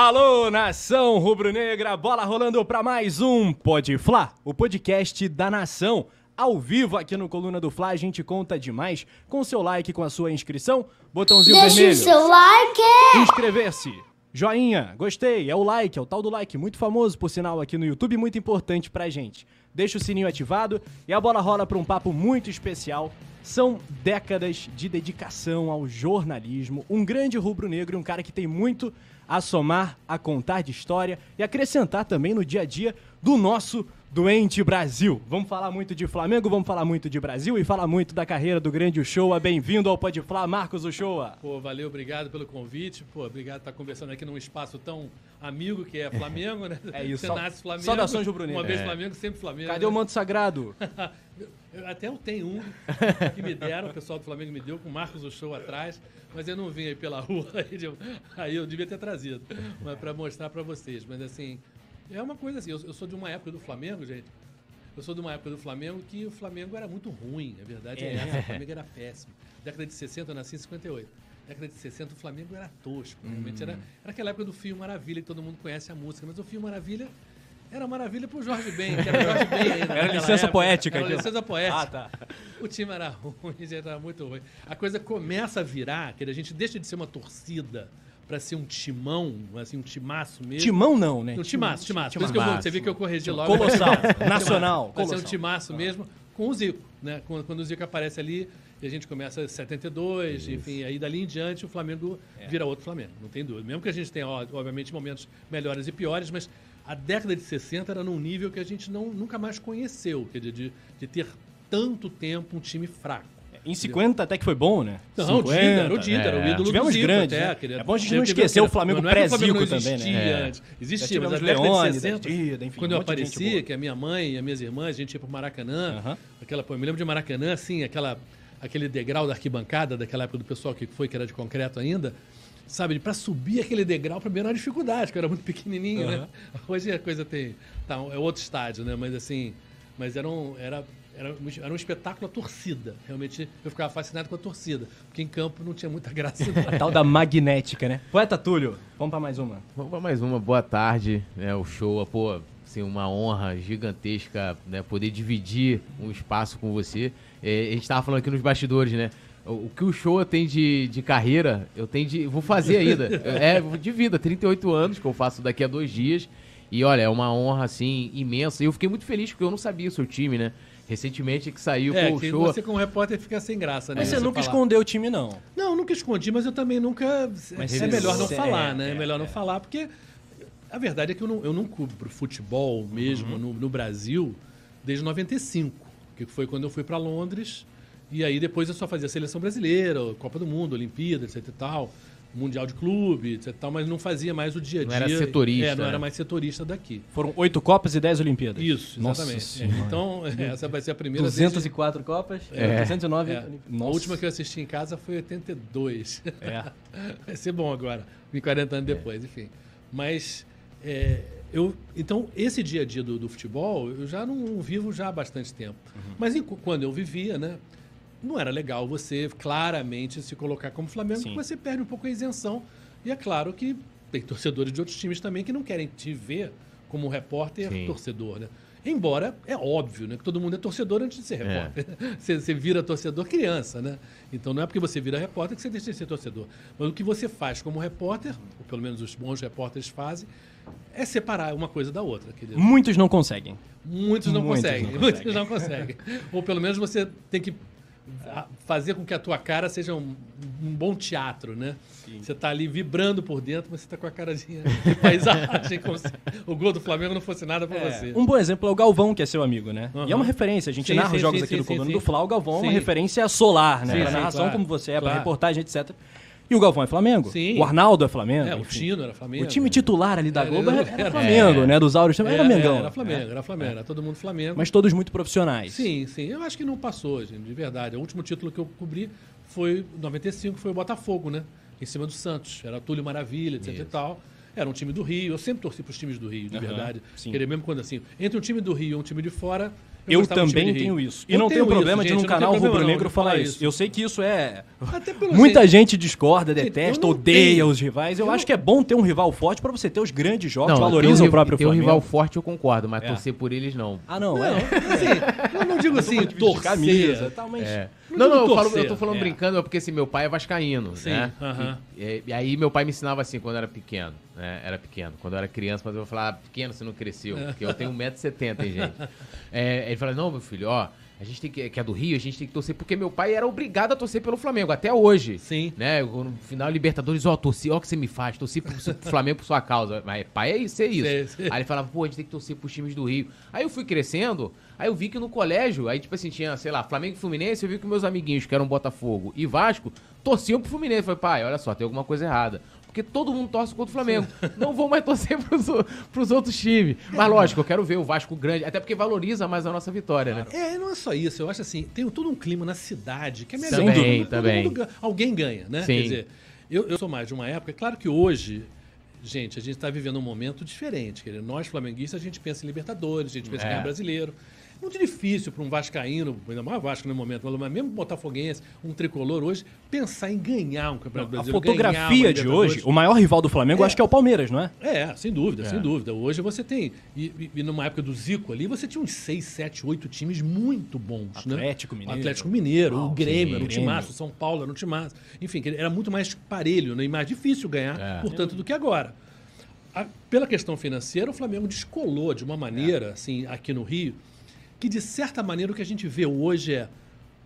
Alô, nação rubro-negra, bola rolando para mais um Pode Fla, o podcast da nação. Ao vivo aqui no Coluna do Fla, a gente conta demais com seu like, com a sua inscrição, botãozinho Deixa vermelho. o seu like! Inscrever-se. Joinha, gostei, é o like, é o tal do like, muito famoso por sinal aqui no YouTube, muito importante pra gente. Deixa o sininho ativado e a bola rola pra um papo muito especial. São décadas de dedicação ao jornalismo, um grande rubro-negro, um cara que tem muito a somar, a contar de história e acrescentar também no dia a dia do nosso doente Brasil. Vamos falar muito de Flamengo, vamos falar muito de Brasil e falar muito da carreira do grande Uchoa. Bem-vindo ao Pode Falar, Marcos Uchoa. Pô, valeu, obrigado pelo convite. Pô, obrigado por estar conversando aqui num espaço tão amigo que é Flamengo, né? É isso. Você nasce Flamengo. Saudações. Uma vez É. Flamengo, sempre Flamengo. Cadê né? o manto sagrado? Eu Até eu tenho um que me deram, o pessoal do Flamengo me deu, com o Marcos o show atrás, mas eu não vim aí pela rua, aí eu, aí eu devia ter trazido, mas para mostrar para vocês. Mas assim, é uma coisa assim, eu, eu sou de uma época do Flamengo, gente. Eu sou de uma época do Flamengo que o Flamengo era muito ruim, a verdade é, É. essa, o Flamengo era péssimo. Década de 60, eu nasci em 58. Década de 60, o Flamengo era tosco. Realmente era, era aquela época do Fio Maravilha, que todo mundo conhece a música, mas o Fio Maravilha era maravilha pro Jorge Ben, que era Jorge Ben ainda. Era licença época. poética Era aquilo. licença poética. Ah, tá. O time era ruim, já era muito ruim. A coisa começa a virar, que a gente deixa de ser uma torcida para ser um timão, assim, um timaço mesmo. Timão não, né? Um timaço, timaço. Por isso que eu vou, você vê que eu corrigi logo. Colossal, Timaço. nacional, Vai ser um timaço mesmo com o Zico, né? Quando, o Zico aparece ali, e a gente começa em 72, enfim, aí dali em diante o Flamengo É. vira outro Flamengo, não tem dúvida. Mesmo que a gente tenha, obviamente, momentos melhores e piores, mas a década de 60 era num nível que a gente não, nunca mais conheceu, quer dizer, de, de ter tanto tempo um time fraco. Em 50 até que foi bom, né? Não, o Dida, era o Dida, era o ídolo Tivemos do Zico grandes, até. né? É bom a gente não que- esquecer o não Flamengo é que o Flamengo pré-Zico também, né? existia antes. Já Existia, mas na década de 60, Dida, enfim, quando eu aparecia, que a minha mãe e as minhas irmãs, a gente ia pro Maracanã, aquela, pô, eu me lembro de Maracanã, assim, aquela, aquele degrau da arquibancada, daquela época do pessoal que foi, que era de concreto ainda, sabe, para subir aquele degrau, pra mim era uma dificuldade, eu era muito pequenininho, né? Hoje a coisa tem, tá, é outro estádio, né? Mas assim, mas era um, era, era, um- era um espetáculo a torcida. Realmente eu ficava fascinado com a torcida, porque em campo não tinha muita graça. não. A tal da magnética, né? Poeta Túlio, vamos pra mais uma. Vamos para mais uma boa tarde, né? O show, pô, assim, uma honra gigantesca, né? Poder dividir um espaço com você. É, a gente tava falando aqui nos bastidores, né? O, o que o show tem de, de carreira, eu tenho de. Vou fazer ainda. É de vida, 38 anos, que eu faço daqui a dois dias. E olha, é uma honra, assim, imensa. E eu fiquei muito feliz porque eu não sabia o seu time, né? Recentemente que saiu É, o que show. você como repórter fica sem graça, né? Mas você nunca falar. escondeu o time, não. Não, nunca escondi, mas eu também nunca. Mas é melhor não é, falar, né? é, É melhor é. não falar, porque a verdade é que eu não, eu não cubro futebol mesmo Uhum. no, no Brasil desde 95, que foi quando eu fui para Londres. E aí depois eu só fazia seleção brasileira, Copa do Mundo, Olimpíada, etc e tal, Mundial de Clube, etc tal, mas não fazia mais o dia a Não dia. era setorista, É, não né? era mais setorista daqui. Foram oito Copas e dez Olimpíadas. Isso, Nossa exatamente. Senhora. então, essa vai ser a primeira desde- 204 Copas, É. 209 É. A última que eu assisti em casa foi 82. É. Vai ser bom agora, 40 anos depois, enfim. Mas é, eu, então esse dia a dia do, do futebol eu já não vivo já há bastante tempo. Uhum. Mas em- quando eu vivia, né, não era legal você claramente se colocar como Flamengo, Sim. porque você perde um pouco a isenção. E é claro que tem torcedores de outros times também que não querem te ver como repórter Sim. torcedor, né? Embora é óbvio, né, que todo mundo é torcedor antes de ser É. repórter. Você, você vira torcedor criança, né? Então não é porque você vira repórter que você deixa de ser torcedor. Mas o que você faz como repórter, ou pelo menos os bons repórteres fazem, é separar uma coisa da outra. Muitos não conseguem. Muitos não Muitos conseguem. não Muitos não conseguem. Ou pelo menos você tem que fazer com que a tua cara seja um, um bom teatro, né? Você tá ali vibrando por dentro, mas você tá com a carazinha de paisagem, como se o gol do Flamengo não fosse nada pra você. Um bom exemplo é o Galvão, que é seu amigo, né? Aham. E é uma referência. A gente Sim, narra sim, os jogos sim, aqui sim, do sim, Coluna sim. do Fla. O Galvão é uma Sim. referência solar, né? Sim, pra sim, narração claro. como você é, pra Claro. reportagem, etc. E o Galvão é Flamengo. Sim. O Arnaldo é Flamengo. É, o. Tino era Flamengo. O time titular ali da Era- Globo era, era era- Flamengo, né? Dos Áureos também era, Mengão. Era Flamengo, era Flamengo, era todo mundo Flamengo. Mas todos muito profissionais. Sim, sim. Eu acho que não passou, gente, de verdade. O último título que eu cobri foi em 95, foi o Botafogo, né? Em cima do Santos. Era Túlio Maravilha, etc e Isso. tal. era um time do Rio. Eu sempre torci para os times do Rio, de Aham, verdade. sim. Queria mesmo quando assim, entre um time do Rio e um time de fora. Eu também tenho isso. E Eu não tenho tenho problema isso, de num canal rubro-negro falar falar isso. isso. Eu sei que isso é. Até pelo Muita jeito. gente discorda, detesta, odeia tenho. os rivais. Eu, Eu acho que é bom ter um rival forte pra você ter os grandes jogos, Não, valoriza ter um o próprio ter um Flamengo. rival forte eu concordo, mas É. torcer por eles não. Ah, não, Não, é. assim, eu não digo assim, torcer. camisa e tal, mas É. Não Não, não, eu, falo, eu tô falando é. brincando, é porque assim, meu pai é vascaíno, Sim, né? E, e- e aí meu pai me ensinava assim quando eu era pequeno, né? Era pequeno. Quando eu era criança, mas eu falava, ah, pequeno você não cresceu, porque eu tenho 1,70m, hein, gente. É, ele fala, não, meu filho, ó, a gente tem que, que é do Rio, a gente tem que torcer, porque meu pai era obrigado a torcer pelo Flamengo, até hoje. Sim. Né? No final Libertadores, ó, torci, ó o que você me faz, torci pro, pro Flamengo por sua causa. Mas pai é isso, é isso. Sei, sei. Aí ele falava, pô, a gente tem que torcer pros times do Rio. Aí eu fui crescendo, aí eu vi que no colégio, aí tipo assim, tinha, sei lá, Flamengo e Fluminense, eu vi que meus amiguinhos, que eram Botafogo e Vasco, torciam pro Fluminense. Eu falei, pai, olha só, tem alguma coisa errada. Porque todo mundo torce contra o Flamengo. Não vou mais torcer pros, pros outros times. Mas lógico, eu quero ver o Vasco grande, até porque valoriza mais a nossa vitória, né? É, não é só isso. Eu acho assim, tem todo um clima na cidade que é melhor. Também, Todo também. mundo alguém ganha, né? Sim. Quer dizer, eu, eu sou mais de uma época. Claro que hoje, gente, a gente está vivendo um momento diferente. Nós, flamenguistas, a gente pensa em Libertadores, a gente pensa em É. ganhar brasileiro. É muito difícil para um vascaíno, ainda mais Vasco no momento, mas mesmo botafoguense, um tricolor hoje, pensar em ganhar um campeonato A brasileiro. uma fotografia de hoje, o maior rival do Flamengo, É. acho que é o Palmeiras, não é? É, sem dúvida, É. sem dúvida. Hoje você tem. E, e- numa época do Zico ali, você tinha uns 6, 7, 8 times muito bons. Atlético né? Mineiro. Atlético Mineiro, Ah, o Grêmio, sim, era um timaço, o São Paulo era um timaço. Enfim, era muito mais parelho né? e mais difícil ganhar, É. portanto, do que agora. A- pela questão financeira, o Flamengo descolou de uma maneira, assim, aqui no Rio, que de certa maneira o que a gente vê hoje é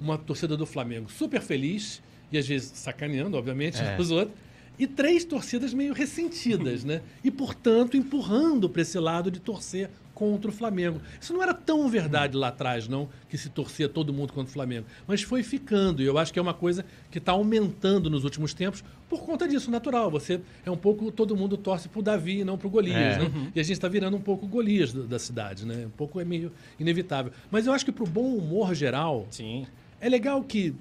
uma torcida do Flamengo super feliz, e às vezes sacaneando, obviamente, É. os outros, e três torcidas meio ressentidas, né? E, portanto, empurrando para esse lado de torcer contra o Flamengo. Isso não era tão verdade lá atrás, não, que se torcia todo mundo contra o Flamengo. Mas foi ficando, e eu acho que é uma coisa que está aumentando nos últimos tempos por conta disso, natural. Você é um pouco, todo mundo torce pro Davi e não pro Golias, É. né? E a gente está virando um pouco o Golias do- da cidade, né? Um pouco é meio inevitável. Mas eu acho que pro bom humor geral, Sim. é legal que,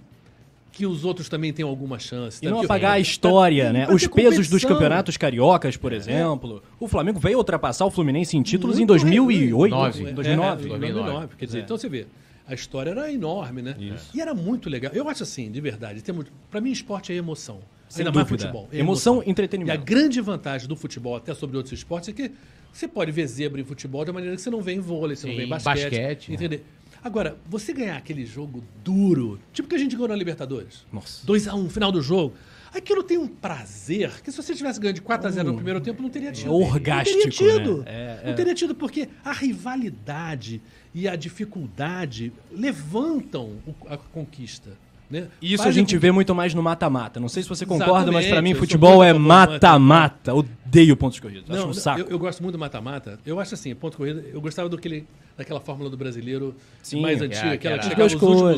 que os outros também tenham alguma chance. E não Que- apagar a pra- história, pra- né? Os pesos dos campeonatos cariocas, por exemplo. O Flamengo veio ultrapassar o Fluminense em títulos em Muito 2008, Nove. É, 2009. É, 2009. Quer dizer, É. então você vê, a história era enorme, né? Isso. E era muito legal. Eu acho assim, de verdade, temos, pra mim esporte é emoção. Sem Ainda mais dúvida. futebol. é Emoção, E a entretenimento. grande vantagem do futebol, até sobre outros esportes, é que você pode ver zebra em futebol de uma maneira que você não vê em vôlei, você não Sim, vê em basquete. basquete, né? Agora, você ganhar aquele jogo duro, tipo que a gente ganhou na Libertadores. Nossa. 2x1 final do jogo. Aquilo tem um prazer que se você tivesse ganho de 4x0 no primeiro tempo, não teria tido. orgástico, Não teria tido. né? É, não é. teria tido, porque a rivalidade e a dificuldade levantam a conquista. Né? Isso a Fazem gente vê muito mais no mata-mata. Não sei se você concorda, mas Exatamente, mim eu sou futebol é a mata-mata. Odeio pontos corridos. Acho Não, um saco. Eu, eu gosto muito do mata-mata. Eu acho assim, ponto corrida, eu gostava daquele, daquela fórmula do brasileiro Sim, mais que antiga, é- aquela que que chegava os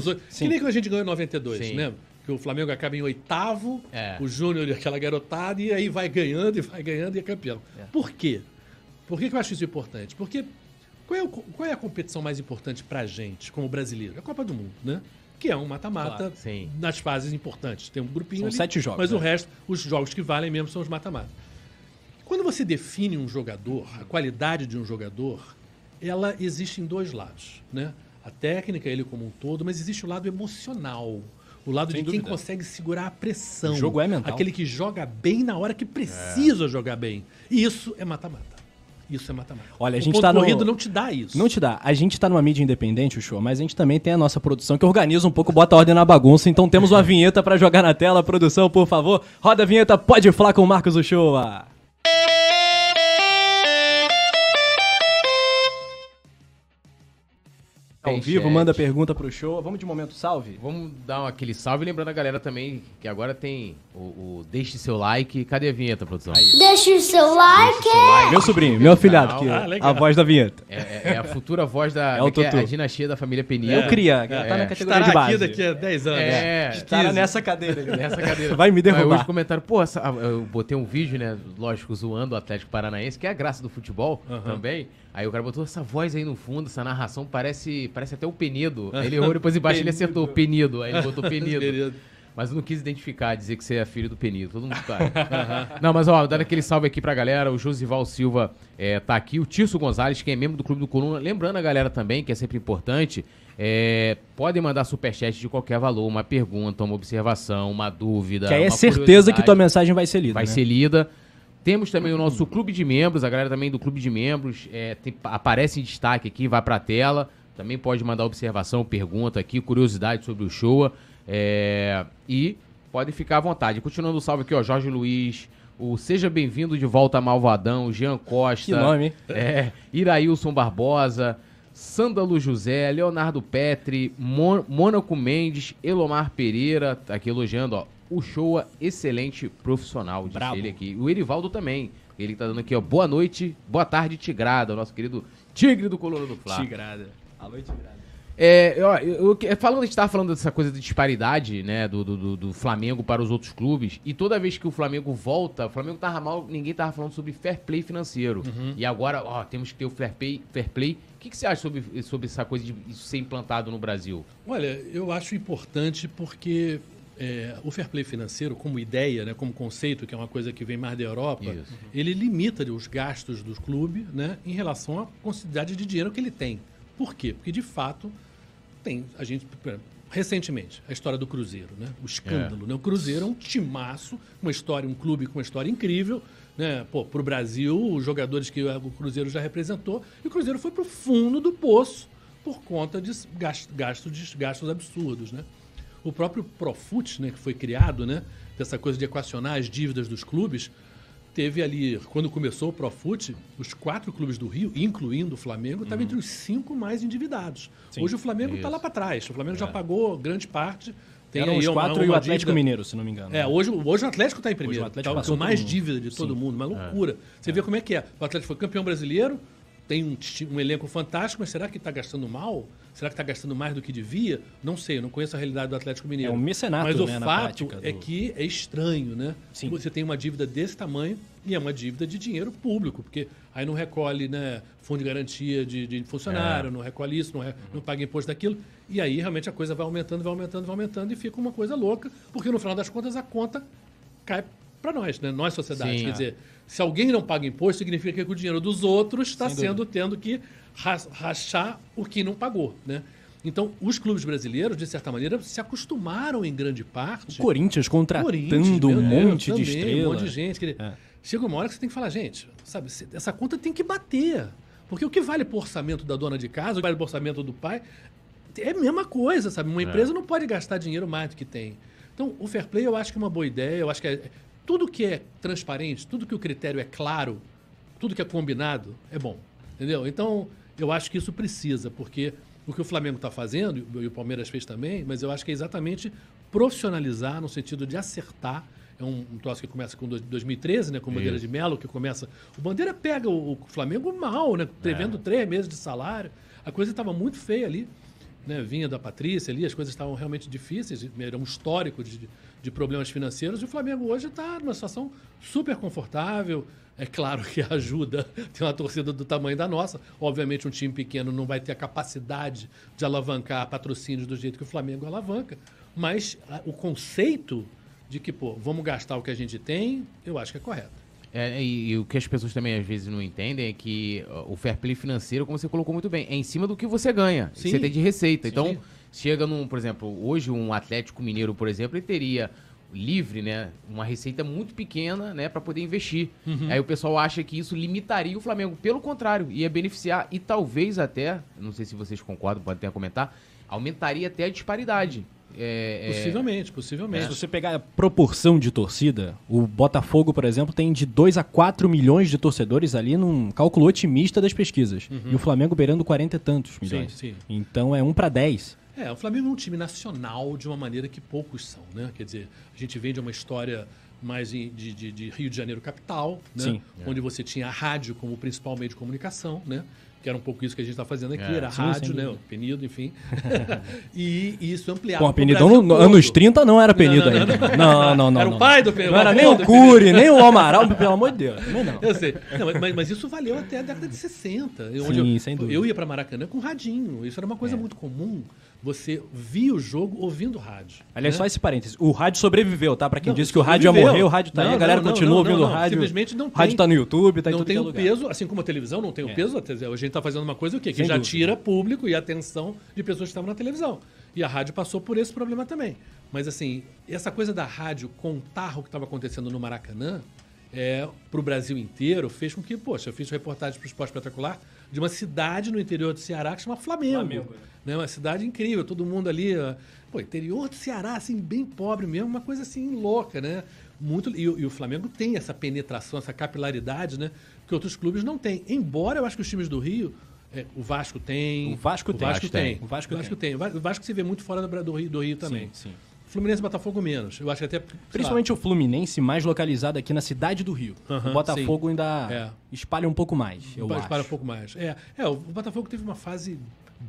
últimos sim. Que nem que a gente ganhou em 92, Sim. né? Que o Flamengo acaba em oitavo, É. o Júnior e aquela garotada, e aí vai ganhando e vai ganhando e é campeão. Por quê? Por que, que eu acho isso importante? Porque qual é, o- qual é a competição mais importante pra gente, como brasileiro? É a Copa do Mundo, né? Que é um mata-mata Claro, nas fases importantes. Tem um grupinho São ali, sete jogos, Mas o né? resto, os jogos que valem mesmo são os mata-mata. Quando você define um jogador, a qualidade de um jogador, ela existe em dois lados, né? A técnica, ele como um todo, mas existe o lado emocional. O lado Sem de quem dúvida. consegue segurar a pressão. O jogo é mental. Aquele que joga bem na hora que precisa jogar bem. E isso é mata-mata. Isso é mata-mata. Olha, a gente ponto tá no- corrido não te dá isso. Não te dá. A gente tá numa mídia independente, o show, mas a gente também tem a nossa produção que organiza um pouco, bota ordem na bagunça. Então temos uma vinheta pra jogar na tela. Produção, por favor, roda a vinheta, pode falar com o Marcos Uchoa. Ao vivo, chat. manda pergunta pro show. Vamos de momento salve? Vamos dar aquele salve, lembrando a galera também que agora tem o, o Deixe seu like. Cadê a vinheta, produção? Deixe o seu like. Meu sobrinho, meu afilhado, que Ah, é legal. a voz da vinheta. É, é- é a futura voz da É o que é? Tutu. a dinastia da família Penido. Eu cria, que É. tá na categoria Estará de base. aqui daqui a 10 anos. É, Estará nessa cadeira. ali. nessa cadeira. Vai me Aí derrubar. hoje comentaram, pô, essa- eu botei um vídeo, né, lógico, zoando o Atlético Paranaense, que é a graça do futebol também. Aí o cara botou essa voz aí no fundo, essa narração parece, parece até o Penido. Aí ele errou depois embaixo ele acertou Penido. Aí ele botou Penido. Penido. Mas eu não quis identificar, dizer que você é filho do Penito. Todo mundo tá. não, mas ó, dando aquele salve aqui pra galera. O Josival Silva é, tá aqui. O Tirso Gonzalez, que é membro do Clube do Coluna. Lembrando a galera também, que é sempre importante, é, podem mandar superchat de qualquer valor. Uma pergunta, uma observação, uma dúvida. Que aí é uma certeza que tua mensagem vai ser lida. Vai né? ser lida. Temos também o nosso clube de membros, a galera também do clube de membros é, tem- aparece em destaque aqui, vai pra tela. Também pode mandar observação, pergunta aqui, curiosidade sobre o show. é, e pode ficar à vontade. Continuando o salve aqui, ó, Jorge Luiz, o Seja Bem-vindo de volta Malvadão, Jean Costa. Que nome, hein? É, Irailson Barbosa, Sândalo José, Leonardo Petri, Mon- Mônaco Mendes, Elomar Pereira, tá aqui elogiando, ó. O show é excelente profissional, disse Brabo. ele aqui. O Erivaldo também. Ele tá dando aqui, ó. Boa noite, boa tarde, Tigrada, o nosso querido Tigre do Coluna do Fla. Tigrada. Alô, Tigrada. É, ó, eu, eu- falando, a gente tava falando dessa coisa de disparidade, né, do, do, do- do Flamengo para os outros clubes, e toda vez que o Flamengo volta, o Flamengo tava mal, ninguém tava falando sobre fair play financeiro. E agora, ó, temos que ter o fair play. Fair play. O que, que você acha sobre, sobre essa coisa de isso ser implantado no Brasil? Olha, eu acho importante porque é, o fair play financeiro, como ideia, né, como conceito, que é uma coisa que vem mais da Europa, ele limita os gastos do clube né, em relação à quantidade de dinheiro que ele tem. Por quê? Porque, de fato, tem a gente... Recentemente, a história do Cruzeiro, né? O escândalo, né? O Cruzeiro é um timaço, uma história, um clube com uma história incrível, né? Pô, pro Brasil, os jogadores que o Cruzeiro já representou, e o Cruzeiro foi pro fundo do poço por conta de gas- gastos, de gastos absurdos, né? O próprio Profut, né, que foi criado, né, dessa coisa de equacionar as dívidas dos clubes, teve ali, quando começou o Profut, os quatro clubes do Rio, incluindo o Flamengo, estavam entre os cinco mais endividados. Hoje o Flamengo está lá para trás. O Flamengo já pagou grande parte. Tem Eram os uma- quatro e o uma Atlético dívida- Mineiro, se não me engano. é, hoje, hoje o Atlético está em primeiro. Hoje o Atlético tá, passou com mais dívida de todo mundo, uma loucura. Você vê como é que é. O Atlético foi campeão brasileiro, tem um, um elenco fantástico, mas será que está gastando mal? Será que está gastando mais do que devia? Não sei, eu não conheço a realidade do Atlético Mineiro. É um mecenato, Mas o né, fato prática é do- que é estranho, né? Sim. Você tem uma dívida desse tamanho e é uma dívida de dinheiro público, porque aí não recolhe né, fundo de garantia de, de funcionário, não recolhe isso, não, re- não paga imposto daquilo. E aí realmente a coisa vai aumentando, vai aumentando, vai aumentando e fica uma coisa louca, porque no final das contas a conta cai para nós, né? Nós, sociedade. Sim, Quer é. dizer, se alguém não paga imposto, significa que o dinheiro dos outros está sendo tendo que rachar o que não pagou, né? Então, os clubes brasileiros, de certa maneira, se acostumaram em grande parte. O Corinthians contratando Corinthians, um monte de também, estrela. Um monte de gente. Dizer, É. Chega uma hora que você tem que falar, gente, sabe, essa conta tem que bater. Porque o que vale pro orçamento da dona de casa, o que vale pro orçamento do pai, é a mesma coisa, sabe? Uma empresa não pode gastar dinheiro mais do que tem. Então, o fair play eu acho que é uma boa ideia, eu acho que é, tudo que é transparente, tudo que o critério é claro, tudo que é combinado, é bom. Entendeu? Então, eu acho que isso precisa, porque o que o Flamengo está fazendo, e o Palmeiras fez também, mas eu acho que é exatamente profissionalizar no sentido de acertar. É um, um troço que começa com dois- 2013, né? Com o Bandeira de Melo, que começa. O Bandeira pega o, o Flamengo mal, né? Prevendo três meses de salário. A coisa estava muito feia ali. Né? Vinha da Patrícia ali, as coisas estavam realmente difíceis, era um histórico de, de problemas financeiros, e o Flamengo hoje está numa situação super confortável. É claro que ajuda ter uma torcida do tamanho da nossa. Obviamente, um time pequeno não vai ter a capacidade de alavancar patrocínios do jeito que o Flamengo alavanca. Mas a- o conceito de que, pô, vamos gastar o que a gente tem, eu acho que é correto. É, e, e o que as pessoas também às vezes não entendem é que ó, o fair play financeiro, como você colocou muito bem, é em cima do que você ganha, Sim. você tem de receita. Sim. Então, chega num, por exemplo, hoje um Atlético Mineiro, por exemplo, ele teria livre, né, uma receita muito pequena, né, para poder investir. Uhum. Aí o pessoal acha que isso limitaria o Flamengo, pelo contrário, ia beneficiar e talvez até, não sei se vocês concordam, podem até comentar, aumentaria até a disparidade. É, é, Possivelmente, Se possivelmente. você pegar a proporção de torcida, o Botafogo, por exemplo, tem de 2 a 4 milhões de torcedores ali num cálculo otimista das pesquisas. E o Flamengo beirando 40 e tantos milhões. Uhum. sim. Então é 1 para 10. É, o Flamengo é um time nacional de uma maneira que poucos são, né? Quer dizer, a gente vem de uma história mais em- de, de- de Rio de Janeiro capital, né? Sim. Onde você tinha a rádio como principal meio de comunicação, né? Que era um pouco isso que a gente está fazendo aqui, É. era a Sim, rádio, né? Penido, enfim. e, e isso ampliava. Penidão Brasil no- anos 30 não era Penido não, ainda. Não, não, não. Era o não. pai do Penido. Não era nem o Cury, nem o Amaral, pelo amor de Deus. Também não. Eu sei. Não, mas- mas, isso valeu até a década de 60. onde Sim, eu, sem dúvida. eu ia para Maracanã com radinho. Isso era uma coisa muito comum. Você via o jogo ouvindo rádio. Aliás, né? só esse parênteses. O rádio sobreviveu, tá? Pra quem Não, disse que o rádio ia morrer, o rádio tá aí, Não, a galera não, continua ouvindo não, o rádio. Simplesmente não O rádio tem- tá no YouTube, tá em não tudo tem é o lugar. peso, assim como a televisão não tem o É. peso, dizer, a gente está fazendo uma coisa o quê? Que Sem já dúvida. tira público e atenção de pessoas que estavam na televisão. E a rádio passou por esse problema também. Mas assim, essa coisa da rádio contar o que estava acontecendo no Maracanã é, para o Brasil inteiro fez com que, poxa, eu fiz reportagem para o Esporte Espetacular de uma cidade no interior do Ceará que chama Flamengo. Flamengo, né? Uma cidade incrível, todo mundo ali, pô, interior do Ceará, assim, bem pobre mesmo, uma coisa assim louca, né? Muito, e, o- e o Flamengo tem essa penetração, essa capilaridade, né? Que outros clubes não têm. Embora eu acho que os times do Rio, é, o Vasco tem. O Vasco tem. O Vasco tem. O Vasco tem. tem. O Va- o Vasco se vê muito fora do Rio, do Rio também. Sim, sim. Fluminense e Botafogo menos. Eu acho que até. sei lá, Principalmente o Fluminense, mais localizado aqui na cidade do Rio. Aham, o Botafogo ainda É. espalha um pouco mais, eu Pode acho. um pouco mais. É, é, o Botafogo teve uma fase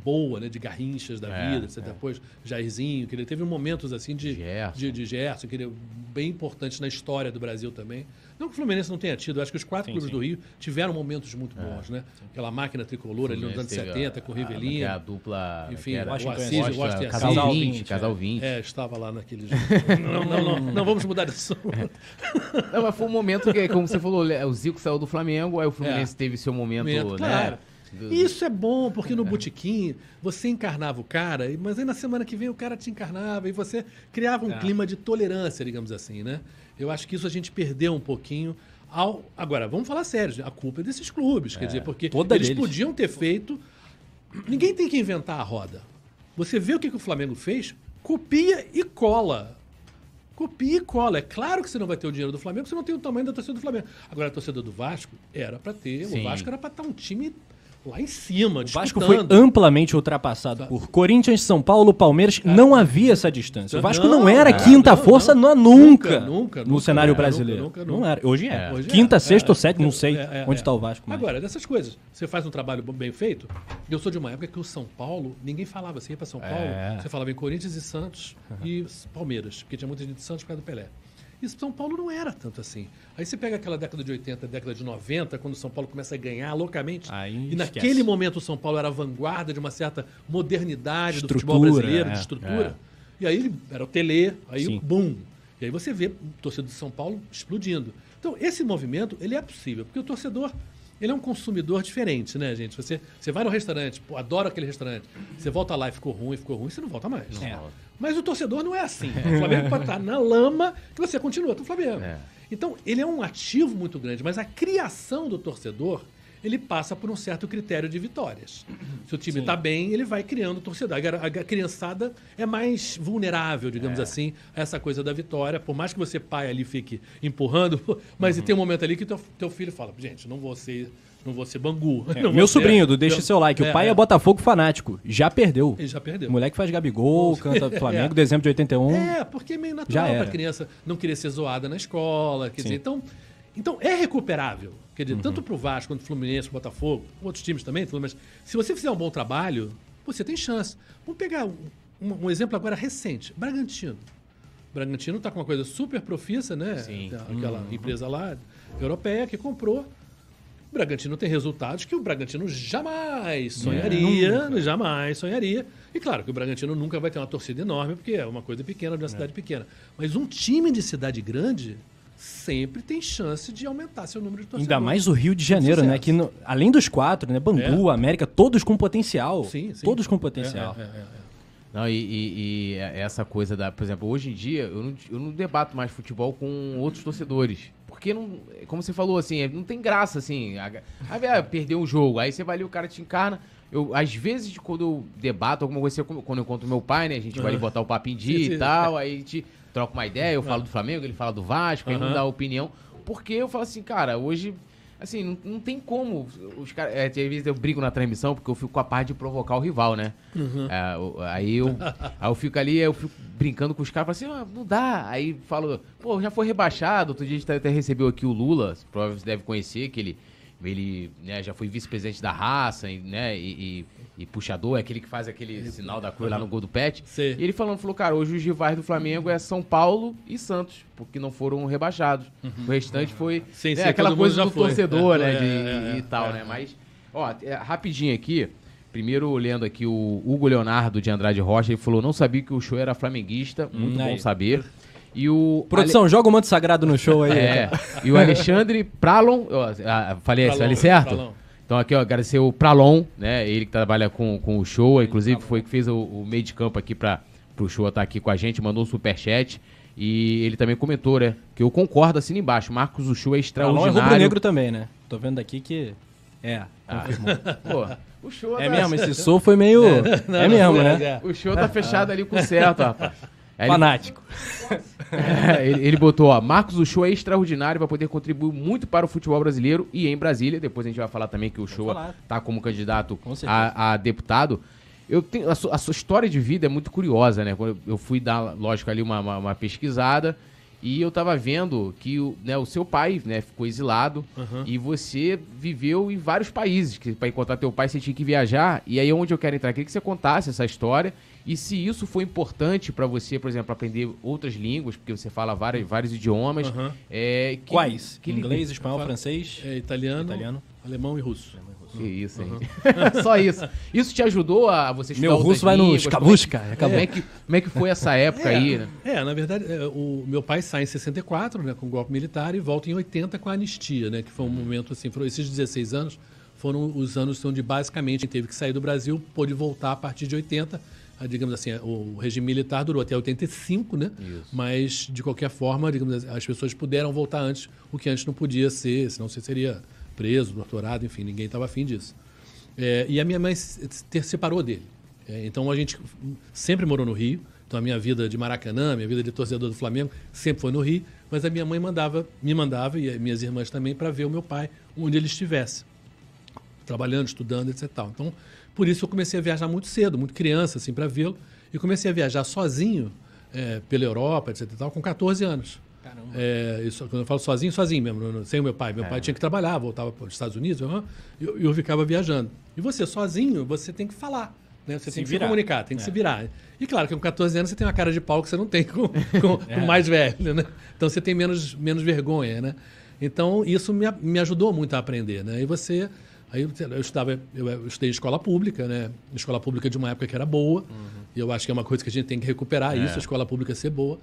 boa, né? De garrinchas da É, vida. Você depois, Jairzinho, que ele teve momentos assim de Gerson. de, de Gerson, que ele é bem importante na história do Brasil também. Não que o Fluminense não tenha tido, acho que os quatro Sim, clubes sim. do Rio tiveram momentos muito bons, né? Aquela máquina tricolor ali nos anos Teve 70 com o a- a- Rivelino. é a dupla. Enfim, que era Washington Washington Assis, Washington casal Casal 20, 20, casal 20. É, estava lá naqueles. não, não, não, não vamos mudar de assunto. Não, mas foi um momento que, como você falou, o Zico saiu do Flamengo, aí o Fluminense É. teve seu momento, Momento, né? claro. Do- Isso é bom, porque no botequim você encarnava o cara, mas aí na semana que vem o cara te encarnava e você criava um É. clima de tolerância, digamos assim, né? Eu acho que isso a gente perdeu um pouquinho. Ao... Agora, vamos falar sério, a culpa é desses clubes, quer dizer, porque toda eles deles. podiam ter feito. Ninguém tem que inventar a roda. Você vê o que, que o Flamengo fez, copia e cola. Copia e cola. É claro que você não vai ter o dinheiro do Flamengo, você não tem o tamanho da torcida do Flamengo. Agora, a torcida do Vasco era para ter. Sim. O Vasco era para estar um time lá em cima, O Vasco foi amplamente ultrapassado por Corinthians, São Paulo, Palmeiras. Não havia essa distância. O Vasco não, Não, era não, quinta não, força não. nunca, Nunca, nunca, no cenário nunca, brasileiro. nunca, Não era. Hoje é. É. Hoje Quinta, é, sexta é, ou sétima, não é, sei é, é, onde é. está o Vasco. mas- Agora, dessas coisas, você faz um trabalho bem feito. Eu sou de uma época que o São Paulo, ninguém falava. Você ia para São Paulo, É. você falava em Corinthians e Santos e Palmeiras, porque tinha muita gente de Santos por causa do Pelé. E São Paulo não era tanto assim. Aí você pega aquela década de 80, década de 90, quando São Paulo começa a ganhar loucamente. Aí e esquece. naquele momento o São Paulo era a vanguarda de uma certa modernidade do Estrutura, futebol brasileiro, é, de estrutura. E aí era o Tele, aí Sim. o boom. E aí você vê o torcedor de São Paulo explodindo. Então, esse movimento, ele é possível, porque o torcedor, ele é um consumidor diferente, né, gente? Você, você vai no restaurante, pô, adora aquele restaurante, você volta lá e ficou ruim, ficou ruim, você não volta mais. É. Mas o torcedor não é assim. O Flamengo pode estar na lama que você continua do Flamengo. É. Então, ele é um ativo muito grande, mas a criação do torcedor, ele passa por um certo critério de vitórias. Se o time está bem, ele vai criando torcedor. Agora, A a criançada é mais vulnerável, digamos assim, a essa coisa da vitória. Por mais que você, pai, ali fique empurrando, mas tem um momento ali que teu, teu filho fala, gente, não vou ser, não vou ser bangu. É, meu ser- sobrinho, do Deixa Eu- Seu Like. O pai é, Botafogo fanático. Já perdeu. Ele já perdeu. O moleque faz Gabigol, canta Flamengo, dezembro de 81. É, porque é meio natural era. para a criança não querer ser zoada na escola. Quer Sim. dizer, então, então é recuperável. Quer Uhum. dizer, tanto para o Vasco quanto o Fluminense, o Botafogo, outros times também, mas se você fizer um bom trabalho, você tem chance. Vamos pegar um, um- exemplo agora recente: Bragantino. Bragantino está com uma coisa super profissa, né? Sim. Aquela Uhum. empresa lá europeia que comprou. O Bragantino tem resultados que o Bragantino jamais sonharia, jamais sonharia. E claro que o Bragantino nunca vai ter uma torcida enorme, porque é uma coisa pequena de uma cidade pequena. Mas um time de cidade grande sempre tem chance de aumentar seu número de torcedores. Ainda mais o Rio de Janeiro, né? Que no- além dos quatro, né? Bangu, América, todos com potencial. Sim, sim. Todos com potencial. É, é, é, é. Não, e, e- e essa coisa da. Por exemplo, hoje em dia, eu não, eu não debato mais futebol com outros torcedores. Porque não. Como você falou, assim, é- não tem graça, assim. A- Aí ah, perdeu um jogo, aí você vai ali, o cara te encarna. Eu, às vezes, quando eu debato alguma coisa, quando eu encontro meu pai, né? A gente vai ali botar o papo em dia Sim, sim. e tal, aí a gente troca uma ideia, eu falo do Flamengo, ele fala do Vasco, aí Aham. não dá opinião. Porque eu falo assim, cara, hoje. Assim, não, não tem como. Os caras. É, às vezes eu brigo na transmissão porque eu fico com a parte de provocar o rival, né? É, o- aí, eu, aí eu fico ali, eu fico brincando com os caras, falo assim, ah, não dá. Aí falo, pô, já foi rebaixado. Outro dia a gente até recebeu aqui o Lula, provavelmente você deve conhecer, que ele, ele né, já foi vice-presidente da raça, né? E, e- e puxador, é aquele que faz aquele sinal da cruz lá no gol do Pet. Sei. E ele falando, falou, cara, hoje os rivais do Flamengo é São Paulo e Santos, porque não foram rebaixados. O restante foi Sim, né, sim, aquela coisa do foi. torcedor, É, né? é, de- é, é, e tal, é. né? Mas, ó, é, rapidinho aqui, Primeiro, lendo aqui o Hugo Leonardo de Andrade Rocha, ele falou: não sabia que o show era flamenguista, muito Hum, bom aí. saber. E o. Produção, joga o manto sagrado no show aí. É, e o Alexandre Pralon, ó, falei, falei certo? Pralon. Então aqui, ó, agradecer o Pralon, né? Ele que trabalha com, com o show, inclusive foi que fez o, o meio de campo aqui para pro show estar aqui com a gente, mandou um superchat. E ele também comentou, né? Que eu concordo assim embaixo. Marcos o show é Pralon é extraordinário. rubro-negro também, né? Tô vendo aqui que... É, Ah, pô, o show É tá- mesmo, esse sou foi meio... é mesmo, é, né? é. O show tá fechado ali com o certo, rapaz. Aí Fanático. É, ele, ele botou, ó, Marcos, o show é extraordinário, vai poder contribuir muito para o futebol brasileiro e em Brasília. Depois a gente vai falar também que o show tá como candidato Com a, a deputado. Eu tenho, a, sua, a sua história de vida é muito curiosa, né? Quando eu- fui dar, lógico, ali uma, uma, uma pesquisada e eu tava vendo que o, né, o seu pai né, ficou exilado e você viveu em vários países. Que para encontrar teu pai você tinha que viajar. E aí onde eu quero entrar, queria que você contasse essa história e se isso foi importante para você, por exemplo, aprender outras línguas, porque você fala vários, vários idiomas. Aham. é, que- Quais? que- Inglês, espanhol, francês? É italiano, Italiano. alemão e russo. Que isso, hein? Só isso. Isso te ajudou a você estudar Meu russo vai no escabusca. Como é, Acabou. como é que, como é que foi essa época aí, né? É, na verdade, é, o meu pai sai em 64, né, com o golpe militar, e volta em 80 com a anistia, né, que foi um momento assim, foram esses 16 anos foram os anos onde basicamente teve que sair do Brasil pôde voltar a partir de 80. Digamos assim, o regime militar durou até 85, né? Isso. Mas, de qualquer forma, digamos assim, as pessoas puderam voltar antes, o que antes não podia ser, senão você seria preso, torturado, enfim, ninguém estava afim disso. É, e a minha mãe se se separou dele. É, então a gente sempre morou no Rio. Então a minha vida de Maracanã, minha vida de torcedor do Flamengo, sempre foi no Rio. Mas a minha mãe mandava, me mandava, e as minhas irmãs também, para ver o meu pai onde ele estivesse. Trabalhando, estudando, etc. Então, por isso eu comecei a viajar muito cedo, muito criança, assim, para vê-lo. E comecei a viajar sozinho é, pela Europa, etc. Tal, com 14 anos. Caramba. É, isso, quando eu falo sozinho, sozinho mesmo, sem o meu pai. Meu pai tinha que trabalhar, voltava para os Estados Unidos, e eu, eu ficava viajando. E você, sozinho, você tem que falar. Né? Você Se tem que virar. se comunicar, tem que É. se virar. E claro que com 14 anos você tem uma cara de pau que você não tem com, com, com o mais velho, né? Então você tem menos, menos vergonha, né? Então isso me, me ajudou muito a aprender, né? E você... Aí eu estudava, eu, estudei em escola pública, né? Escola pública de uma época que era boa. E eu acho que é uma coisa que a gente tem que recuperar isso, a escola pública ser boa.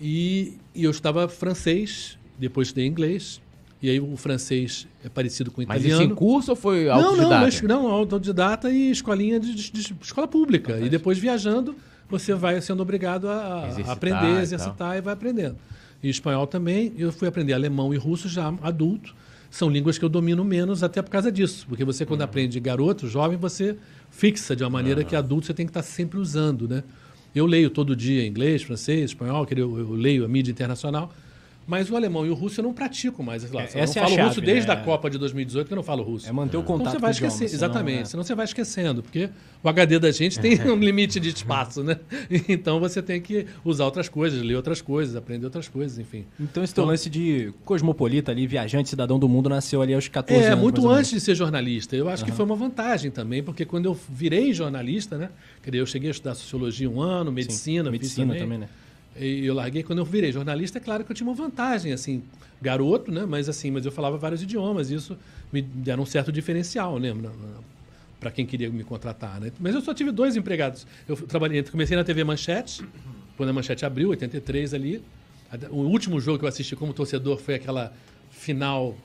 E, e eu estudava francês, depois estudei inglês. E aí o francês é parecido com o Mas italiano. isso em curso ou foi Não, autodidata? não, mas, não, autodidata e escolinha de, de- de escola pública. E depois viajando, você vai sendo obrigado a, a Exercitar aprender, e exercitar e vai aprendendo. E espanhol também, eu fui aprender alemão e russo já adulto. São línguas que eu domino menos até por causa disso. Porque você, quando aprende garoto, jovem, você fixa de uma maneira que adulto você tem que estar sempre usando, né? Eu leio todo dia inglês, francês, espanhol, eu, eu leio a mídia internacional. Mas o alemão e o russo eu não pratico mais. Sei lá, É, eu essa é não a falo chave, russo desde né? a Copa de 2018 que eu não falo russo. É manter o Então contato você vai com o idioma, esquecer, senão, exatamente. é. Senão você vai esquecendo, porque o HD da gente tem um limite de espaço, né? Então você tem que usar outras coisas, ler outras coisas, aprender outras coisas, enfim. Então esse teu lance de cosmopolita ali, viajante, cidadão do mundo, nasceu ali aos 14 É, anos. muito ou menos. antes de ser jornalista. Eu acho que foi uma vantagem também, porque quando eu virei jornalista, né? Quer dizer, eu cheguei a estudar sociologia um ano, medicina, fiz Medicina também, né? E eu larguei quando eu virei jornalista, é claro que eu tinha uma vantagem, assim, garoto, né? Mas assim, mas eu falava vários idiomas, isso me deram um certo diferencial, né? Para quem queria me contratar, né? Mas eu só tive dois empregados. Eu trabalhei, comecei na TV Manchete, quando a Manchete abriu, 83 ali. O último jogo que eu assisti como torcedor foi aquela final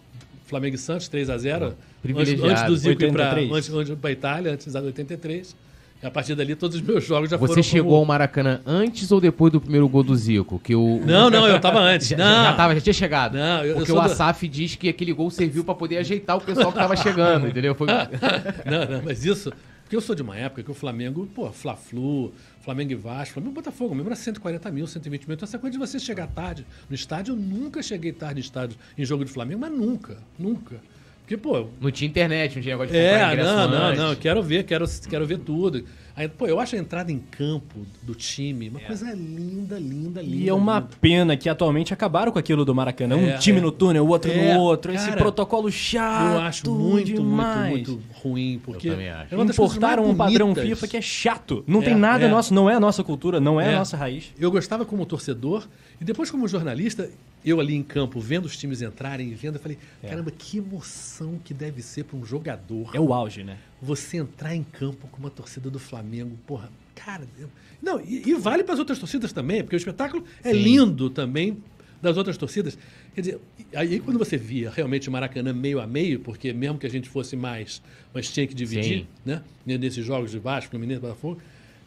Flamengo e Santos 3 a 0 antes, privilegiado. antes do Zico ir para 83. antes, antes Itália, antes da 83. A partir dali todos os meus jogos já Você foram chegou como... ao Maracanã antes ou depois do primeiro gol do Zico? Que o, Não, não, eu tava antes. Já, não. já, tava, já tinha chegado. Não, eu- eu Porque sou o do- Asaf diz que aquele gol serviu pra poder ajeitar o pessoal que tava chegando, entendeu? Foi... não, não, mas isso. Porque eu sou de uma época que o Flamengo, pô, Fla-Flu, Flamengo e Vasco, Flamengo e Botafogo, mesmo era 140 mil, 120 mil. Então, essa coisa de você chegar tarde no estádio, eu nunca cheguei tarde no estádio em jogo de Flamengo, mas nunca, nunca. Porque, pô, Não tinha internet, não tinha negócio de comprar é, ingresso não, não, antes. não, quero ver, quero, quero ver tudo. Aí, pô, eu acho a entrada em campo do time uma coisa linda, linda, linda. E é uma linda. pena que atualmente acabaram com aquilo do Maracanã. Um É, time é. no túnel, o outro É, no outro. esse cara, protocolo chato Eu acho muito, demais. muito, muito ruim, porque também acho. é Importaram um padrão. FIFA que é chato. Não É, tem nada é. nosso, não é a nossa cultura, não é, É. a nossa raiz. Eu gostava como torcedor e depois como jornalista, eu ali em campo, vendo os times entrarem e vendo, eu falei, caramba, que emoção que deve ser para um jogador. É o auge, né? Você entrar em campo com uma torcida do Flamengo, porra, cara. eu- não, e, e vale para as outras torcidas também, porque o espetáculo é Sim. lindo também das outras torcidas. Quer dizer, aí quando você via realmente o Maracanã meio a meio, porque mesmo que a gente fosse mais, mas tinha que dividir, Sim. né? Nesses jogos de Vasco, Fluminense, Botafogo,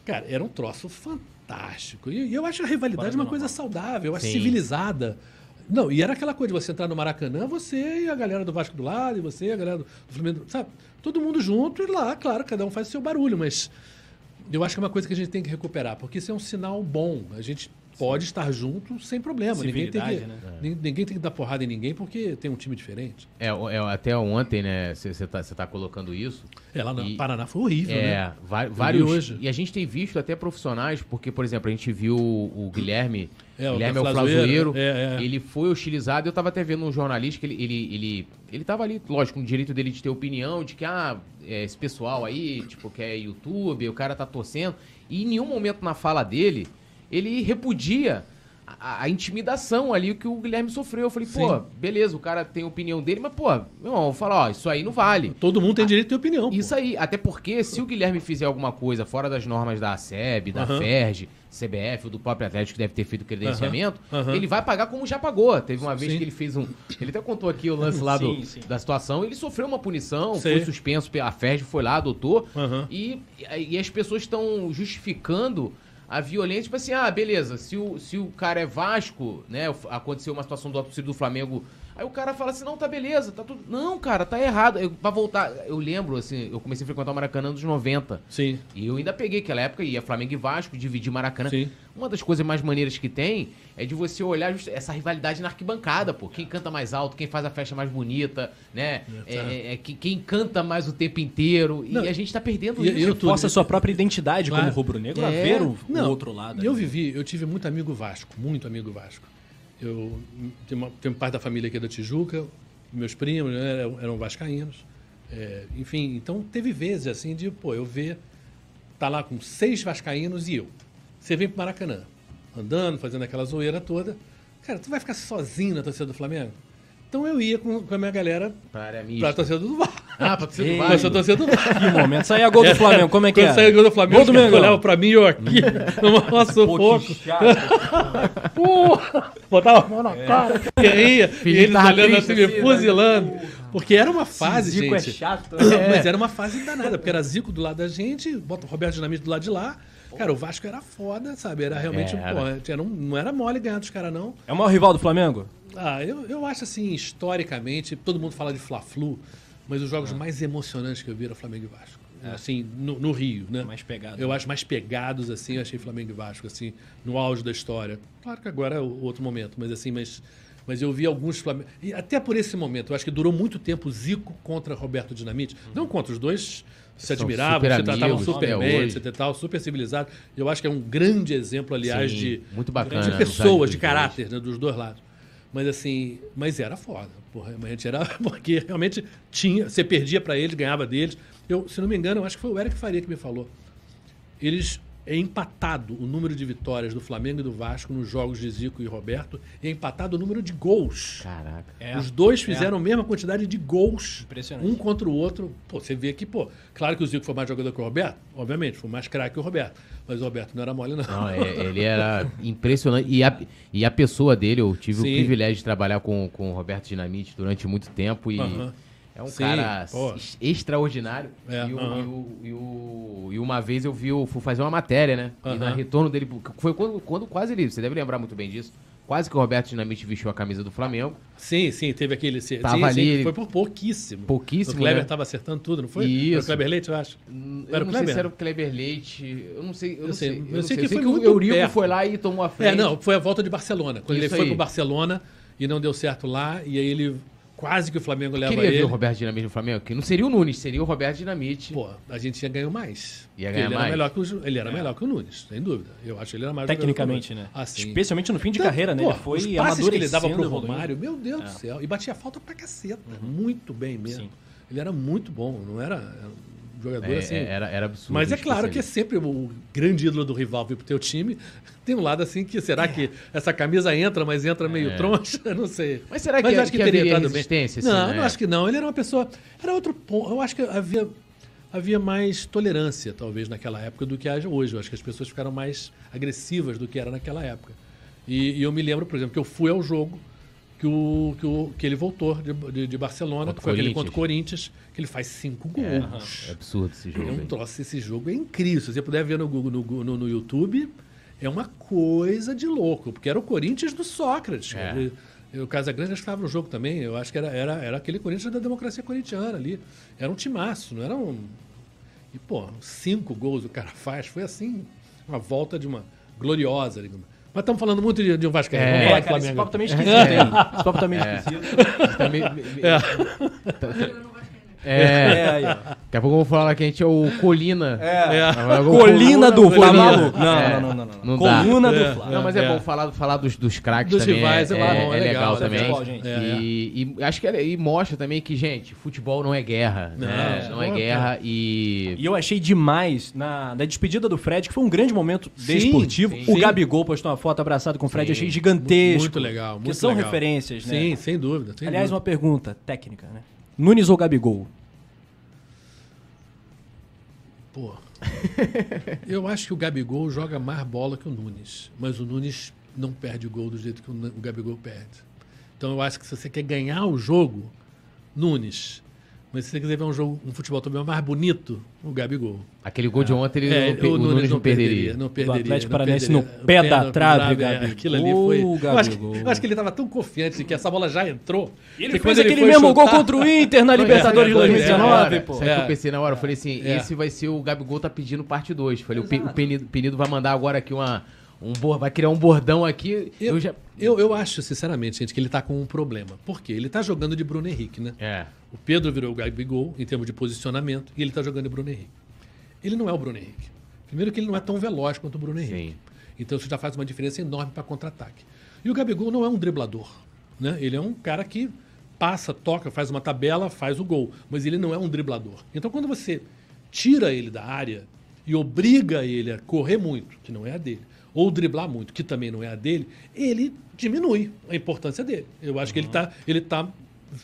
cara, era um troço fantástico. E, e eu acho a rivalidade uma coisa saudável, eu acho Sim. civilizada. Não, e era aquela coisa de você entrar no Maracanã, você e a galera do Vasco do lado, e você e a galera do, Flamengo, sabe? Todo mundo junto e lá, claro, cada um faz o seu barulho, mas eu acho que é uma coisa que a gente tem que recuperar, porque isso é um sinal bom. A gente pode estar junto sem problema. Ninguém tem, que, né? nin- ninguém tem que dar porrada em ninguém porque tem um time diferente. É, é, até ontem, né, você tá, cê tá colocando isso. É, lá no E- Paraná foi horrível, É, né? vários. hoje. E a gente tem visto até profissionais, porque, por exemplo, a gente viu o Guilherme. É, o Guilherme é o Flazoeiro, é, é. Ele foi hostilizado. Eu tava até vendo um jornalista que ele, ele, ele, ele tava ali, lógico, com o direito dele de ter opinião, de que, ah, é, esse pessoal aí, tipo, que é YouTube, o cara tá torcendo. E em nenhum momento na fala dele, ele repudia a, a intimidação ali que o Guilherme sofreu. Eu falei, pô, beleza, o cara tem a opinião dele, mas, pô, meu irmão, fala, ó, isso aí não vale. Todo mundo tem direito de ter opinião. pô. Isso aí, até porque se o Guilherme fizer alguma coisa fora das normas da SEB, da Aham. FERJ, CBF ou do próprio Atlético que deve ter feito credenciamento, Aham, aham. ele vai pagar como já pagou. Teve uma vez Sim. que ele fez um. Ele até contou aqui o lance lá do, Sim, sim. da situação. Ele sofreu uma punição, Sei. foi suspenso, a FERJ foi lá, adotou. Aham. E, e as pessoas estão justificando a violência, tipo assim, ah, beleza, se o, se o cara é Vasco, né, aconteceu uma situação do torcida do Flamengo, aí o cara fala assim, não, tá beleza, tá tudo... Não, cara, tá errado. Eu, pra voltar, eu lembro, assim, eu comecei a frequentar o Maracanã nos 90, Sim. e eu ainda peguei aquela época, ia Flamengo e Vasco, dividir Maracanã. Sim. Uma das coisas mais maneiras que tem é de você olhar essa rivalidade na arquibancada, pô. Quem canta mais alto, quem faz a festa mais bonita, né? É, é, é, que- quem canta mais o tempo inteiro. Não, e a gente tá perdendo e- isso. e eu Força a sua própria identidade Claro. como rubro-negro a É. ver o, o Não, outro lado. E eu né? vivi, eu tive muito amigo Vasco, muito amigo Vasco. Eu tenho, uma, tenho parte da família aqui da Tijuca, meus primos né, eram, eram vascaínos. É, enfim, então teve vezes assim de, pô, eu ver, tá lá com seis vascaínos e eu. Você vem pro Maracanã, andando, fazendo aquela zoeira toda. Cara, tu vai ficar sozinho na torcida do Flamengo? Então eu ia com, com a minha galera Pra área pra torcida do Vasco. Ah, pra torcida do Ei, Pra Vasco. torcida do Vasco. Que momento. Saía gol do Flamengo, como é que Quando é? saiu o gol do Flamengo, Gol do olhavam pra mim, eu aqui, numa sufoco. Porra! Botava a mão na cara. E aí, e eles olhando assim, me assim, né? fuzilando. Porque era uma fase, Zico é gente. chato. Mas era uma fase danada, porque era Zico do lado da gente, bota o Roberto Dinamite do lado de lá. Cara, o Vasco era foda, sabe? Era realmente, Era. pô, era um- não era mole ganhar dos caras, não. É o maior rival do Flamengo? Ah, eu, eu acho assim, historicamente, todo mundo fala de Fla-Flu, mas os É. jogos mais emocionantes que eu vi eram Flamengo e Vasco. Assim, no, no Rio, né? Mais pegado. Eu acho mais pegados, assim, eu achei Flamengo e Vasco, assim, no auge da história. Claro que agora é o outro momento, mas assim, mas, mas eu vi alguns Flamengo. E até por esse momento, eu acho que durou muito tempo Zico contra Roberto Dinamite. Não contra os dois. Se admiravam, se tratavam super bem, etc. e Tal, super civilizados. Eu acho que é um grande exemplo, aliás, Sim, de, muito bacana, de pessoas, de caráter, né, dos dois lados. Mas assim, mas era foda. Porra, a gente era. Porque realmente tinha. Você perdia pra eles, ganhava deles. Eu, se não me engano, acho que foi o Eric Faria que me falou. Eles. É empatado o número de vitórias do Flamengo e do Vasco nos jogos de Zico e Roberto. E é empatado o número de gols. Caraca. É. Os dois fizeram a mesma quantidade de gols. Impressionante. Um contra o outro. Pô, você vê que, pô, claro que o Zico foi mais jogador que o Roberto, obviamente, foi mais craque que o Roberto. Mas o Roberto não era mole, não. Não, é- ele era impressionante. E a, e a pessoa dele, eu tive Sim. o privilégio de trabalhar com, com o Roberto Dinamite durante muito tempo. E Aham. É um Sim, cara pô. extraordinário. É, e, o- aham. e, o- e o- e uma vez eu vi, o- fui fazer uma matéria, né? E Aham. na retorno dele, foi quando, quando quase ele, você deve lembrar muito bem disso. Quase que o Roberto Dinamite vestiu a camisa do Flamengo. Sim, sim, teve aquele. Sim, Tava sim, ali- foi por pouquíssimo. Pouquíssimo, O Kleber né? tava acertando tudo, não foi? Isso. Foi o Kleber Leite, eu acho. Eu Era não sei se era o Kleber Leite. Eu não sei. Eu, Eu não sei, sei. eu Eu, sei sei. que sei foi que o Eurico perto. foi lá e tomou a frente. É, não, foi a volta de Barcelona. Quando Isso ele foi pro Barcelona e não deu certo lá, e aí ele quase que o Flamengo leva Queria ele. ver o Roberto Dinamite no Flamengo, que não seria o Nunes, seria o Roberto Dinamite. Pô, a gente ia ganhar mais. Ia ganhar ele mais. Era melhor que o, ele era melhor que o Nunes, sem dúvida. Eu acho que ele era mais Tecnicamente, né? Nunes. Ah, sim. Especialmente no fim de Tanto, carreira, né? pô, Ele foi os passes que ele dava pro. Romário, meu Deus do céu. E batia falta pra caceta. Muito bem mesmo. Sim. Ele era muito bom, não era, era jogador É, assim. era, era absurdo. Mas é claro que é sempre o grande ídolo do rival vir pro teu time. Tem um lado assim que será que essa camisa entra, mas entra meio É. troncha? Não sei. Mas será que- eu acho que haveria resistência, assim, não, né? não acho que não. Ele era uma pessoa. Era outro ponto. Eu acho que havia. havia mais tolerância, talvez, naquela época do que haja hoje. Eu acho que as pessoas ficaram mais agressivas do que era naquela época. E, e eu me lembro, por exemplo, que eu fui ao jogo que, o, que, o, que ele voltou de, de, de Barcelona, que foi aquele contra o Corinthians, que ele faz cinco gols. É absurdo esse jogo. É um troço, esse jogo é incrível. Se você puder ver no, Google, no, no, no YouTube, é uma coisa de louco, porque era o Corinthians do Sócrates. É. O Casagrande estava no jogo também. Eu acho que era, era, era aquele Corinthians da democracia corintiana ali. Era um timaço, não era um. E, pô, cinco gols o cara faz. Foi assim, uma volta de uma gloriosa. digamos. Mas estamos falando muito de, de um Vascaíno. É, Vamos falar É, de cara, esse Flamengo. papo tá meio esquisito, hein? Esse papo tá meio esquisito. Tá meio- meio- É. É, É, aí, ó. daqui a pouco eu vou falar que a gente é o Colina. É. Eu vou- Colina do Fla. Colina. maluco? Não, É. não, não, não, não. Não dá. Coluna É. do Fla. Não, mas é, É. bom falar, falar dos, dos craques Dos também. rivais, é é, bom, é é legal, legal é também. futebol. É, e, e acho que é- e mostra também que, gente, futebol não é guerra. Não, né? Não é não é guerra e. E eu achei demais na, na despedida do Fred, que foi um grande momento Sim, desportivo. sim. O Sim. Gabigol postou uma foto abraçado com o Fred, Sim. achei gigantesco. Muito legal, muito Que são legal. referências, né? Sim, sem dúvida. sem Aliás, dúvida. uma pergunta técnica, né? Nunes ou Gabigol? Pô. Eu acho que o Gabigol joga mais bola que o Nunes. Mas o Nunes não perde gol do jeito que o Gabigol perde. Então eu acho que se você quer ganhar o jogo, Nunes. Mas se você quiser ver um jogo, um futebol também mais bonito, o Gabigol. Aquele gol de ontem, ele É, não, pe- o Nunes não perderia. Não perderia. Atlético não Paranaense perderia. no pé O da trave, é, Gabigol, Aquilo ali foi. Eu acho, que, Gabigol. eu acho que ele estava tão confiante de que essa bola já entrou. E ele fez aquele foi mesmo gol chutar- contra o Inter na Libertadores de é, 2019, é, pô. Sabe o que É. eu pensei na hora? Eu falei assim, É. esse vai ser o Gabigol tá pedindo parte 2. Falei, o, Pe- o Penido, Penido vai mandar agora aqui uma. Um vai criar um bordão aqui. Eu, Eu, já. eu, eu acho, sinceramente, gente, que ele tá com um problema. Por quê? Ele tá jogando de Bruno Henrique, né? É. O Pedro virou o Gabigol em termos de posicionamento e ele tá jogando de Bruno Henrique. Ele não é o Bruno Henrique. Primeiro que ele não é tão veloz quanto o Bruno Henrique. Sim. Então isso já faz uma diferença enorme para contra-ataque. E o Gabigol não é um driblador. Né? Ele é um cara que passa, toca, faz uma tabela, faz o gol. Mas ele não é um driblador. Então quando você tira ele da área e obriga ele a correr muito, que não é a dele, ou driblar muito, que também não é a dele, ele diminui a importância dele. Eu acho que ele tá, ele tá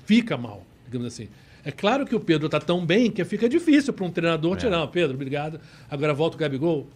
fica mal, digamos assim. É claro que o Pedro tá tão bem que fica difícil para um treinador tirar, "Não, Pedro, obrigado. Agora volta o Gabigol.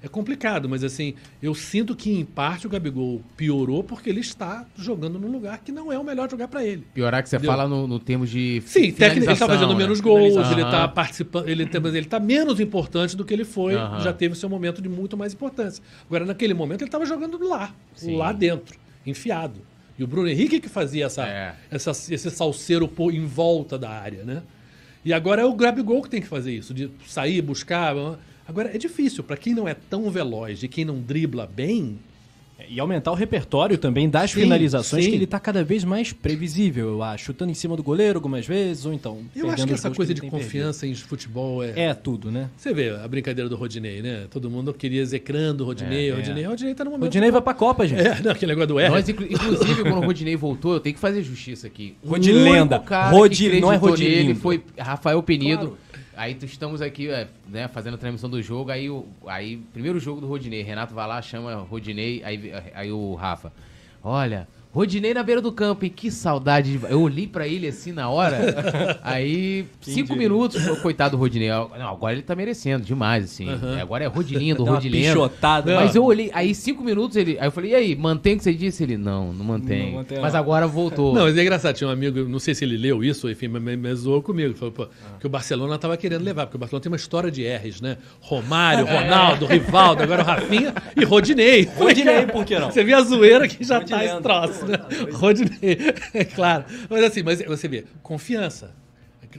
É complicado, mas assim, eu sinto que em parte o Gabigol piorou porque ele está jogando num lugar que não é o melhor lugar para ele. Piorar que você Entendeu? fala no, no termos de. Sim, técnico, ele está fazendo né? menos gols, ele está participando, ele tá, mas ele está menos importante do que ele foi, Aham. já teve seu momento de muito mais importância. Agora, naquele momento, ele estava jogando lá, Sim. lá dentro, enfiado. E o Bruno Henrique que fazia essa, É. essa- esse salseiro em volta da área, né? E agora é o Gabigol que tem que fazer isso, de sair, buscar. Agora, é difícil, para quem não é tão veloz e quem não dribla bem, E aumentar o repertório também das Sim, finalizações, sim. que ele tá cada vez mais previsível, eu acho. Chutando em cima do goleiro algumas vezes, ou então. eu acho que essa coisa ele de tem perdido. confiança em futebol é, É tudo, né? Você vê a brincadeira do Rodinei, né? Todo mundo queria execrando o Rodinei, É, o Rodinei. O Rodinei tá no O momento. Rodinei vai pra Copa, gente. É, não, aquele negócio do R. Nós, inclu- inclusive, quando o Rodinei voltou, eu tenho que fazer justiça aqui. Rodilenda. cara Rodi- que não é Rodilindo. nele foi Rafael Penido. Claro. Aí estamos aqui, é, né, fazendo a transmissão do jogo. Aí, o aí, primeiro jogo do Rodinei. Renato vai lá, chama Rodinei. Aí, aí o Rafa. Olha, Rodinei na beira do campo, e que saudade. de- Eu olhei pra ele assim na hora. aí, cinco minutos, pô, coitado do Rodinei. Não, agora ele tá merecendo demais, assim. É, Agora é Rodilindo, Dá uma Rodilendo. pichotada. Mas Não. eu olhei, aí cinco minutos ele. Aí eu falei, e aí, mantém o que você disse? Ele, não, não mantém. Não mantém, mas não. agora voltou. Não, mas é engraçado, tinha um amigo, não sei se ele leu isso, enfim, mas, mas- zoou comigo. Falou, pô, Ah. que o Barcelona tava querendo levar, porque o Barcelona tem uma história de R's, né? Romário, Ronaldo, Rivaldo, agora o Rafinha e Rodinei. Rodinei, por que não? Você vê a zoeira que já tá Rodilendo. esse troço, Rodinei, é claro. Mas assim, mas você vê, confiança.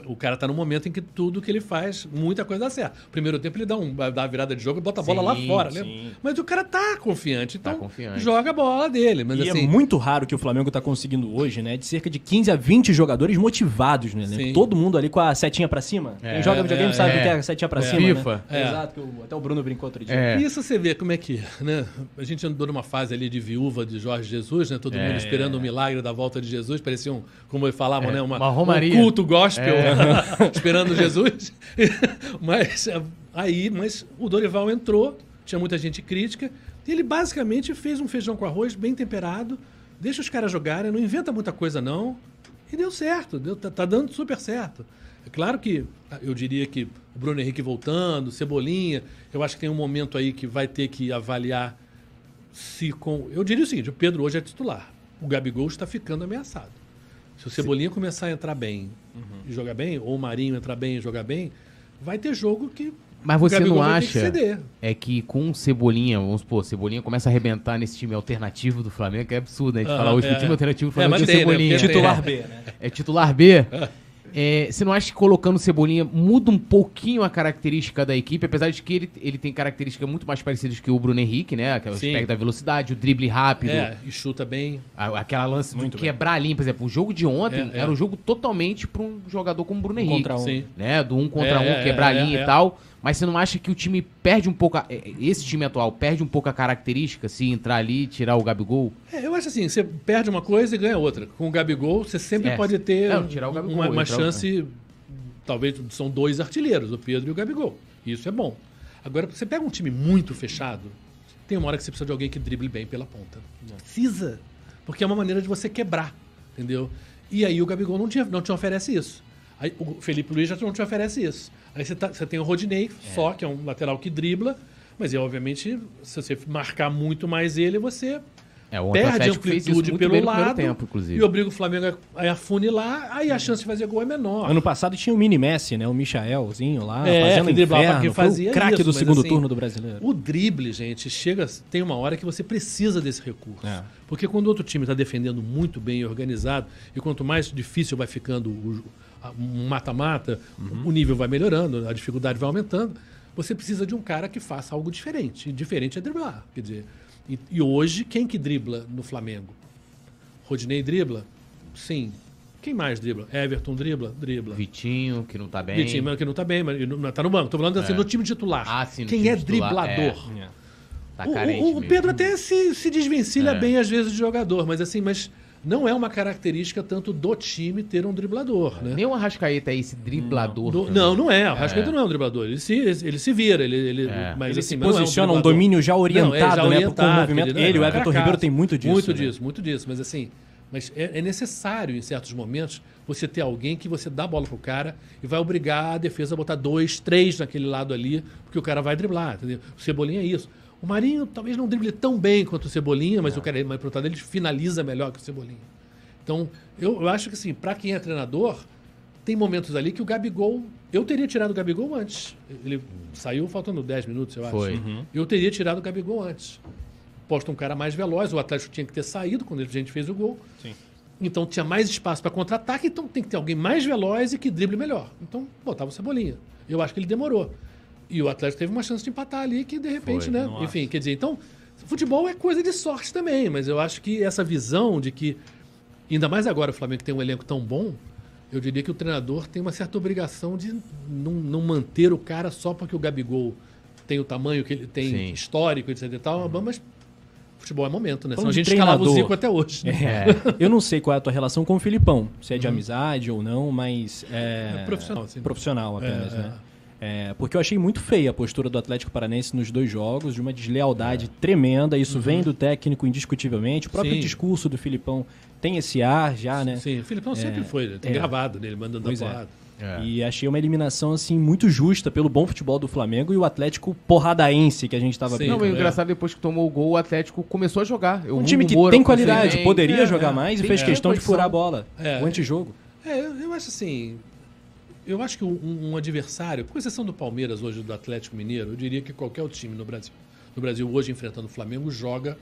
O cara tá num momento em que tudo que ele faz, muita coisa dá certo. Primeiro tempo ele dá, um, dá uma virada de jogo e bota a bola lá Sim, fora, sim. né? Mas o cara tá confiante, então Tá confiante. joga a bola dele. Mas E assim, é muito raro que o Flamengo tá conseguindo hoje, né? De cerca de 15 a 20 jogadores motivados, né? Sim. Todo mundo ali com a setinha pra cima. É, Quem joga videogame é, sabe o é. que é a setinha pra É. cima, FIFA. né? É. Exato, que o- até o Bruno brincou outro dia. É. Isso você vê como é que, né? A gente andou numa fase ali de viúva de Jorge Jesus, né? Todo É. mundo esperando o milagre da volta de Jesus, parecia um, como falavam, É, né? Uma, uma romaria. Um culto gospel, Esperando Jesus. mas aí, mas o Dorival entrou, tinha muita gente crítica, e ele basicamente fez um feijão com arroz bem temperado, deixa os caras jogarem, não inventa muita coisa não, E deu certo, deu, tá, tá dando super certo. É claro que eu diria que o Bruno Henrique voltando, Cebolinha, eu acho que tem um momento aí que vai ter que avaliar se com. Eu diria o seguinte: o Pedro hoje é titular. O Gabigol está ficando ameaçado. Se o Cebolinha começar a entrar bem e jogar bem, ou o Marinho entrar bem e jogar bem, vai ter jogo que. Mas você não que acha ceder. é que com o Cebolinha, vamos supor, Cebolinha começa a arrebentar nesse time alternativo do Flamengo, que é absurdo, né? A gente Aham, falar hoje que é. o time alternativo do É, Flamengo mas tem o tem, né? Cebolinha. Tem- Titular B, né? É titular B. É, você não acha que colocando o Cebolinha muda um pouquinho a característica da equipe, apesar de que ele, ele tem características muito mais parecidas que o Bruno Henrique, né? Aquele Sim. aspecto da velocidade, o drible rápido, É, e chuta bem. a- aquela lance Muito de quebrar a linha. Por exemplo, o jogo de ontem É, é. era um jogo totalmente para um jogador como o Bruno Um Henrique. contra um. Sim. Né? Do um contra É, um, é, quebrar é, a linha é, e tal. Mas você não acha que o time perde um pouco. a- é, esse time atual perde um pouco a característica se entrar ali e tirar o Gabigol? É, eu acho assim, você perde uma coisa e ganha outra. Com o Gabigol, você sempre É. pode ter Não, Gabigol, uma, uma entrar o- chance. Talvez são dois artilheiros, o Pedro e o Gabigol. Isso é bom. Agora, você pega um time muito fechado, tem uma hora que você precisa de alguém que drible bem pela ponta. Precisa. Porque é uma maneira de você quebrar, entendeu? E aí o Gabigol não te, não te oferece isso. Aí o Felipe Luiz já não te oferece isso. Aí você, tá- você tem o Rodinei, só, que é um lateral que dribla, mas é, obviamente, se você marcar muito mais ele, você É, perde amplitude pelo lado tempo, e obriga o Flamengo a a afunilar, aí a chance de fazer gol é menor. Ano passado tinha o mini Messi, né? O Michaelzinho lá, É, fazendo que inferno. que fazia o craque do segundo assim, turno do brasileiro. O drible, gente, chega. Tem uma hora que você precisa desse recurso. É. Porque quando o outro time está defendendo muito bem e organizado, e quanto mais difícil vai ficando o- um mata-mata, Uhum. o nível vai melhorando, a dificuldade vai aumentando. Você precisa de um cara que faça algo diferente. E diferente é driblar. Quer dizer, e, e hoje, quem que dribla no Flamengo? Rodinei dribla? Sim. Quem mais dribla? Everton dribla? Dribla. Vitinho, que não tá bem. Vitinho, mas que não tá bem, mas não tá no banco. Tô falando assim, É. no time titular. Ah, sim, Quem é titular, driblador? É. Tá O- o, o mesmo. Pedro até se, se desvencilha É. bem às vezes de jogador, mas assim, mas não é uma característica tanto do time ter um driblador, né? Nem o Arrascaeta é esse driblador. Do- também. não, não é. O Rascaeta não é um driblador. Ele se, ele se vira, ele, ele, É. mas Ele assim, se não é posiciona um, driblador. domínio já orientado, Não, é, já né? Com o orientado, movimento. não Ele, o é Everton fracasso. Ribeiro tem muito disso. Muito né? disso, muito disso. Mas assim, mas é, é necessário em certos momentos você ter alguém que você dá a bola pro cara e vai obrigar a defesa a botar dois, três naquele lado ali, porque o cara vai driblar, entendeu? O Cebolinha é isso. O Marinho talvez não drible tão bem quanto o Cebolinha, mas o cara, mas pro outro lado, ele finaliza melhor que o Cebolinha. Então, eu, eu acho que assim, para quem é treinador, tem momentos ali que o Gabigol. Eu teria tirado o Gabigol antes. Ele saiu faltando 10 minutos, eu acho. Foi. Eu teria tirado o Gabigol antes. Posta um cara mais veloz, o Atlético tinha que ter saído quando a gente fez o gol. Sim. Então tinha mais espaço para contra-ataque, então tem que ter alguém mais veloz e que drible melhor. Então botava o Cebolinha. Eu acho que ele demorou. E o Atlético teve uma chance de empatar ali que de repente, Foi, né? nossa. Enfim, quer dizer, então futebol é coisa de sorte também, mas eu acho que essa visão de que ainda mais agora o Flamengo tem um elenco tão bom, eu diria que o treinador tem uma certa obrigação de não, não manter o cara só porque o Gabigol tem o tamanho que ele tem Sim. histórico, etc e tal, mas futebol é momento, né? Senão a gente escalava o treinador. Zico até hoje. né? É. Eu não sei qual é a tua relação com o Filipão, se é de amizade ou não, mas é, É profissional, sim. profissional apenas, É, né? É, porque eu achei muito feia a postura do Atlético Paranaense nos dois jogos, de uma deslealdade tremenda. Isso vem do técnico indiscutivelmente. O próprio Sim. discurso do Filipão tem esse ar já, né? Sim, o Filipão sempre foi, né? tem é. gravado nele, mandando a Pois é. porrada. É. E achei uma eliminação assim muito justa pelo bom futebol do Flamengo e o Atlético porradaense que a gente estava vendo. Não, mas o é. engraçado, depois que tomou o gol, o Atlético começou a jogar. O Um time que tem qualidade, poderia É, jogar é. mais e fez é. questão de furar a bola. É. O antijogo. É, eu, eu acho assim. Eu acho que um, um adversário, com exceção do Palmeiras hoje, do Atlético Mineiro, eu diria que qualquer outro time no Brasil, no Brasil hoje enfrentando o Flamengo, joga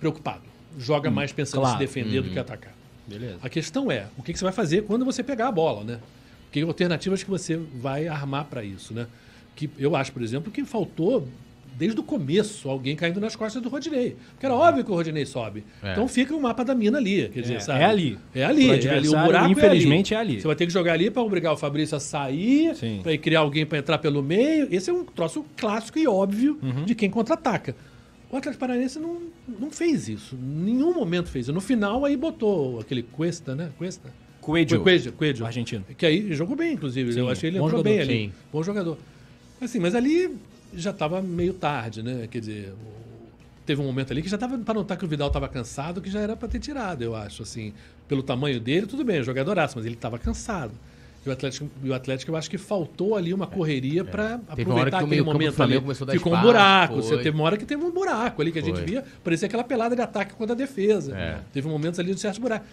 preocupado. Joga mais pensando em claro. se defender do que atacar. Beleza. A questão é, o que, que você vai fazer quando você pegar a bola, né? Que alternativas que você vai armar para isso, né? Que eu acho, por exemplo, que faltou desde o começo alguém caindo nas costas do Rodinei. Porque era óbvio que o Rodinei sobe. É. Então fica o mapa da mina ali, quer dizer, É, sabe? é ali. É ali, é ali. O buraco infelizmente, é é ali. ali. Você vai ter que jogar ali para obrigar o Fabrício a sair, para criar alguém para entrar pelo meio. Esse é um troço clássico e óbvio Uhum. de quem contra-ataca. O Atlético Paranaense não, não fez isso. Em nenhum momento fez isso. No final, aí botou aquele Cuesta, né? Cuesta? Coelho, Coelho, Coelho. o argentino. Que aí jogou bem, inclusive. Sim, eu achei ele entrou jogador. bem ali. Sim. Bom jogador. Assim, mas ali já estava meio tarde, né? Quer dizer, teve um momento ali que já dava para notar que o Vidal estava cansado, que já era para ter tirado, eu acho. Assim, pelo tamanho dele, tudo bem, jogadoraço, mas ele estava cansado. E o Atlético, o Atlético, eu acho que faltou ali uma correria para É, hora que aproveitar aquele momento ali. Ficou um buraco. foi. Você teve uma hora que teve um buraco ali que a gente Foi. via, parecia aquela pelada de ataque contra a defesa. É. Teve momentos ali de certos buracos.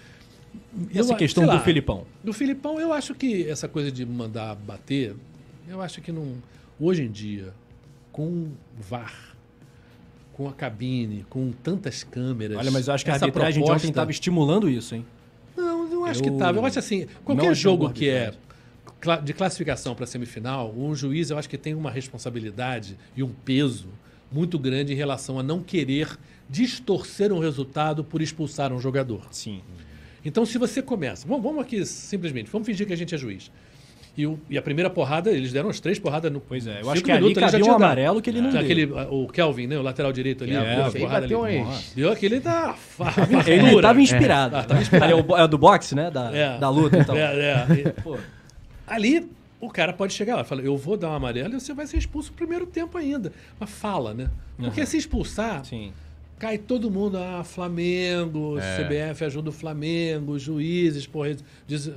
E essa Eu- questão sei do lá, Filipão? do Filipão, eu acho que essa coisa de mandar bater, eu acho que não. Hoje em dia, com VAR, com a cabine, com tantas câmeras. Olha, mas eu acho que a essa arbitragem de proposta- ontem estava estimulando isso, hein? Não, eu não acho Eu que tava. Eu acho assim, qualquer jogo que é de classificação para semifinal, um juiz eu acho que tem uma responsabilidade e um peso muito grande em relação a não querer distorcer um resultado por expulsar um jogador. Sim. Então, se você começa, vamos, vamos aqui simplesmente, vamos fingir que a gente é juiz. E, o- e a primeira porrada, eles deram as três porradas no. Pois é, eu cinco acho que ali minutos, ele já um tinha dado. amarelo que ele não deu. Aquele, o Kelvin, né, o lateral direito ali, É, aí porrada ali. umas... Deu aquele da Ele estava inspirado. Ah, tava inspirado. É, o, é do boxe, né? Da, É. da luta, então. É, é. Pô, Ali, o cara pode chegar lá e falar, eu vou dar um amarelo e você vai ser expulso no primeiro tempo ainda. Mas fala, né? Porque se expulsar, sim. Cai todo mundo. Ah, Flamengo, É. CBF ajuda o Flamengo, os juízes pô,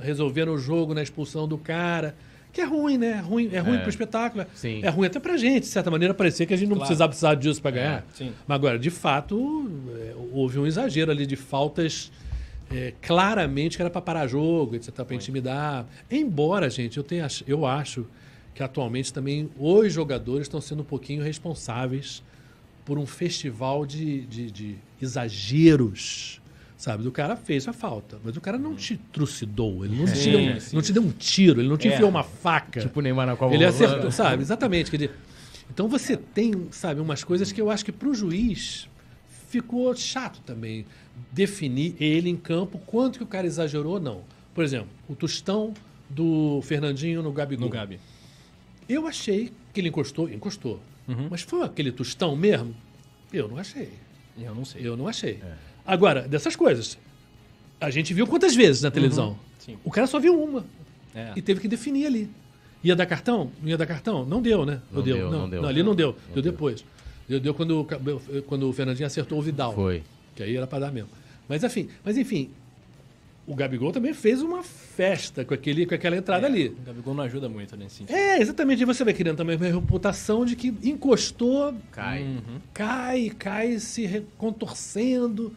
resolveram o jogo na expulsão do cara. Que é ruim, né? É ruim, é ruim É. pro espetáculo. Sim. É ruim até pra gente, de certa maneira, parecia que a gente não Claro. precisava precisar disso pra ganhar. sim. Mas agora, de fato, é, houve um exagero ali de faltas é, claramente que era para parar jogo, etc., para intimidar. Embora, gente, eu, tenha, eu acho que atualmente também os jogadores estão sendo um pouquinho responsáveis por um festival de, de, de exageros. Sabe, o cara fez a falta, mas o cara não te trucidou, ele não, te, Sim, deu, sim. não te deu um tiro, ele não te É. enfiou uma faca. Tipo Neymar na Copa Ele acertou, sabe? Exatamente. Quer dizer, então você tem, sabe, umas coisas que eu acho que para o juiz ficou chato também definir ele em campo quanto que o cara exagerou ou não. Por exemplo, o tostão do Fernandinho no Gabigol. No Gabi. Eu achei que ele encostou, encostou. Uhum. Mas foi aquele tostão mesmo? Eu não achei. Eu não sei. Eu não achei. É. Agora, dessas coisas, a gente viu quantas vezes na televisão? Uhum. O cara só viu uma É. e teve que definir ali. Ia dar cartão? Não ia dar cartão? Não deu, né? Não deu. deu, não deu. ali não deu. Não deu deu. depois. Deu, deu quando, quando o Fernandinho acertou o Vidal. Foi. Que aí era para dar mesmo. Mas enfim, mas enfim, o Gabigol também fez uma festa com, aquele, com aquela entrada ali. O Gabigol não ajuda muito nesse sentido. É, exatamente. E você vai criando também uma reputação de que encostou, Cai. cai, cai se contorcendo.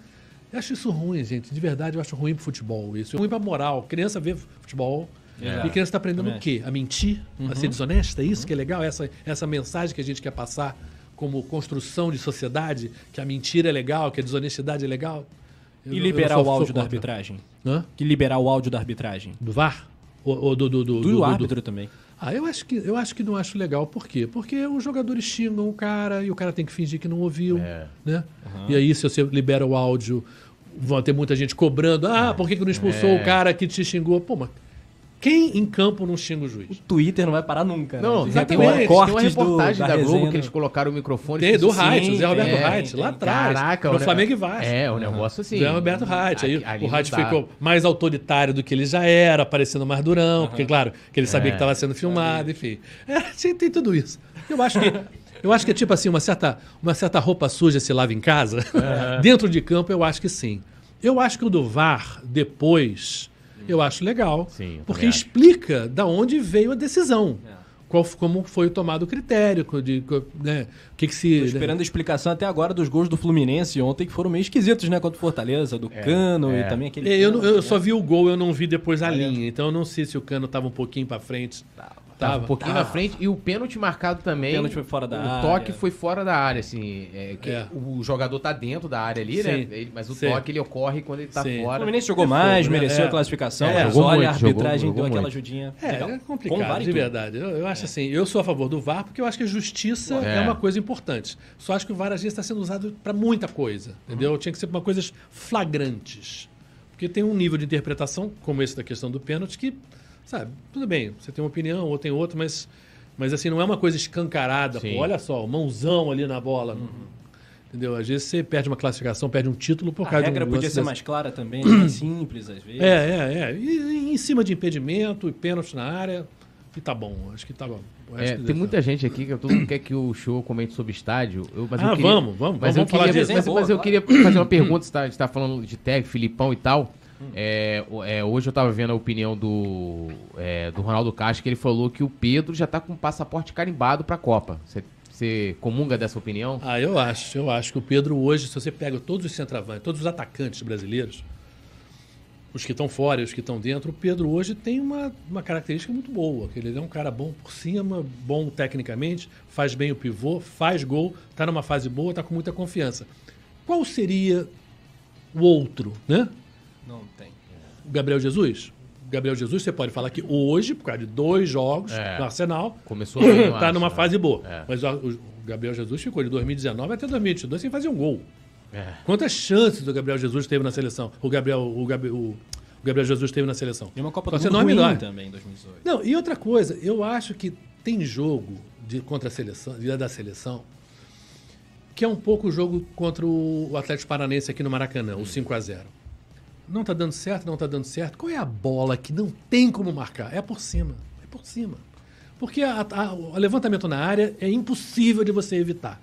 Eu acho isso ruim, gente. De verdade, eu acho ruim pro futebol. Isso é ruim pra moral. Criança vê futebol. Exato. E criança tá aprendendo Também o quê? A mentir? A ser desonesta? É isso que é legal? Essa, essa mensagem que a gente quer passar como construção de sociedade? Que a mentira é legal, que a desonestidade é legal? Eu E liberar o áudio da arbitragem? Hã? Que liberar o áudio da arbitragem? Do VAR? Ou, ou do, do, do, Do, do- do- árbitro também. Ah, eu acho, que, eu acho que não acho legal. Por quê? Porque os jogadores xingam o cara e o cara tem que fingir que não ouviu. É. Né? E aí, se você libera o áudio, vão ter muita gente cobrando. Ah, por que, que não expulsou É. o cara que te xingou? Pô, mas quem em campo não xinga o juiz? O Twitter não vai parar nunca. Não, né? tem, tem, Exatamente. uma, tem uma Cortes do- reportagem da da, Globo resenha que eles colocaram o microfone. Tem, do Height, o Zé Roberto tem, Height, tem. lá atrás. Caraca, no Flamengo e Vasco. É, o negócio assim. Zé Roberto Height. Aí o não dá. ficou mais autoritário do que ele já era, parecendo mais durão, porque, claro, que ele sabia É. que estava sendo filmado, enfim. É, tem, tem tudo isso. Eu acho que. Eu acho que é tipo assim, uma certa, uma certa roupa suja se lava em casa. Dentro de campo, eu acho que sim. Eu acho que o do VAR, depois, eu acho legal. Sim, eu porque acho. explica da onde veio a decisão. Qual, como foi tomado o critério, de, né, o que, que se. Tô esperando a explicação até agora dos gols do Fluminense ontem, que foram meio esquisitos, né? Contra o Fortaleza, do Cano é. e também aquele. É, eu, não- eu né? só vi o gol, eu não vi depois a linha. Então eu não sei se o cano tava um pouquinho pra frente. Tava um pouquinho na frente e o pênalti marcado também. O pênalti foi fora da o área. toque foi fora da área, assim. é, que É. O jogador tá dentro da área ali, né? Sim. Ele- mas o Sim. toque ele ocorre quando ele tá Sim. O fora. Fluminense jogou É mais, fogo, né? mereceu É. a classificação, É, mas jogou olha, muito, a arbitragem jogou- deu jogou aquela muito. ajudinha. É, legal. é Com complicado, de tudo. verdade. Eu, eu acho assim, eu sou a favor do VAR porque eu acho que a justiça é, É. uma coisa importante. Só acho que o VAR às vezes está sendo usado para muita coisa, entendeu? Tinha que ser para coisas flagrantes. Porque tem um nível de interpretação, como esse da questão do pênalti, que, sabe, tudo bem, você tem uma opinião, ou tem outra, mas, mas assim, não é uma coisa escancarada. Pô, olha só, mãozão ali na bola. Entendeu? Às vezes você perde uma classificação, perde um título por A causa regra de um podia lance ser desse. mais clara também, mais simples às vezes. É, é, é. E, e em cima de impedimento e pênalti na área, E tá bom, acho que tá bom. É, tem deve muita gente aqui que todo mundo quer que o show comente sobre estádio. Eu, mas eu Ah, queria- vamos, vamos, Mas vamos eu falar queria, disso. mas, Boa, mas eu queria fazer uma pergunta. Você tá, a gente tá falando de técnico, Filipão e tal. É, o- é, hoje eu tava vendo a opinião do, é, do Ronaldo Castro, que ele falou que o Pedro já tá com passaporte carimbado pra Copa. Você, comunga dessa opinião? Ah, eu acho. Eu acho que o Pedro hoje, se você pega todos os centroavantes, todos os atacantes brasileiros, os que estão fora e os que estão dentro, o Pedro hoje tem uma, uma característica muito boa. Ele é um cara bom por cima, bom tecnicamente, faz bem o pivô, faz gol, está numa fase boa, está com muita confiança. Qual seria o outro, né? Não tem. O Gabriel Jesus? Gabriel Jesus, você pode falar que hoje, por causa de dois jogos É. no Arsenal, Começou está numa né? faz boa. É. Mas o, Gabriel Jesus ficou de 2019 até 2022 sem fazer um gol. É. Quantas chances o Gabriel Jesus teve na seleção? O Gabriel, o Gabi- o- Gabriel Jesus teve na seleção? E uma Copa do Mundo não é ruim melhor. também em 2018. Não, e outra coisa, eu acho que tem jogo de, contra a seleção, da seleção, que é um pouco o jogo contra o Atlético Paranense aqui no Maracanã, o 5 a 0 Não tá dando certo, não tá dando certo. Qual é a bola que não tem como marcar? É por cima. É por cima. Porque a- a- o levantamento na área é impossível de você evitar.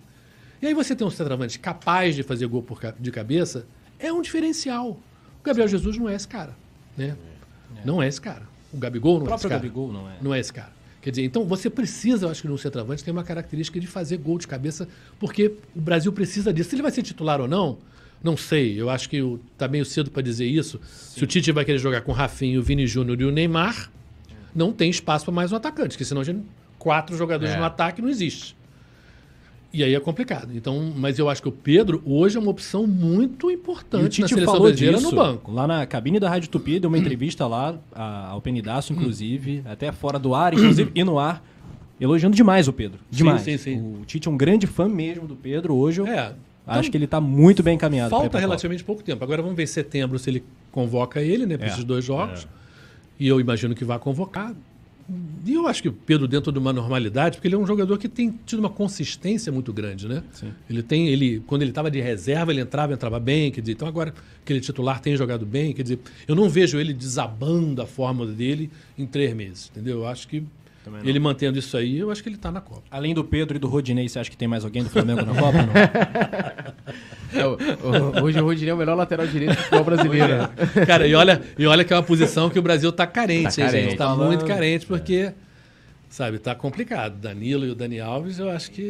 E aí você tem um centroavante capaz de fazer gol por de cabeça, é um diferencial. O Gabriel Jesus não é esse cara. Né? Não é esse cara. O Gabigol não O é esse próprio cara. Gabigol não é. Não é esse cara. Quer dizer, então você precisa, eu acho que no centroavante tem uma característica de fazer gol de cabeça, porque o Brasil precisa disso. Se ele vai ser titular ou não, não sei. Eu acho que o- tá meio cedo para dizer isso. Se o Tite vai querer jogar com o Rafinho, o Vini Júnior e o Neymar, não tem espaço para mais um atacante, porque senão gente, quatro jogadores É. no ataque não existe. E aí é complicado. Então, mas eu acho que o Pedro hoje é uma opção muito E o importante na Tite seleção falou brasileira disso no banco. lá na cabine da Rádio Tupi, deu uma entrevista lá, a- ao Penidaço, inclusive, até fora do ar, inclusive, e no ar, elogiando demais o Pedro. Demais. sim, sim. O Tite é um grande fã mesmo do Pedro. Hoje eu É. acho Então, que ele tá muito bem encaminhado. Falta relativamente pouco tempo. Agora vamos ver em setembro se ele convoca ele, né, para É, esses dois jogos. E eu imagino que vai convocar. E eu acho que o Pedro, dentro de uma normalidade, porque ele é um jogador que tem tido uma consistência muito grande, né? Sim. Ele tem, ele, quando ele estava de reserva, ele entrava, entrava bem, quer dizer, então agora que ele é titular tem jogado bem, quer dizer, eu não vejo ele desabando a fórmula dele em três meses, entendeu? Eu acho que. Ele mantendo isso aí, eu acho que ele está na Copa. Além do Pedro e do Rodinei, você acha que tem mais alguém do Flamengo na Copa? Não? É, o- o- hoje o Rodinei é o melhor lateral direito do futebol brasileiro. né? Cara, e olha, e olha que é uma posição que o Brasil tá carente, Tá hein, carente. gente? Tá Falando. muito carente, porque, sabe, tá complicado. Danilo e o Dani Alves, eu acho que.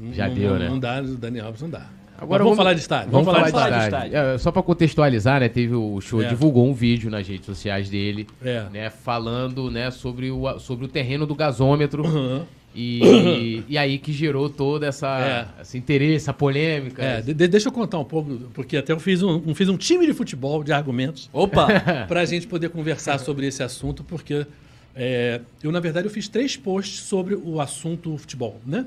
não- Já não, deu, não, né? Não dá, o Dani Alves não dá. Agora Mas vamos, falar de estádio. Vamos, falar, de falar de estádio. estádio. É, só pra contextualizar, né? Teve o show, É. divulgou um vídeo nas redes sociais dele, É. né? Falando, né, sobre o, sobre o terreno do gasômetro. Aham. E, e aí que gerou toda essa É. esse interesse, essa polêmica. É, de- de- deixa eu contar um pouco, porque até eu fiz um, um- fiz um time de futebol de argumentos Opa! para a gente poder conversar sobre esse assunto, porque é, eu, na verdade, eu fiz três posts sobre o assunto futebol, né?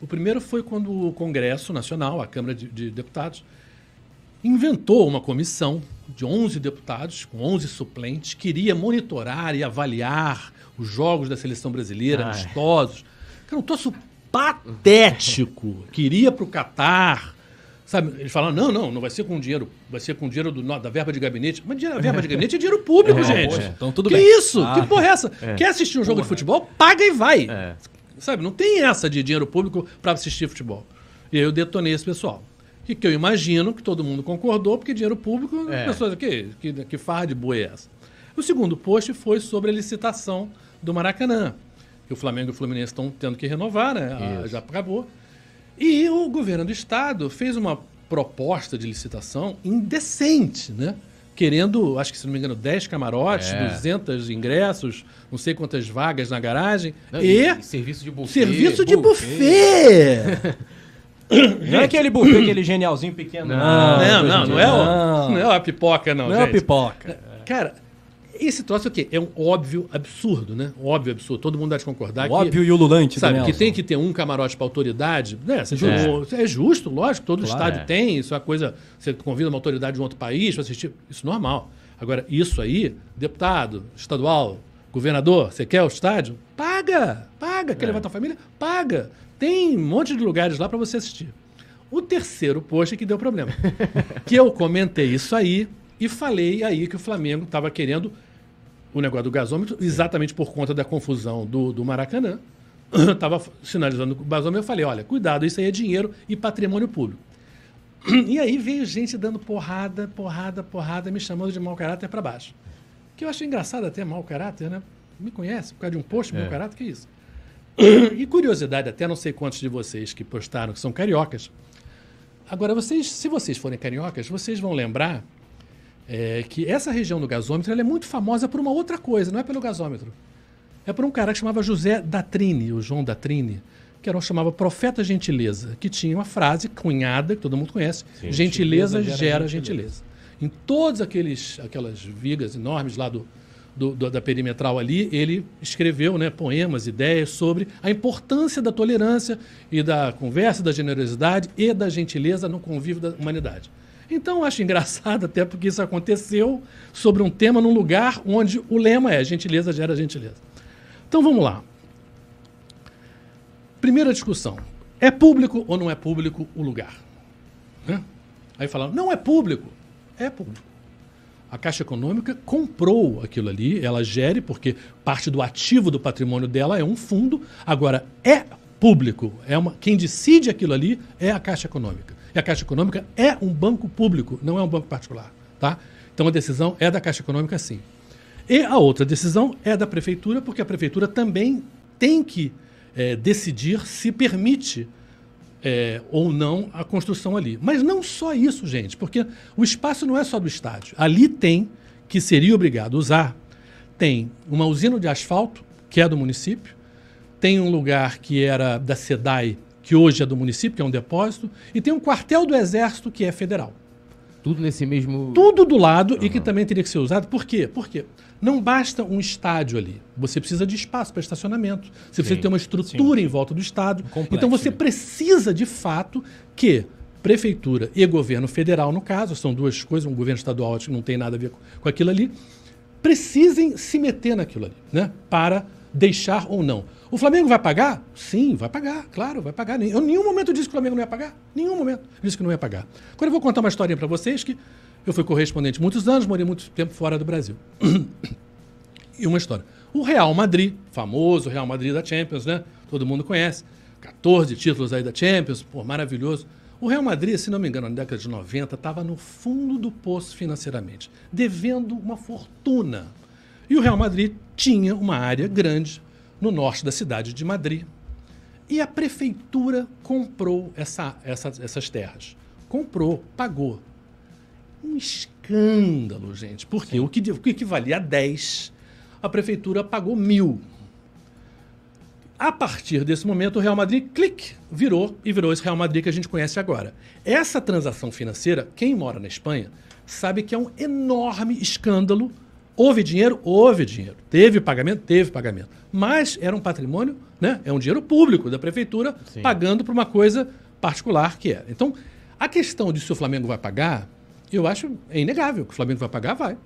O primeiro foi quando o Congresso Nacional, a Câmara de, de Deputados, inventou uma comissão de 11 deputados, com 11 suplentes, queria monitorar e avaliar os jogos da seleção brasileira, Ai. amistosos. Cara, um troço patético. Queria para o Catar. Sabe, eles falaram, não, não, não vai ser com dinheiro, vai ser com dinheiro do, da verba de gabinete. Mas dinheiro, a verba de gabinete é dinheiro público, É, gente. poxa, então tudo que bem. isso? Ah. Que porra é essa? Quer assistir um jogo de futebol? Paga e vai. É. Sabe, não tem essa de dinheiro público para assistir futebol. E aí eu detonei esse pessoal. E que eu imagino que todo mundo concordou, porque dinheiro público, É. as pessoas aqui, que, que farra de boi é essa? O segundo post foi sobre a licitação do Maracanã. Que o Flamengo e o Fluminense estão tendo que renovar, né? A- Isso. já acabou. E o governo do estado fez uma proposta de licitação indecente, né? Querendo, acho que se não me engano, 10 camarotes, É. 200 ingressos, não sei quantas vagas na garagem. Não, e serviço de buffet. serviço de buffet. buffet. Não é aquele buffet, aquele genialzinho pequeno. Não, Não, não, não é, o, Não, não é a pipoca, não. Não é a gente. pipoca. Cara, esse troço é o quê? É um óbvio absurdo, né? Óbvio absurdo. Todo mundo dá de concordar O óbvio que. e o lulante Sabe, que tem que ter um camarote para autoridade, né? É. É. justo, lógico, todo Claro. estádio É. tem, isso é uma coisa. Você convida uma autoridade de um outro país para assistir, isso é normal. Agora, isso aí, deputado, estadual, governador, você quer o estádio? Paga! Paga! Quer É. levar tua família? Paga! Tem um monte de lugares lá para você assistir. O terceiro post é que deu problema. que eu comentei isso aí e falei aí que o Flamengo estava querendo o negócio do gasômetro, exatamente por conta da confusão do, do Maracanã. Estava sinalizando o gasômetro, eu falei, olha, cuidado, isso aí é dinheiro e patrimônio público. E aí veio gente dando porrada, porrada, porrada, me chamando de mau caráter para baixo. Que eu achei engraçado até mau caráter, né? Me conhece por causa de um post de mau caráter, que isso? E curiosidade, até não sei quantos de vocês que postaram que são cariocas. Agora, vocês, se vocês forem cariocas, vocês vão lembrar é, que essa região do gasômetro é muito famosa por uma outra coisa, não é pelo gasômetro. É por um cara que chamava José Datrini, o João Datrini, que era um chamava Profeta Gentileza, que tinha uma frase cunhada, que todo mundo conhece, Sim. gentileza, Gentileza gera, gera gentileza. gentileza. Em todas aqueles, aquelas vigas enormes lá do, do- do- da perimetral ali, ele escreveu né, poemas, ideias sobre a importância da tolerância e da conversa, da generosidade e da gentileza no convívio da humanidade. Então, eu acho engraçado, até porque isso aconteceu sobre um tema num lugar onde o lema é gentileza gera gentileza. Então, vamos lá. Primeira discussão. É público ou não é público o lugar? Né? Aí falaram, não é público. É público. A Caixa Econômica comprou aquilo ali, ela gere, porque parte do ativo do patrimônio dela é um fundo. Agora, é público. É uma, quem decide aquilo ali é a Caixa Econômica. A Caixa Econômica é um banco público, não é um banco particular. Tá? Então a decisão é da Caixa Econômica, sim. E a outra decisão é da Prefeitura, porque a Prefeitura também tem que eh, decidir se permite é, ou não a construção ali. Mas não só isso, gente, porque o espaço não é só do estádio. Ali tem, que seria obrigado a usar, tem uma usina de asfalto, que é do município, tem um lugar que era da SEDAI, que hoje é do município, que é um depósito, e tem um quartel do Exército, que é federal. Tudo nesse mesmo. Tudo do lado e que também teria que ser usado. Por quê? Porque não basta um estádio ali. Você precisa de espaço para estacionamento. Você precisa Sim, ter uma estrutura em volta do estádio. Complexo, então você né? precisa, de fato, que prefeitura e governo federal, no caso, são duas coisas, um governo estadual acho que não tem nada a ver com, com aquilo ali, precisem se meter naquilo ali, né? Para deixar ou não. O Flamengo vai pagar? Sim, vai pagar, claro, vai pagar. Eu em nenhum momento disse que o Flamengo não ia pagar. Nenhum momento disse que não ia pagar. Agora eu vou contar uma historinha para vocês que eu fui correspondente muitos anos, morei muito tempo fora do Brasil. e uma história. O Real Madrid, famoso Real Madrid da Champions, né? Todo mundo conhece. 14 títulos aí da Champions, pô, maravilhoso. O Real Madrid, se não me engano, na década de 90, estava no fundo do poço financeiramente, devendo uma fortuna. E o Real Madrid tinha uma área grande no norte da cidade de Madrid. E a prefeitura comprou essa, essa- essas terras. Comprou, pagou. Um escândalo, gente. Porque o que, o que equivalia a 10, a prefeitura pagou mil. A partir desse momento, o Real Madrid, clique, virou e virou esse Real Madrid que a gente conhece agora. Essa transação financeira, quem mora na Espanha, sabe que é um enorme escândalo. Houve dinheiro? Houve dinheiro. Teve pagamento? Teve pagamento. Mas era um patrimônio, né? É um dinheiro público da prefeitura Sim. pagando para uma coisa particular que era. Então, a questão de se o Flamengo vai pagar, eu acho é inegável que o Flamengo vai pagar, vai.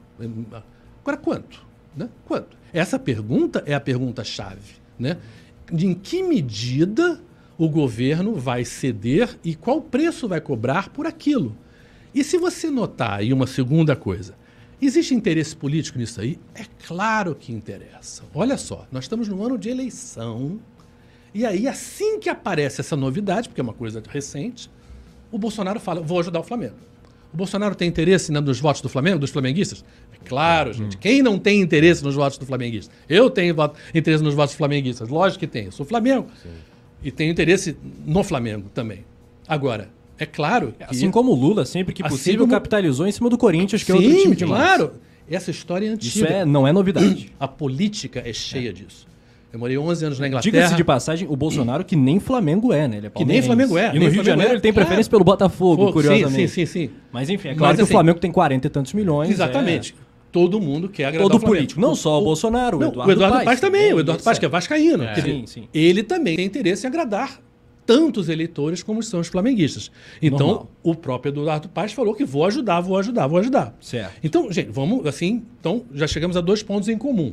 Agora, quanto? Né? Quanto? Essa pergunta é a pergunta-chave. Né? De em que medida o governo vai ceder e qual preço vai cobrar por aquilo? E se você notar aí uma segunda coisa, existe interesse político nisso aí? É claro que interessa. Olha só, nós estamos no ano de eleição. E aí, assim que aparece essa novidade, porque é uma coisa recente, o Bolsonaro fala: vou ajudar o Flamengo. O Bolsonaro tem interesse nos votos do Flamengo, dos flamenguistas? É claro, gente. Quem não tem interesse nos votos do flamenguista? Eu tenho interesse nos votos flamenguistas. Lógico que tenho. Eu sou Flamengo. E tenho interesse no Flamengo também. Agora, é claro que. Assim como o Lula, sempre que Assim possível, como- capitalizou em cima do Corinthians, que é outro time de massa. claro. Essa história é Isso antiga. é, não é novidade. A política é cheia disso. Eu morei 11 anos na Inglaterra. Diga-se de passagem, o Bolsonaro que nem Flamengo é, né? Ele é Que nem. Flamengo é, E no Rio de Janeiro é, ele tem claro. preferência pelo Botafogo, Pô, curiosamente. Sim, sim, sim, sim. Mas enfim, é Mas, claro que assim, o Flamengo tem 40 e tantos milhões. Exatamente. é. Todo mundo quer agradar Todo o Flamengo. político. Não só o Bolsonaro, o Não, Eduardo o Eduardo Paes Paes, também. O Eduardo Paes, que é vascaíno. É. Sim, sim. Ele também tem interesse em agradar tantos eleitores como são os flamenguistas. Então, Normal. o próprio Eduardo Paes falou que vou ajudar, vou ajudar, vou ajudar. Certo. Então, gente, vamos assim. Então, já chegamos a dois pontos em comum.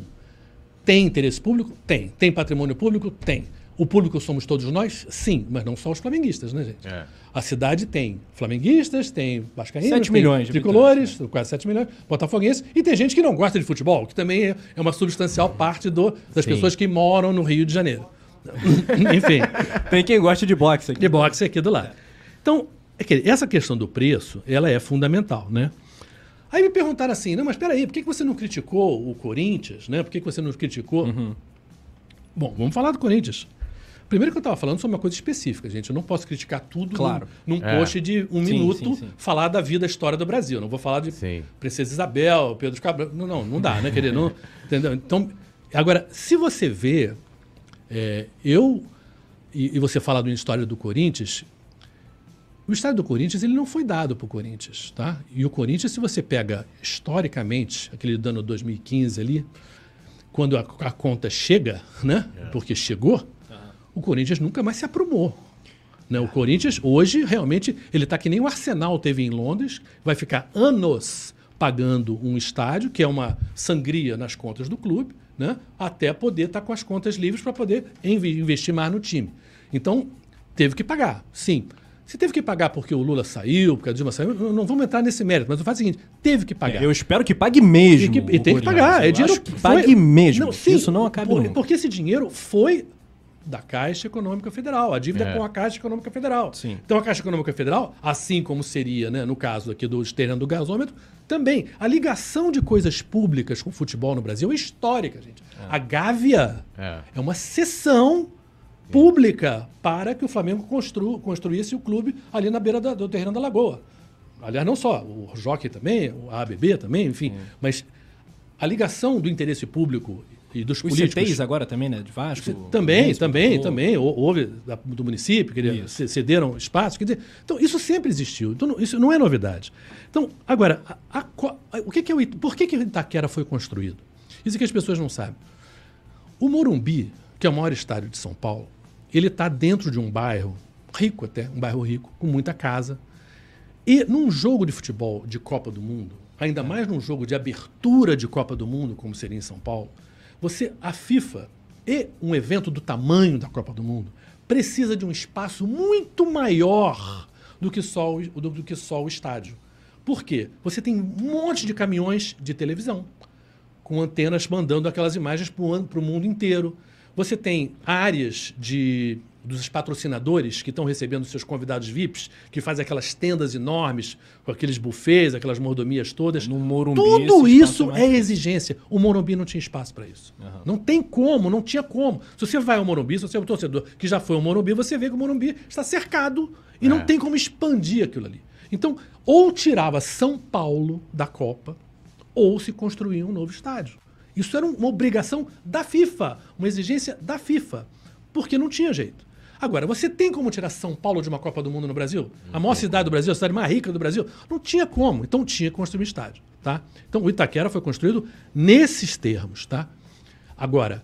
Tem interesse público? Tem. Tem patrimônio público? Tem. O público somos todos nós? Sim, mas não só os flamenguistas, né, gente? É. A cidade tem flamenguistas, tem vascaínos, Sete tem milhões de tricolores, quase 7 milhões, botafoguenses, e tem gente que não gosta de futebol, que também é é uma substancial parte do, das Sim. pessoas que moram no Rio de Janeiro. Enfim, Tem quem gosta de boxe aqui. de boxe aqui do lado. Então, é que essa questão do preço, ela é fundamental, né? Aí me perguntaram assim, não, mas peraí, por que você não criticou o Corinthians, né? Por que você não criticou... Bom, vamos falar do Corinthians. Primeiro que eu estava falando sobre uma coisa específica, gente. Eu não posso criticar tudo Claro. num, num É. post de um Sim, minuto sim, sim. falar da vida, história do Brasil. Eu Não vou falar de. Princesa Isabel, Pedro Cabral. Não, não, não dá, né, querido? Não, entendeu? Então, agora, se você vê, é, eu e, e você fala da história do Corinthians, o estádio do Corinthians ele não foi dado para o Corinthians, tá? E o Corinthians, se você pega historicamente, aquele do ano 2015 ali, quando a, a conta chega, né? Porque chegou, o Corinthians nunca mais se aprumou. Né? O Corinthians, hoje, realmente, ele está que nem o Arsenal teve em Londres, vai ficar anos pagando um estádio, que é uma sangria nas contas do clube, né? até poder estar com as contas livres para poder inve- investir mais no time. Então, teve que pagar, sim. Se teve que pagar porque o Lula saiu, porque a Dilma saiu, não não vamos entrar nesse mérito, mas eu faço o seguinte: teve que pagar. Eu espero que pague mesmo. E, que- e tem que pagar. É dinheiro que foi- pague mesmo. sim, Isso não acaba por-. Porque esse dinheiro foi da Caixa Econômica Federal. A dívida é É. com a Caixa Econômica Federal. Sim. Então a Caixa Econômica Federal, assim como seria, né, no caso aqui do terreno do gasômetro, também. A ligação de coisas públicas com o futebol no Brasil é histórica, gente. A Gávea É. é uma sessão pública para que o Flamengo constru, construísse o clube ali na beira da- do terreno da Lagoa. Aliás, não só, o Jockey também, o ABB também, enfim. Mas a ligação do interesse público e dos Os políticos... Agora também, né? De Vasco. Também, também, Botafogo. também. Hou- Houve do município, que eles cederam espaço. Quer dizer, então, isso sempre existiu. Então, isso não é novidade. Então, agora, a- a o que, que é o por que, que o Itaquera foi construído? Isso é que as pessoas não sabem. O Morumbi, que é o maior estádio de São Paulo, ele está dentro de um bairro rico até, um bairro rico, com muita casa. E num jogo de futebol de Copa do Mundo, ainda mais num jogo de abertura de Copa do Mundo, como seria em São Paulo, você, a FIFA e um evento do tamanho da Copa do Mundo precisa de um espaço muito maior do que só o, do, do que só o estádio. Por quê? Você tem um monte de caminhões de televisão com antenas mandando aquelas imagens para o mundo inteiro. Você tem áreas de dos patrocinadores que estão recebendo seus convidados VIPs, que fazem aquelas tendas enormes, com aqueles buffets, aquelas mordomias todas. No Morumbi, Tudo isso é exigência. O Morumbi não tinha espaço para isso. Não tem como, não tinha como. Se você vai ao Morumbi, se você é um torcedor que já foi ao Morumbi, você vê que o Morumbi está cercado e não É. tem como expandir aquilo ali. Então, ou tirava São Paulo da Copa, ou se construía um novo estádio. Isso era uma obrigação da FIFA, uma exigência da FIFA, porque não tinha jeito. Agora, você tem como tirar São Paulo de uma Copa do Mundo no Brasil? A maior cidade do Brasil, a cidade mais rica do Brasil? Não tinha como. Então tinha que construir um estádio, tá? Então o Itaquera foi construído nesses termos, tá? Agora,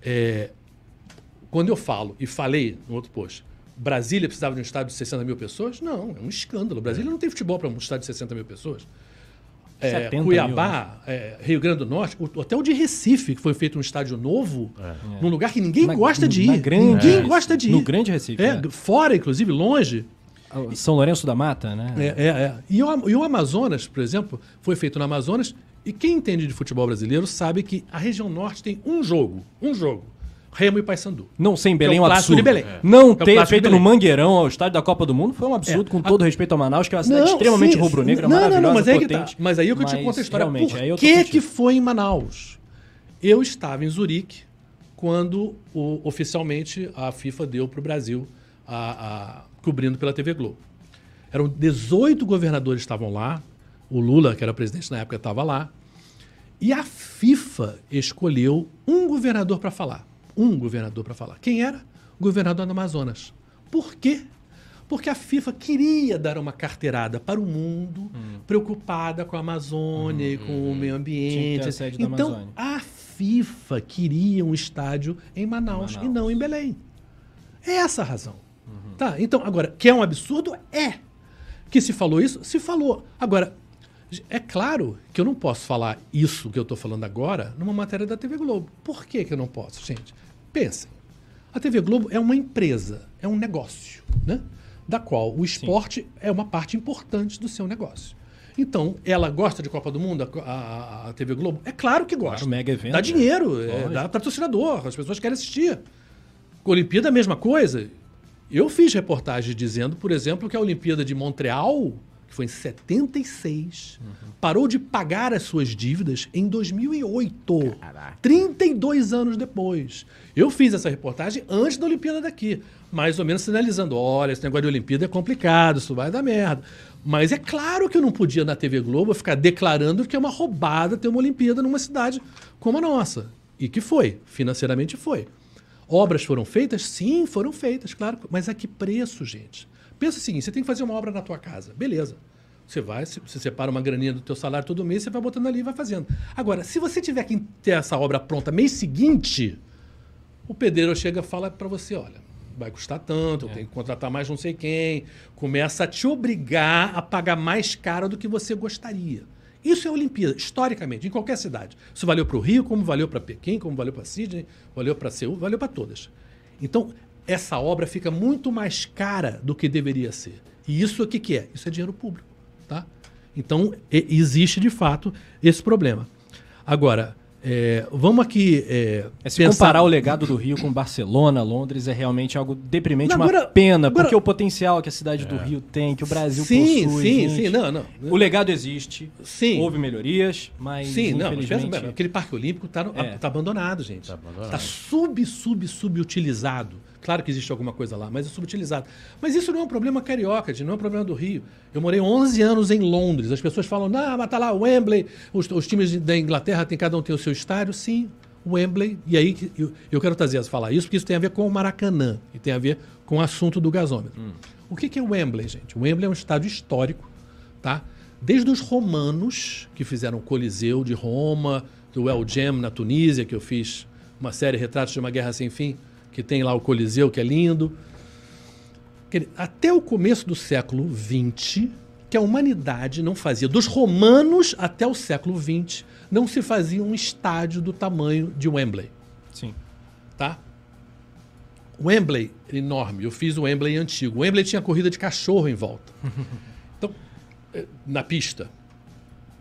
é, quando eu falo, e falei no outro post, Brasília precisava de um estádio de 60 mil pessoas? Não, é um escândalo. Brasília não tem futebol para um estádio de 60 mil pessoas. É, 70 mil, Cuiabá, é, Rio Grande do Norte, o, até o de Recife, que foi feito um estádio novo, num lugar que ninguém Na- gosta de ir. grande ninguém gosta de ir. No grande Recife, É, é. fora, inclusive, longe. São Lourenço da Mata, né? É, é, é. E, o, e o Amazonas, por exemplo, foi feito no Amazonas. E quem entende de futebol brasileiro sabe que a região norte tem um jogo. Um jogo. Remo e Paysandu. Não ser em Belém É é um absurdo. Belém. Não É o ter clássico feito no. Mangueirão ao estádio da Copa do Mundo foi um absurdo, É. com todo respeito ao Manaus, que é uma cidade extremamente sim, rubro-negra, não, não, maravilhosa, não, mas aí que potente. tá. Mas aí é que eu te Mas, conto a história. Por aí eu que que foi em Manaus? Eu estava em Zurique quando o- oficialmente a FIFA deu para o Brasil, a, a- cobrindo pela TV Globo. Eram 18 governadores que estavam lá. O Lula, que era presidente na época, estava lá. E a FIFA escolheu um governador para falar. Um governador para falar. Quem era? O governador do Amazonas. Por quê? Porque a FIFA queria dar uma carteirada para o mundo, preocupada com a Amazônia e com o meio Hum. Tinha que ambiente. ter a então, a FIFA queria um estádio em Manaus, Manaus. e não em Belém. É essa a razão. Uhum. Tá? Então, agora, que é um absurdo? É. Que se falou isso? Se falou. Agora, é claro que eu não posso falar isso que eu estou falando agora numa matéria da TV Globo. Por que, que eu não posso, gente? Pensem. A TV Globo é uma empresa, é um negócio, né? Da qual o esporte é uma parte importante do seu negócio. Então, ela gosta de Copa do Mundo, a, a- a TV Globo? É claro que gosta. Claro, mega evento, Dá né? dinheiro, é, Lógico. dá patrocinador, as pessoas querem assistir. Olimpíada, a mesma coisa. Eu fiz reportagem dizendo, por exemplo, que a Olimpíada de Montreal, que foi em 76, parou de pagar as suas dívidas em 2008. Caraca. 32 anos depois. Eu fiz essa reportagem antes da Olimpíada daqui, mais ou menos sinalizando: olha, esse negócio de Olimpíada é complicado, isso vai dar merda. Mas é claro que eu não podia na TV Globo ficar declarando que é uma roubada ter uma Olimpíada numa cidade como a nossa. E que foi, financeiramente foi. Obras foram feitas? Sim, foram feitas, claro. Mas a que preço, gente? Pensa o seguinte, você tem que fazer uma obra na tua casa. Beleza. Você vai, você separa uma graninha do teu salário todo mês, você vai botando ali e vai fazendo. Agora, se você tiver que ter essa obra pronta mês seguinte, o pedreiro chega e fala para você, olha, vai custar tanto, eu tenho que contratar mais não sei quem. Começa a te obrigar a pagar mais caro do que você gostaria. Isso é Olimpíada, historicamente, em qualquer cidade. Isso valeu para o Rio, como valeu para Pequim, como valeu para Sydney, valeu para Seul, valeu para todas. Então, essa obra fica muito mais cara do que deveria ser. E isso o que, que é? Isso é dinheiro público. Tá? Então, e- existe de fato esse problema. Agora, é, vamos aqui. É, É, se pensar- comparar o legado do Rio com Barcelona, Londres, é realmente algo deprimente, Não, uma agora- pena, agora- porque o potencial que a cidade do Rio tem, que o Brasil Sim, possui. sim, gente, sim, não, não. O legado existe, Sim. houve melhorias, mas Sim, não, infelizmente... pensa, aquele Parque Olímpico está É. abandonado, gente. Tá abandonado. Está sub, sub, subutilizado. Claro que existe alguma coisa lá, mas é subutilizado. Mas isso não é um problema carioca, não é um problema do Rio. Eu morei 11 anos em Londres. As pessoas falam, não, mas tá lá o Wembley, os, os times de- da Inglaterra, tem, cada um tem o seu estádio. Sim, o Wembley. E aí eu, eu quero trazer falar isso, porque isso tem a ver com o Maracanã e tem a ver com o assunto do gasômetro. O que, que é o Wembley, gente? O Wembley é um estádio histórico, tá? Desde os romanos, que fizeram o Coliseu de Roma, do El Gem na Tunísia, que eu fiz uma série Retratos de uma Guerra Sem Fim, que tem lá o Coliseu, que é lindo. Até o começo do século XX, que a humanidade não fazia, dos romanos até o século XX, não se fazia um estádio do tamanho de Wembley Sim. tá? Wembley, enorme. Eu fiz o Wembley antigo. O Wembley tinha corrida de cachorro em volta. Então, eh, na pista.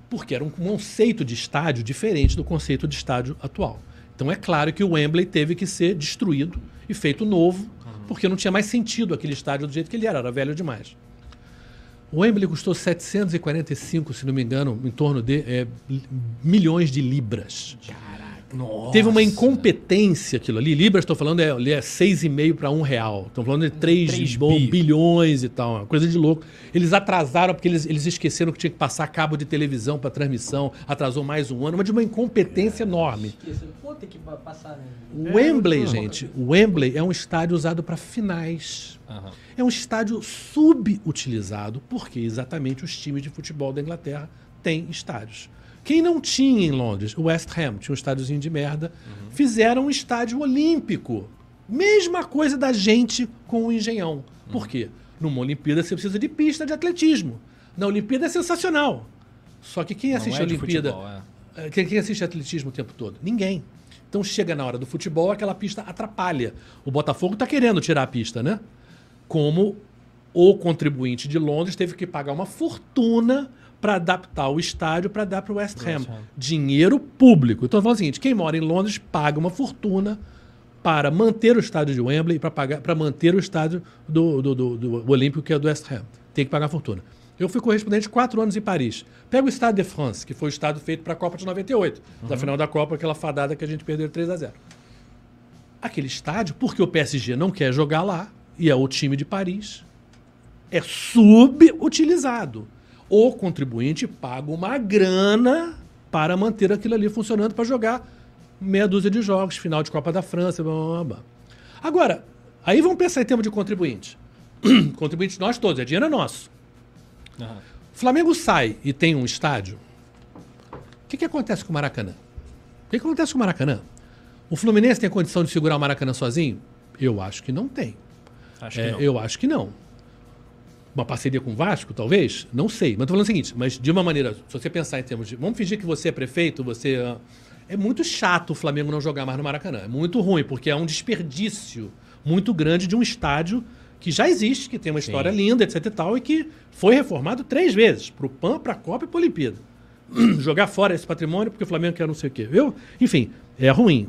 Porque era um conceito de estádio diferente do conceito de estádio atual. Então é claro que o Wembley teve que ser destruído e feito novo, porque não tinha mais sentido aquele estádio do jeito que ele era, era velho demais. O Wembley custou 745, se não me engano, em torno de eh, milhões de libras. Nossa. Teve uma incompetência aquilo ali. Libras, estou falando, é, ali é 6,5 para 1 real. Estão falando de 3, Três bom, bi. bilhões e tal. Uma coisa de louco. Eles atrasaram porque eles, eles esqueceram que tinha que passar cabo de televisão para transmissão. Atrasou mais um ano. Mas de uma incompetência enorme. Pô, tem que passar, né? O Wembley, gente, o Wembley é um estádio usado para finais. É um estádio subutilizado, porque exatamente os times de futebol da Inglaterra têm estádios. Quem não tinha em Londres? O West Ham tinha um estádiozinho de merda. Fizeram um estádio olímpico. Mesma coisa da gente com o Engenhão. Por quê? Numa Olimpíada você precisa de pista de atletismo. Na Olimpíada é sensacional. Só que quem assiste é a Olimpíada. futebol, é. Eh, Quem, quem assiste atletismo o tempo todo? Ninguém. Então chega na hora do futebol, aquela pista atrapalha. O Botafogo está querendo tirar a pista, né? Como o contribuinte de Londres teve que pagar uma fortuna para adaptar o estádio para dar para o West Ham. Dinheiro público. Então, eu falo o seguinte: quem mora em Londres paga uma fortuna para manter o estádio de Wembley, para pagar para manter o estádio do, do, do- do Olímpico, que é do West Ham. Tem que pagar fortuna. Eu fui correspondente quatro anos em Paris. Pega o Stade de France, que foi o estádio feito para a Copa de 98. Da final da Copa, aquela fadada que a gente perdeu de 3 a 0 Aquele estádio, porque o PSG não quer jogar lá, e é o time de Paris, é subutilizado. O contribuinte paga uma grana para manter aquilo ali funcionando para jogar meia dúzia de jogos, final de Copa da França, blá, blá, blá. Agora, aí vamos pensar em termos de contribuinte. contribuinte nós todos, é dinheiro nosso. Aham. O Flamengo sai e tem um estádio. O que, que acontece com o Maracanã? O que, que acontece com o Maracanã? O Fluminense tem condição de segurar o Maracanã sozinho? Eu acho que não tem. Acho É, que não. eu acho que não. Uma parceria com o Vasco, talvez? Não sei. Mas tô falando o seguinte, mas de uma maneira, se você pensar em termos de. Vamos fingir que você é prefeito, você. ah, É muito chato o Flamengo não jogar mais no Maracanã. É muito ruim, porque é um desperdício muito grande de um estádio que já existe, que tem uma história linda, etc e tal, e que foi reformado três vezes, pro PAN, pra Copa e pra Olimpíada. Jogar fora esse patrimônio porque o Flamengo quer não sei o quê, viu? Enfim, é ruim.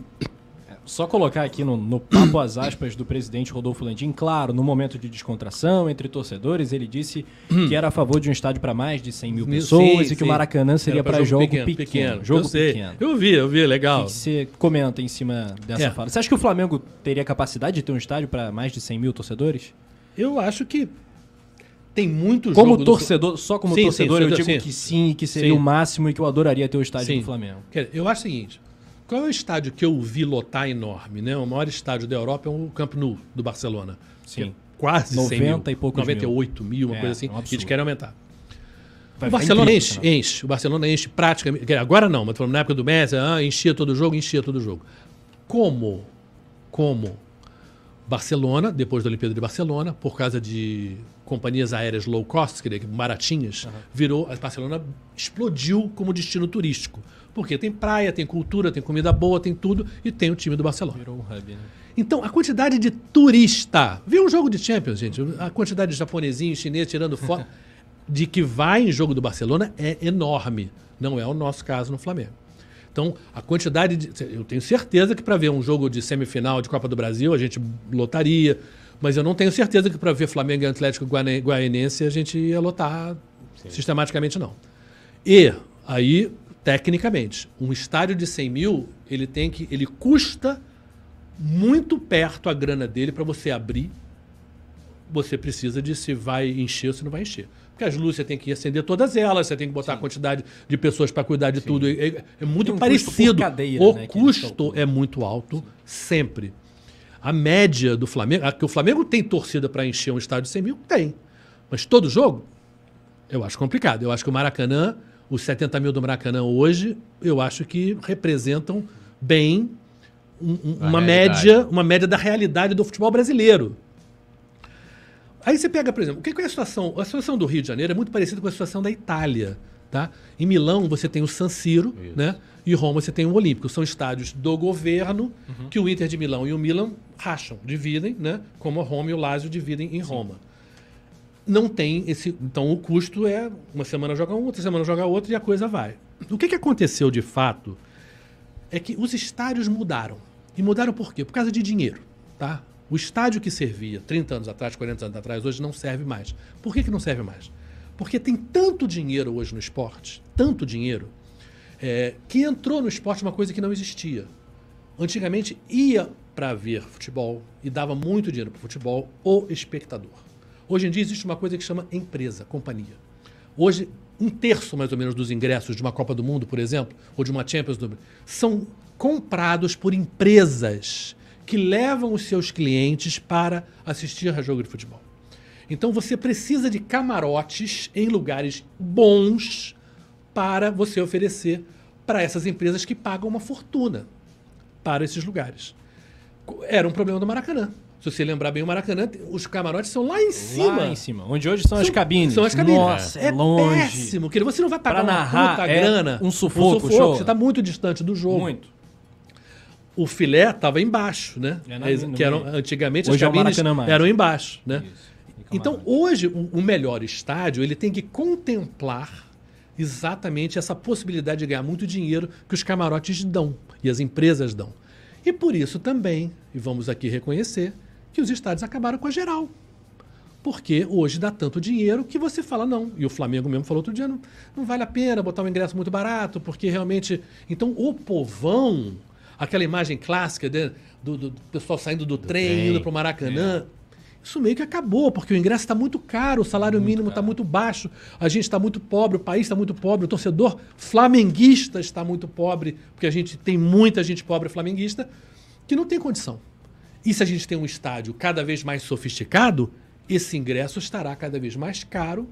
Só colocar aqui no, no papo as aspas do presidente Rodolfo Landim, claro, no momento de descontração entre torcedores, ele disse que era a favor de um estádio para mais de 100 mil Sim, pessoas sim. e que o Maracanã seria para jogo, pequeno, Jogo eu pequeno. Eu vi, eu vi, O legal. que você comenta em cima dessa É. fala? Você acha que o Flamengo teria capacidade de ter um estádio para mais de 100 mil torcedores? Eu acho que tem muito Como jogo do- torcedor, só como Sim, sim, torcedor, eu sim, digo sim. que sim, que seria Sim. o máximo e que eu adoraria ter o estádio Sim. do Flamengo. Eu acho o seguinte: qual é o estádio que eu vi lotar enorme? Né? O maior estádio da Europa é o Camp Nou, do Barcelona. Sim. Que é Quase 100 mil. 90 e poucos 98 mil, uma É, coisa assim. é um eles querem aumentar. Vai o Barcelona incrível, enche, né? enche. O Barcelona enche praticamente. Agora não, mas na época do Messi, ah, enchia todo jogo, enchia todo jogo. Como? Como? Barcelona, depois da Olimpíada de Barcelona, por causa de companhias aéreas low cost, quer dizer, baratinhas, virou. A Barcelona explodiu como destino turístico. Porque tem praia, tem cultura, tem comida boa, tem tudo, e tem o time do Barcelona. Virou um hub, né? Então, a quantidade de turista. Vê um jogo de Champions, gente. A quantidade de japonesinho, chinês tirando foto de que vai em jogo do Barcelona é enorme. Não é o nosso caso no Flamengo. Então, a quantidade de. Eu tenho certeza que para ver um jogo de semifinal de Copa do Brasil a gente lotaria. Mas eu não tenho certeza que para ver Flamengo e Atlético Guaianense a gente ia lotar sistematicamente, não. E aí, tecnicamente, um estádio de 100 mil, ele tem que. ele custa muito perto a grana dele para você abrir. Você precisa de se vai encher ou se não vai encher. Porque as luzes você tem que acender todas elas, você tem que botar a quantidade de pessoas para cuidar de tudo. É, é- é muito um custo parecido. cadeira, o né, custo é muito alto, sempre. A média do Flamengo. a- Que o Flamengo tem torcida para encher um estádio de 100 mil? Tem. Mas todo jogo? Eu acho complicado. Eu acho que o Maracanã, os 70 mil do Maracanã hoje, eu acho que representam bem um- um- uma realidade. média, uma média da realidade do futebol brasileiro. Aí você pega, por exemplo, o que é a situação? A situação do Rio de Janeiro é muito parecida com a situação da Itália. Tá? Em Milão você tem o San Siro, né? E Roma você tem o Olímpico. São estádios do governo que o Inter de Milão e o Milan racham, dividem, né? Como a Roma e o Lazio dividem em Roma. Não tem esse. Então o custo é uma semana joga um, outra semana joga outro e a coisa vai. O que, que aconteceu de fato é que os estádios mudaram. E mudaram por quê? Por causa de dinheiro. Tá? O estádio que servia 30 anos atrás, 40 anos atrás, hoje não serve mais. Por que, que não serve mais? Porque tem tanto dinheiro hoje no esporte, tanto dinheiro, é, que entrou no esporte uma coisa que não existia. Antigamente ia para ver futebol e dava muito dinheiro para futebol o espectador. Hoje em dia existe uma coisa que chama empresa, companhia. Hoje, um terço mais ou menos dos ingressos de uma Copa do Mundo, por exemplo, ou de uma Champions do são comprados por empresas que levam os seus clientes para assistir a jogo de futebol. Então você precisa de camarotes em lugares bons para você oferecer para essas empresas que pagam uma fortuna para esses lugares. Era um problema do Maracanã. Se você lembrar bem, o Maracanã, os camarotes são lá em cima. Lá em cima, onde hoje são, as cabines. São as cabines. Nossa, é, é longe. péssimo. Porque você não vai pagar Pra uma narrar, puta é grana. um sufoco, show. Você está muito distante do jogo. Muito. O filé estava embaixo, né? É na- É, que eram, antigamente Hoje é as o cabines mais. eram embaixo, né? Então, hoje, o, o melhor estádio, ele tem que contemplar exatamente essa possibilidade de ganhar muito dinheiro que os camarotes dão e as empresas dão. E por isso também, e vamos aqui reconhecer, que os estádios acabaram com a geral. Porque hoje dá tanto dinheiro que você fala não. E o Flamengo mesmo falou outro dia, não, não vale a pena botar um ingresso muito barato, porque realmente... Então, o povão, aquela imagem clássica né, do, do pessoal saindo do, trem, trem, indo para o Maracanã, isso meio que acabou, porque o ingresso está muito caro, o salário mínimo está muito baixo, a gente está muito pobre, o país está muito pobre, o torcedor flamenguista está muito pobre, porque a gente tem muita gente pobre flamenguista que não tem condição. E se a gente tem um estádio cada vez mais sofisticado, esse ingresso estará cada vez mais caro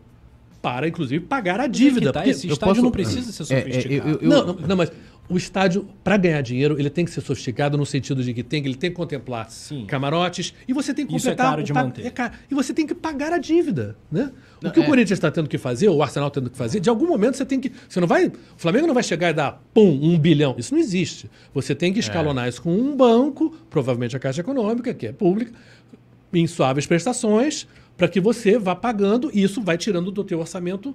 para, inclusive, pagar a dívida. Tá, Porque esse eu estádio posso- não precisa ser É, é, sofisticado. eu- eu- não, não, não, mas o estádio, para ganhar dinheiro, ele tem que ser sofisticado no sentido de que tem, ele tem que contemplar Sim. camarotes e você tem que Isso é completar. caro de manter. é caro. e você tem que pagar a dívida, né? Não, o que é. o Corinthians está tendo que fazer, ou o Arsenal tendo que fazer, de algum momento você tem que. Você não vai. O Flamengo não vai chegar e dar, pum, um bilhão. Isso não existe. Você tem que escalonar isso com um banco, provavelmente a Caixa Econômica, que é pública, em suaves prestações, para que você vá pagando e isso vai tirando do teu orçamento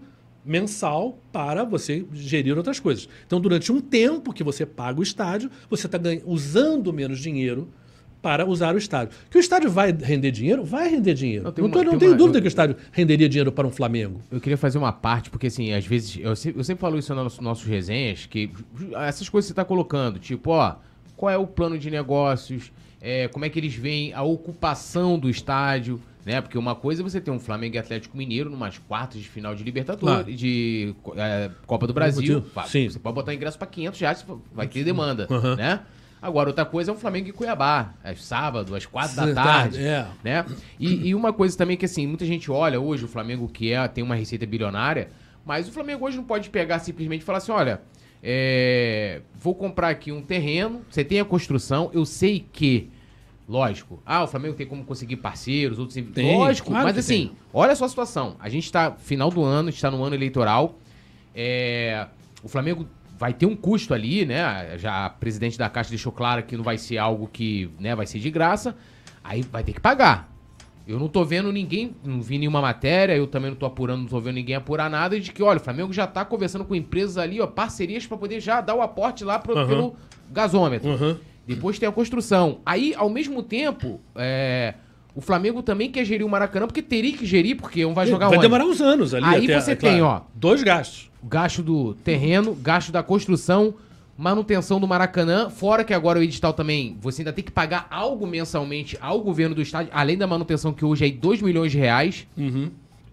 mensal para você gerir outras coisas. Então, durante um tempo que você paga o estádio, você está usando menos dinheiro para usar o estádio. Que o estádio vai render dinheiro? Vai render dinheiro. Não, Não, tem tô- uma- não tem tenho uma- dúvida eu- que o estádio renderia dinheiro para um Flamengo. Eu queria fazer uma parte, porque assim, às vezes, eu sempre, eu sempre falo isso nos nossos resenhas, que essas coisas que você está colocando, tipo, ó, qual é o plano de negócios, é, como é que eles veem a ocupação do estádio, né? Porque uma coisa é você ter um Flamengo e Atlético Mineiro numas quartas de final de Libertadores, Claro. de é, Copa do Brasil. Sim. Você pode botar ingresso para 500 reais, vai ter demanda, Aham. né? Agora, outra coisa é um Flamengo e Cuiabá, é sábado, às quatro da tarde, é. né? E, e uma coisa também que assim, muita gente olha hoje o Flamengo que é, tem uma receita bilionária, mas o Flamengo hoje não pode pegar simplesmente e falar assim, olha, é, vou comprar aqui um terreno, você tem a construção, eu sei que, lógico, ah, o Flamengo tem como conseguir parceiros, outros... Tem, lógico, claro mas assim, tem. olha só a situação, a gente tá final do ano, a gente tá no ano eleitoral, é, o Flamengo vai ter um custo ali, né? Já a presidente da Caixa deixou claro que não vai ser algo que né, vai ser de graça. Aí vai ter que pagar. Eu não tô vendo ninguém, não vi nenhuma matéria, eu também não tô apurando, não tô vendo ninguém apurar nada de que, olha, o Flamengo já tá conversando com empresas ali, ó, parcerias pra poder já dar o aporte lá pro, Aham. pelo gasômetro. Uhum. Depois tem a construção. Aí, ao mesmo tempo, é, o Flamengo também quer gerir o Maracanã, porque teria que gerir, porque não vai jogar Vai onde? demorar uns anos ali. Aí até, você é tem, claro, ó. Dois gastos. gasto do terreno, gasto da construção, manutenção do Maracanã, fora que agora o edital também, você ainda tem que pagar algo mensalmente ao governo do estádio, além da manutenção que hoje é 2 milhões de reais. Uhum.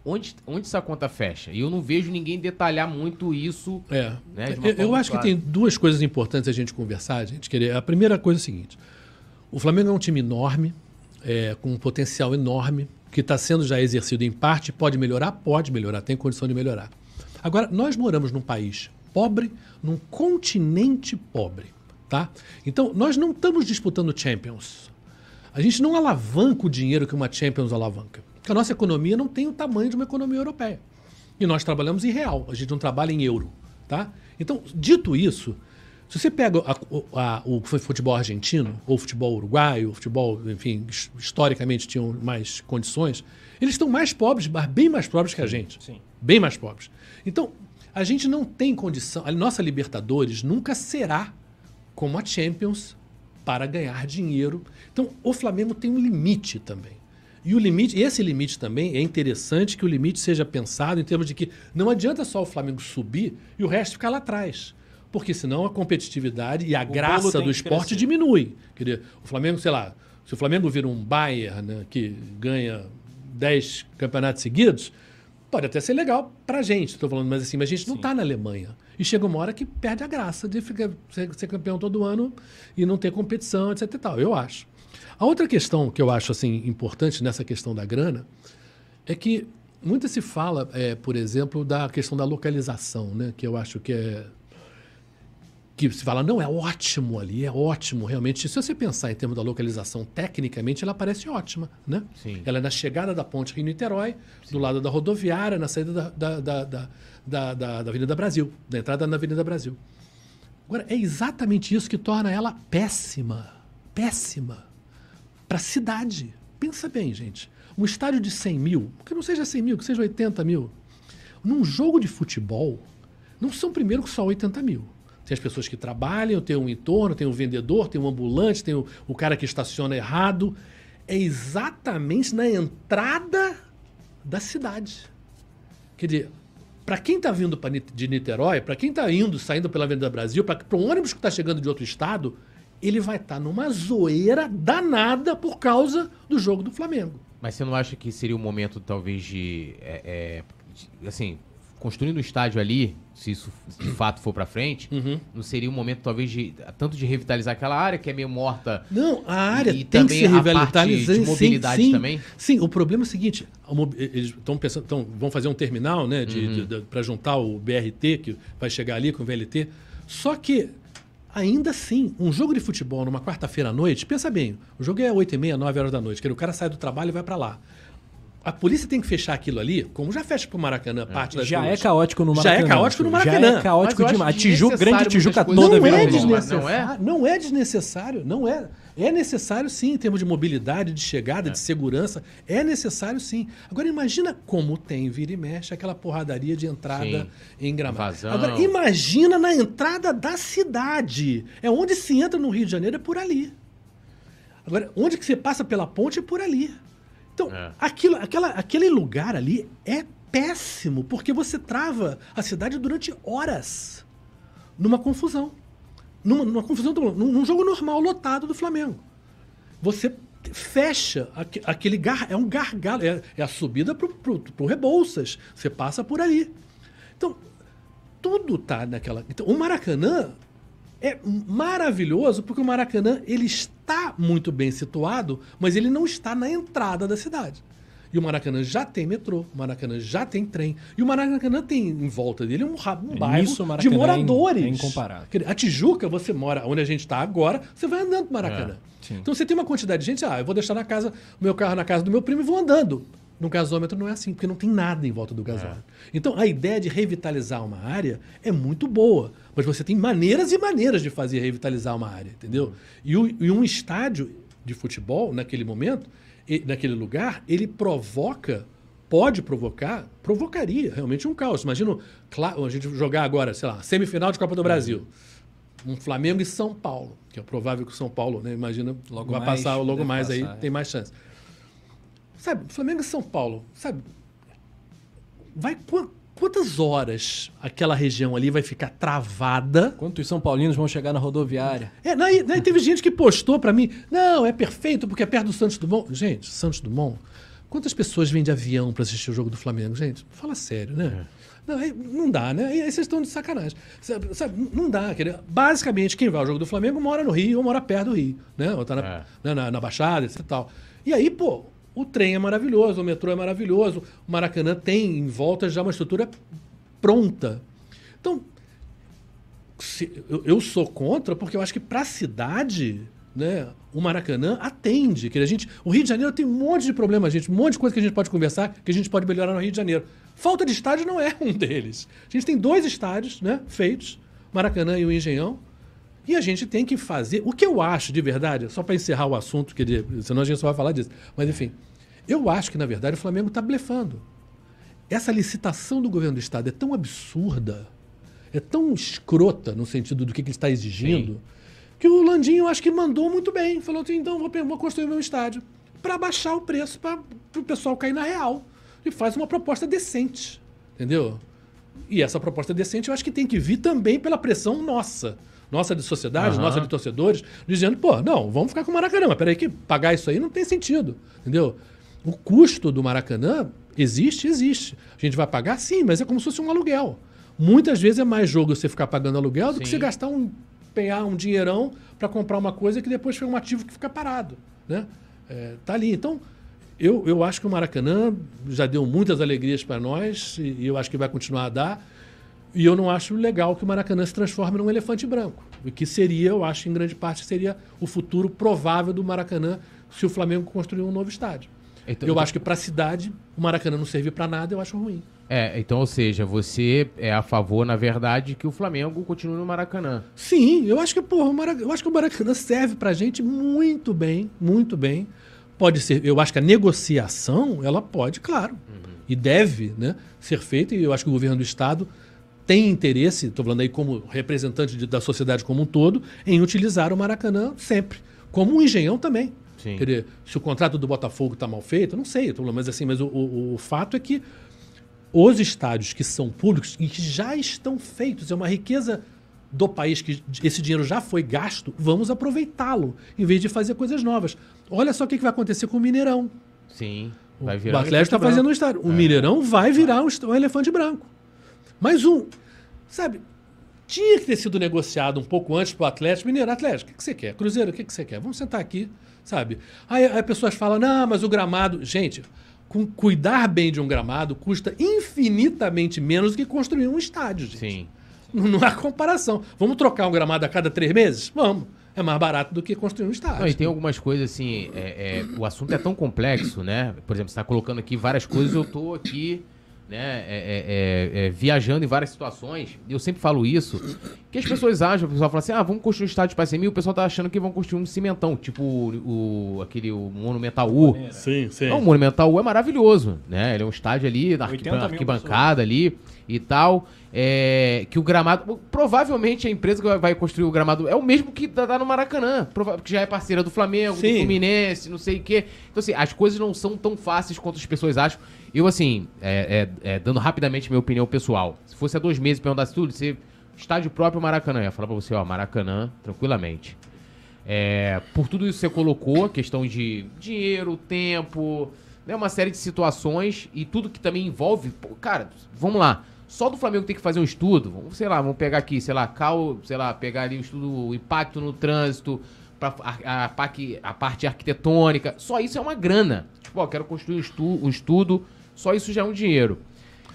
Onde, onde essa conta fecha? E eu não vejo ninguém detalhar muito isso. É. Né, eu eu acho que clara. tem duas coisas importantes a gente conversar, a gente querer. A primeira coisa é a seguinte: o Flamengo é um time enorme, é, com um potencial enorme, que está sendo já exercido em parte, pode melhorar, pode melhorar, tem condição de melhorar. Agora, nós moramos num país pobre, num continente pobre, tá? Então, nós não estamos disputando Champions. A gente não alavanca o dinheiro que uma Champions alavanca. Porque a nossa economia não tem o tamanho de uma economia europeia. E nós trabalhamos em real, a gente não trabalha em euro. Tá? Então, dito isso, se você pega a- o- a- o futebol argentino, ou o futebol uruguaio, o futebol, enfim, his- historicamente tinham mais condições, eles estão mais pobres, mas bem mais pobres que a gente. sim. Bem mais pobres. Então, a gente não tem condição. A nossa Libertadores nunca será como a Champions para ganhar dinheiro. Então, o Flamengo tem um limite também. E o limite, esse limite também é interessante que o limite seja pensado em termos de que não adianta só o Flamengo subir e o resto ficar lá atrás. Porque senão a competitividade e a bolo graça do esporte crescer. diminui. Quer dizer, o Flamengo, sei lá, se o Flamengo vira um Bayern né, que ganha 10 campeonatos seguidos, pode até ser legal pra gente, estou falando, mas assim, mas a gente não está na Alemanha. E chega uma hora que perde a graça de ficar, ser, ser campeão todo ano e não ter competição, etc e tal, eu acho. A outra questão que eu acho assim importante nessa questão da grana é que muito se fala, é, por exemplo, da questão da localização, né? Que eu acho que é que se fala, não, é ótimo ali, é ótimo, realmente. Se você pensar em termos da localização, tecnicamente, ela parece ótima, né? Sim. Ela é na chegada da ponte Rio-Niterói, do lado da rodoviária, na saída da, da, da, da, da, da- da Avenida Brasil, da entrada na Avenida Brasil. Agora, é exatamente isso que torna ela péssima, péssima para a cidade. Pensa bem, gente. Um estádio de 100 mil, que não seja 100 mil, que seja 80 mil. Num jogo de futebol, não são primeiro que só 80 mil. Tem as pessoas que trabalham, tem um entorno, tem um vendedor, tem um ambulante, tem o, o cara que estaciona errado. É exatamente na entrada da cidade. Quer dizer, para quem está vindo de Niterói, para quem está indo, saindo pela Avenida Brasil, para um ônibus que está chegando de outro estado, ele vai estar numa zoeira danada por causa do jogo do Flamengo. Mas você não acha que seria o momento, talvez, de. é, é, de, assim, construindo o estádio ali, se isso de fato for pra frente, Uhum. não seria o momento, talvez, de tanto de revitalizar aquela área que é meio morta. Não, a área E tem que também ser a parte revitalizada. de mobilidade sim, sim. também? Sim, o problema é o seguinte: eles estão pensando, vão fazer um terminal, né, Uhum. para juntar o BRT que vai chegar ali com o VLT. Só que ainda assim, um jogo de futebol numa quarta-feira à noite, pensa bem, o jogo é 8 e meia, 9 horas da noite, que o cara sai do trabalho e vai para lá. A polícia tem que fechar aquilo ali, como já fecha pro Maracanã, parte das Já é ruas. caótico no Já Maracanã. é caótico no Já Maracanã. é caótico demais. A Tijuca, grande Tijuca toda não é virando lomba. desnecessário. Não é? desnecessário. Não é. É necessário sim, em termos de mobilidade, de chegada, de segurança. É necessário sim. Agora imagina como tem vira e mexe aquela porradaria de entrada Sim. em Gramado. Invasão. Agora imagina na entrada da cidade. É onde se entra no Rio de Janeiro é por ali. Agora, onde que você passa pela ponte é por ali. Então, É. aquilo, aquela, aquele lugar ali é péssimo, porque você trava a cidade durante horas numa confusão. Numa, numa confusão, num, num jogo normal, lotado do Flamengo. Você fecha aque- aquele gar, é um gargalo, é, é a subida pro, pro Rebouças. Você passa por ali. Então, tudo tá naquela. Então, o Maracanã é maravilhoso porque o Maracanã ele está muito bem situado, mas ele não está na entrada da cidade. E o Maracanã já tem metrô, o Maracanã já tem trem. E o Maracanã tem em volta dele um, um É, bairro nisso de é moradores. é incomparável. A Tijuca, você mora onde a gente está agora, você vai andando pro Maracanã. É, então você tem uma quantidade de gente, ah, eu vou deixar na casa, o meu carro na casa do meu primo e vou andando. No gasômetro não é assim, porque não tem nada em volta do gasômetro. Então a ideia de revitalizar uma área é muito boa, mas você tem maneiras e maneiras de fazer revitalizar uma área, entendeu? E, o- e um estádio de futebol, naquele momento, naquele lugar, ele provoca, pode provocar, provocaria realmente um caos. Imagina a gente jogar agora, sei lá, semifinal de Copa do Brasil um Flamengo e São Paulo, que é provável que o São Paulo, né, imagina, Logo vai mais, passar logo mais aí, passar, é. tem mais chance. Sabe, Flamengo e São Paulo, sabe? Vai quantas horas aquela região ali vai ficar travada? Quantos São Paulinos vão chegar na rodoviária? É, daí, daí teve gente que postou pra mim, não, é perfeito porque é perto do Santos Dumont. Gente, Santos Dumont, quantas pessoas vêm de avião pra assistir o jogo do Flamengo? Gente, fala sério, né? Não, aí não dá, né? Aí vocês estão de sacanagem. Sabe, sabe, não dá. quer dizer, Basicamente, quem vai ao jogo do Flamengo mora no Rio ou mora perto do Rio, né? Ou tá na, É. né, na, na Baixada, etc e tal. E aí, pô, o trem é maravilhoso, o metrô é maravilhoso, o Maracanã tem em volta já uma estrutura pronta. Então, se- eu, eu sou contra porque eu acho que para a cidade, né, o Maracanã atende. Que a gente, o Rio de Janeiro tem um monte de problema, gente, um monte de coisa que a gente pode conversar, que a gente pode melhorar no Rio de Janeiro. Falta de estádio não é um deles. A gente tem dois estádios, né, feitos, Maracanã e o Engenhão. E a gente tem que fazer. O que eu acho, de verdade, só para encerrar o assunto, dizer, senão a gente só vai falar disso. Mas enfim, eu acho que, na verdade, o Flamengo está blefando. Essa licitação do governo do Estado é tão absurda, é tão escrota no sentido do que, que ele está exigindo, que o Landinho acho que mandou muito bem. Falou assim: então vou, vou construir meu estádio para baixar o preço para o pessoal cair na real. E faz uma proposta decente. Entendeu? E essa proposta decente eu acho que tem que vir também pela pressão nossa. Nossa de sociedade, Aham. nossa de torcedores, dizendo, pô, não, vamos ficar com o Maracanã. Mas peraí, que pagar isso aí não tem sentido. Entendeu? O custo do Maracanã existe, existe. A gente vai pagar sim, mas é como se fosse um aluguel. Muitas vezes é mais jogo você ficar pagando aluguel do que Sim. você gastar um empenhar um dinheirão para comprar uma coisa que depois foi um ativo que fica parado, né? É, tá ali. Então, eu, eu acho que o Maracanã já deu muitas alegrias para nós e, e eu acho que vai continuar a dar. E eu não acho legal que o Maracanã se transforme num elefante branco. O que seria, eu acho, em grande parte, seria o futuro provável do Maracanã se o Flamengo construir um novo estádio. Então- eu então- acho que para a cidade, o Maracanã não servir para nada, eu acho ruim. É, então, ou seja, você é a favor, na verdade, que o Flamengo continue no Maracanã. Sim, eu acho que, porra, o Maracanã, eu acho que o Maracanã serve pra gente muito bem, muito bem. Pode ser, eu acho que a negociação, ela pode, claro, e deve, né, ser feita, e eu acho que o governo do estado tem interesse, estou falando aí como representante de- da sociedade como um todo, em utilizar o Maracanã sempre, como o Engenhão também. Sim. Quer dizer, se o contrato do Botafogo está mal feito, não sei, falando, mas assim, mas o, o- o fato é que os estádios que são públicos e que já estão feitos, é uma riqueza do país que esse dinheiro já foi gasto, vamos aproveitá-lo, em vez de fazer coisas novas. Olha só o que vai acontecer com o Mineirão. Sim. O Vai virar. Atlético está fazendo um estádio. O Mineirão vai virar um, um elefante branco. Mas um, sabe, tinha que ter sido negociado um pouco antes para o Atlético. Mineiro, Atlético, o que, que você quer? Cruzeiro, o que, que você quer? Vamos sentar aqui, sabe? Aí, aí pessoas falam, não, mas o gramado. Gente, com- cuidar bem de um gramado custa infinitamente menos do que construir um estádio, gente. Sim. Não há comparação. Vamos trocar um gramado a cada três meses? Vamos. É mais barato do que construir um estádio. Não, e tem algumas coisas assim, é- é, o assunto é tão complexo, né? Por exemplo, você está colocando aqui várias coisas, eu tô aqui, né, é- é- é- é, viajando em várias situações, e eu sempre falo isso, que as pessoas acham, o pessoal fala assim, ah, vamos construir um estádio para 100 mil, o pessoal tá achando que vão construir um cimentão, tipo o, o- aquele o Monumental U. Sim, sim. Não, o Monumental U é maravilhoso, né? Ele é um estádio ali, da 80 mil arquibancada ali e tal. É, que o gramado. Provavelmente a empresa que vai- construir o gramado é o mesmo que dá dá no Maracanã. Que já é parceira do Flamengo, do Sim. Fluminense, não sei o quê. Então, assim, as coisas não são tão fáceis quanto as pessoas acham. Eu, assim, é, é- é, dando rapidamente minha opinião pessoal. Se fosse há dois meses perguntasse tudo, você. Estádio próprio Maracanã. Eu ia falar pra você, ó, Maracanã, tranquilamente. É, por tudo isso que você colocou, questão de dinheiro, tempo, né, uma série de situações e tudo que também envolve. pô, cara, vamos lá. Só do Flamengo tem que fazer um estudo. Vamos, sei lá, vamos pegar aqui, sei lá, cal, sei lá, pegar ali o estudo, o impacto no trânsito, pra, a, a, parte- a parte arquitetônica. Só isso é uma grana. Tipo, ó, quero construir um, estu, um estudo, só isso já é um dinheiro.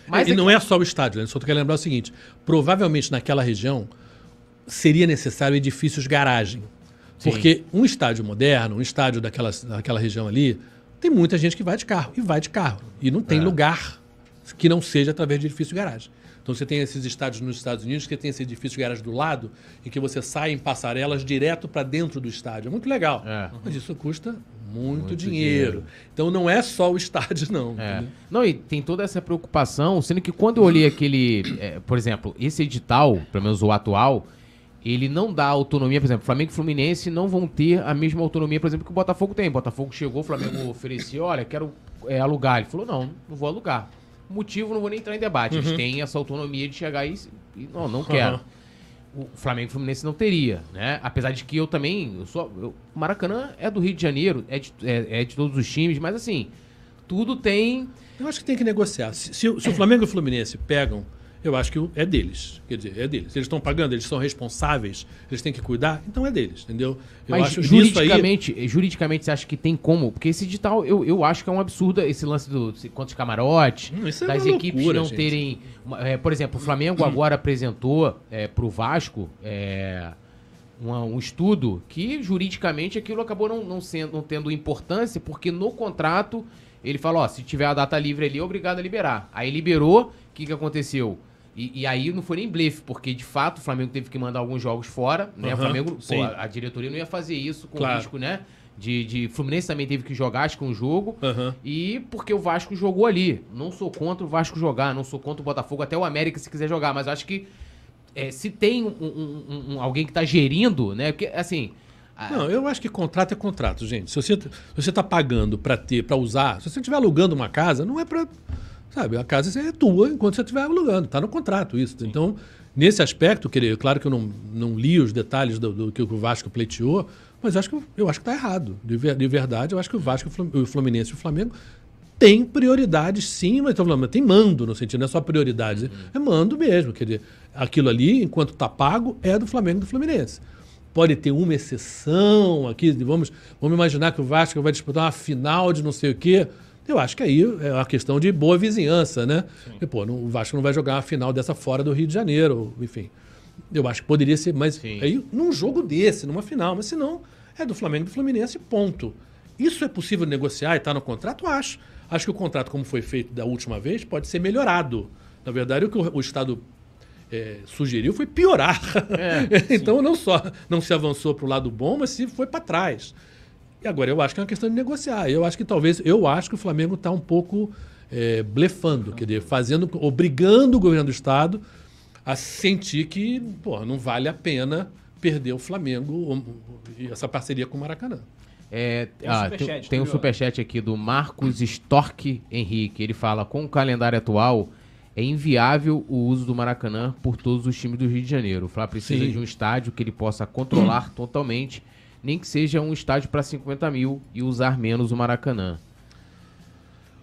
Mas e é não é só o estádio, né? Só quero lembrar o seguinte: provavelmente naquela região seria necessário edifícios garagem. Sim. Porque um estádio moderno, um estádio daquela, daquela região ali, tem muita gente que vai de carro. E vai de carro. E não tem É. lugar que não seja através de edifício garagem. Então você tem esses estádios nos Estados Unidos que tem esse edifício garagem do lado e que você sai em passarelas direto para dentro do estádio. É muito legal. É. Mas isso custa muito, Muito dinheiro. dinheiro. Então não é só o estádio, não. É. Não, e tem toda essa preocupação, sendo que quando eu olhei aquele. é, por exemplo, esse edital, pelo menos o atual, ele não dá autonomia, por exemplo, Flamengo e Fluminense não vão ter a mesma autonomia, por exemplo, que o Botafogo tem. O Botafogo chegou, o Flamengo ofereceu, olha, quero é, alugar. Ele falou, não, não vou alugar. Motivo, não vou nem entrar em debate. Eles têm essa autonomia de chegar e, e não, não quero. Aham. O Flamengo e Fluminense não teria, né? Apesar de que eu também, eu sou, eu- o Maracanã é do Rio de Janeiro, é de, é- é de todos os times, mas assim, tudo tem Eu acho que tem que negociar. Se, se o- se o Flamengo e o Fluminense pegam, eu acho que o- é deles. Quer dizer, é deles. Eles estão pagando, eles são responsáveis, eles têm que cuidar, então é deles, entendeu? Eu Mas acho nisso aí. juridicamente, juridicamente você acha que tem como? Porque esse edital, eu, eu acho que é um absurdo esse lance do quantos camarotes, Hum, isso é das equipes loucura, não gente. terem. é, por exemplo, o Flamengo agora apresentou é, pro Vasco é, uma- um estudo que juridicamente aquilo acabou não, não sendo, não tendo importância, porque no contrato ele falou, ó, se tiver a data livre ali, é obrigado a liberar. Aí liberou, o que, que aconteceu? E, e aí não foi nem blefe, porque de fato o Flamengo teve que mandar alguns jogos fora, né? O Aham, Flamengo, pô, a, a diretoria não ia fazer isso com Claro. risco, né? De, de Fluminense também teve que jogar, acho que um jogo. Aham. E porque o Vasco jogou ali. Não sou contra o Vasco jogar, não sou contra o Botafogo, até o América se quiser jogar, mas acho que é, se tem um, um- um- alguém que tá gerindo, né? Porque, assim. Não, eu acho que contrato é contrato, gente. Se você, se você tá pagando para ter, para usar, se você estiver alugando uma casa, não é para, sabe, a casa é tua enquanto você estiver alugando, tá no contrato isso. Então, nesse aspecto, querer, claro que eu não, não li os detalhes do, do que o Vasco pleiteou, mas eu acho que eu acho que tá errado. De, de verdade, eu acho que o Vasco, o Fluminense e o Flamengo tem prioridades sim, mas tem mando no sentido, não é só prioridades, é mando mesmo, quer dizer, aquilo ali, enquanto tá pago, é do Flamengo e do Fluminense. Pode ter uma exceção aqui, vamos, vamos imaginar que o Vasco vai disputar uma final de não sei o quê. Eu acho que aí é uma questão de boa vizinhança, né? E, pô, não- o Vasco não vai jogar uma final dessa fora do Rio de Janeiro, enfim. Eu acho que poderia ser, mas Sim. aí num jogo desse, numa final, mas se não, é do Flamengo e do Fluminense, ponto. Isso é possível negociar e está no contrato? Acho. Acho que o contrato, como foi feito da última vez, pode ser melhorado. Na verdade, o que o, o Estado é, sugeriu foi piorar. então, não só não se avançou para o lado bom, mas se foi para trás. E agora eu acho que é uma questão de negociar. Eu acho que talvez, eu acho que o Flamengo está um pouco é, blefando, quer dizer, fazendo, obrigando o governo do Estado a sentir que pô, não vale a pena perder o Flamengo e essa parceria com o Maracanã. É, Tem um ah, superchat, tem, tem um Turio. superchat aqui do Marcos Stork Henrique. Ele fala: com o calendário atual, é inviável o uso do Maracanã por todos os times do Rio de Janeiro. O Flá precisa Sim. de um estádio que ele possa controlar totalmente, nem que seja um estádio para 50 mil e usar menos o Maracanã.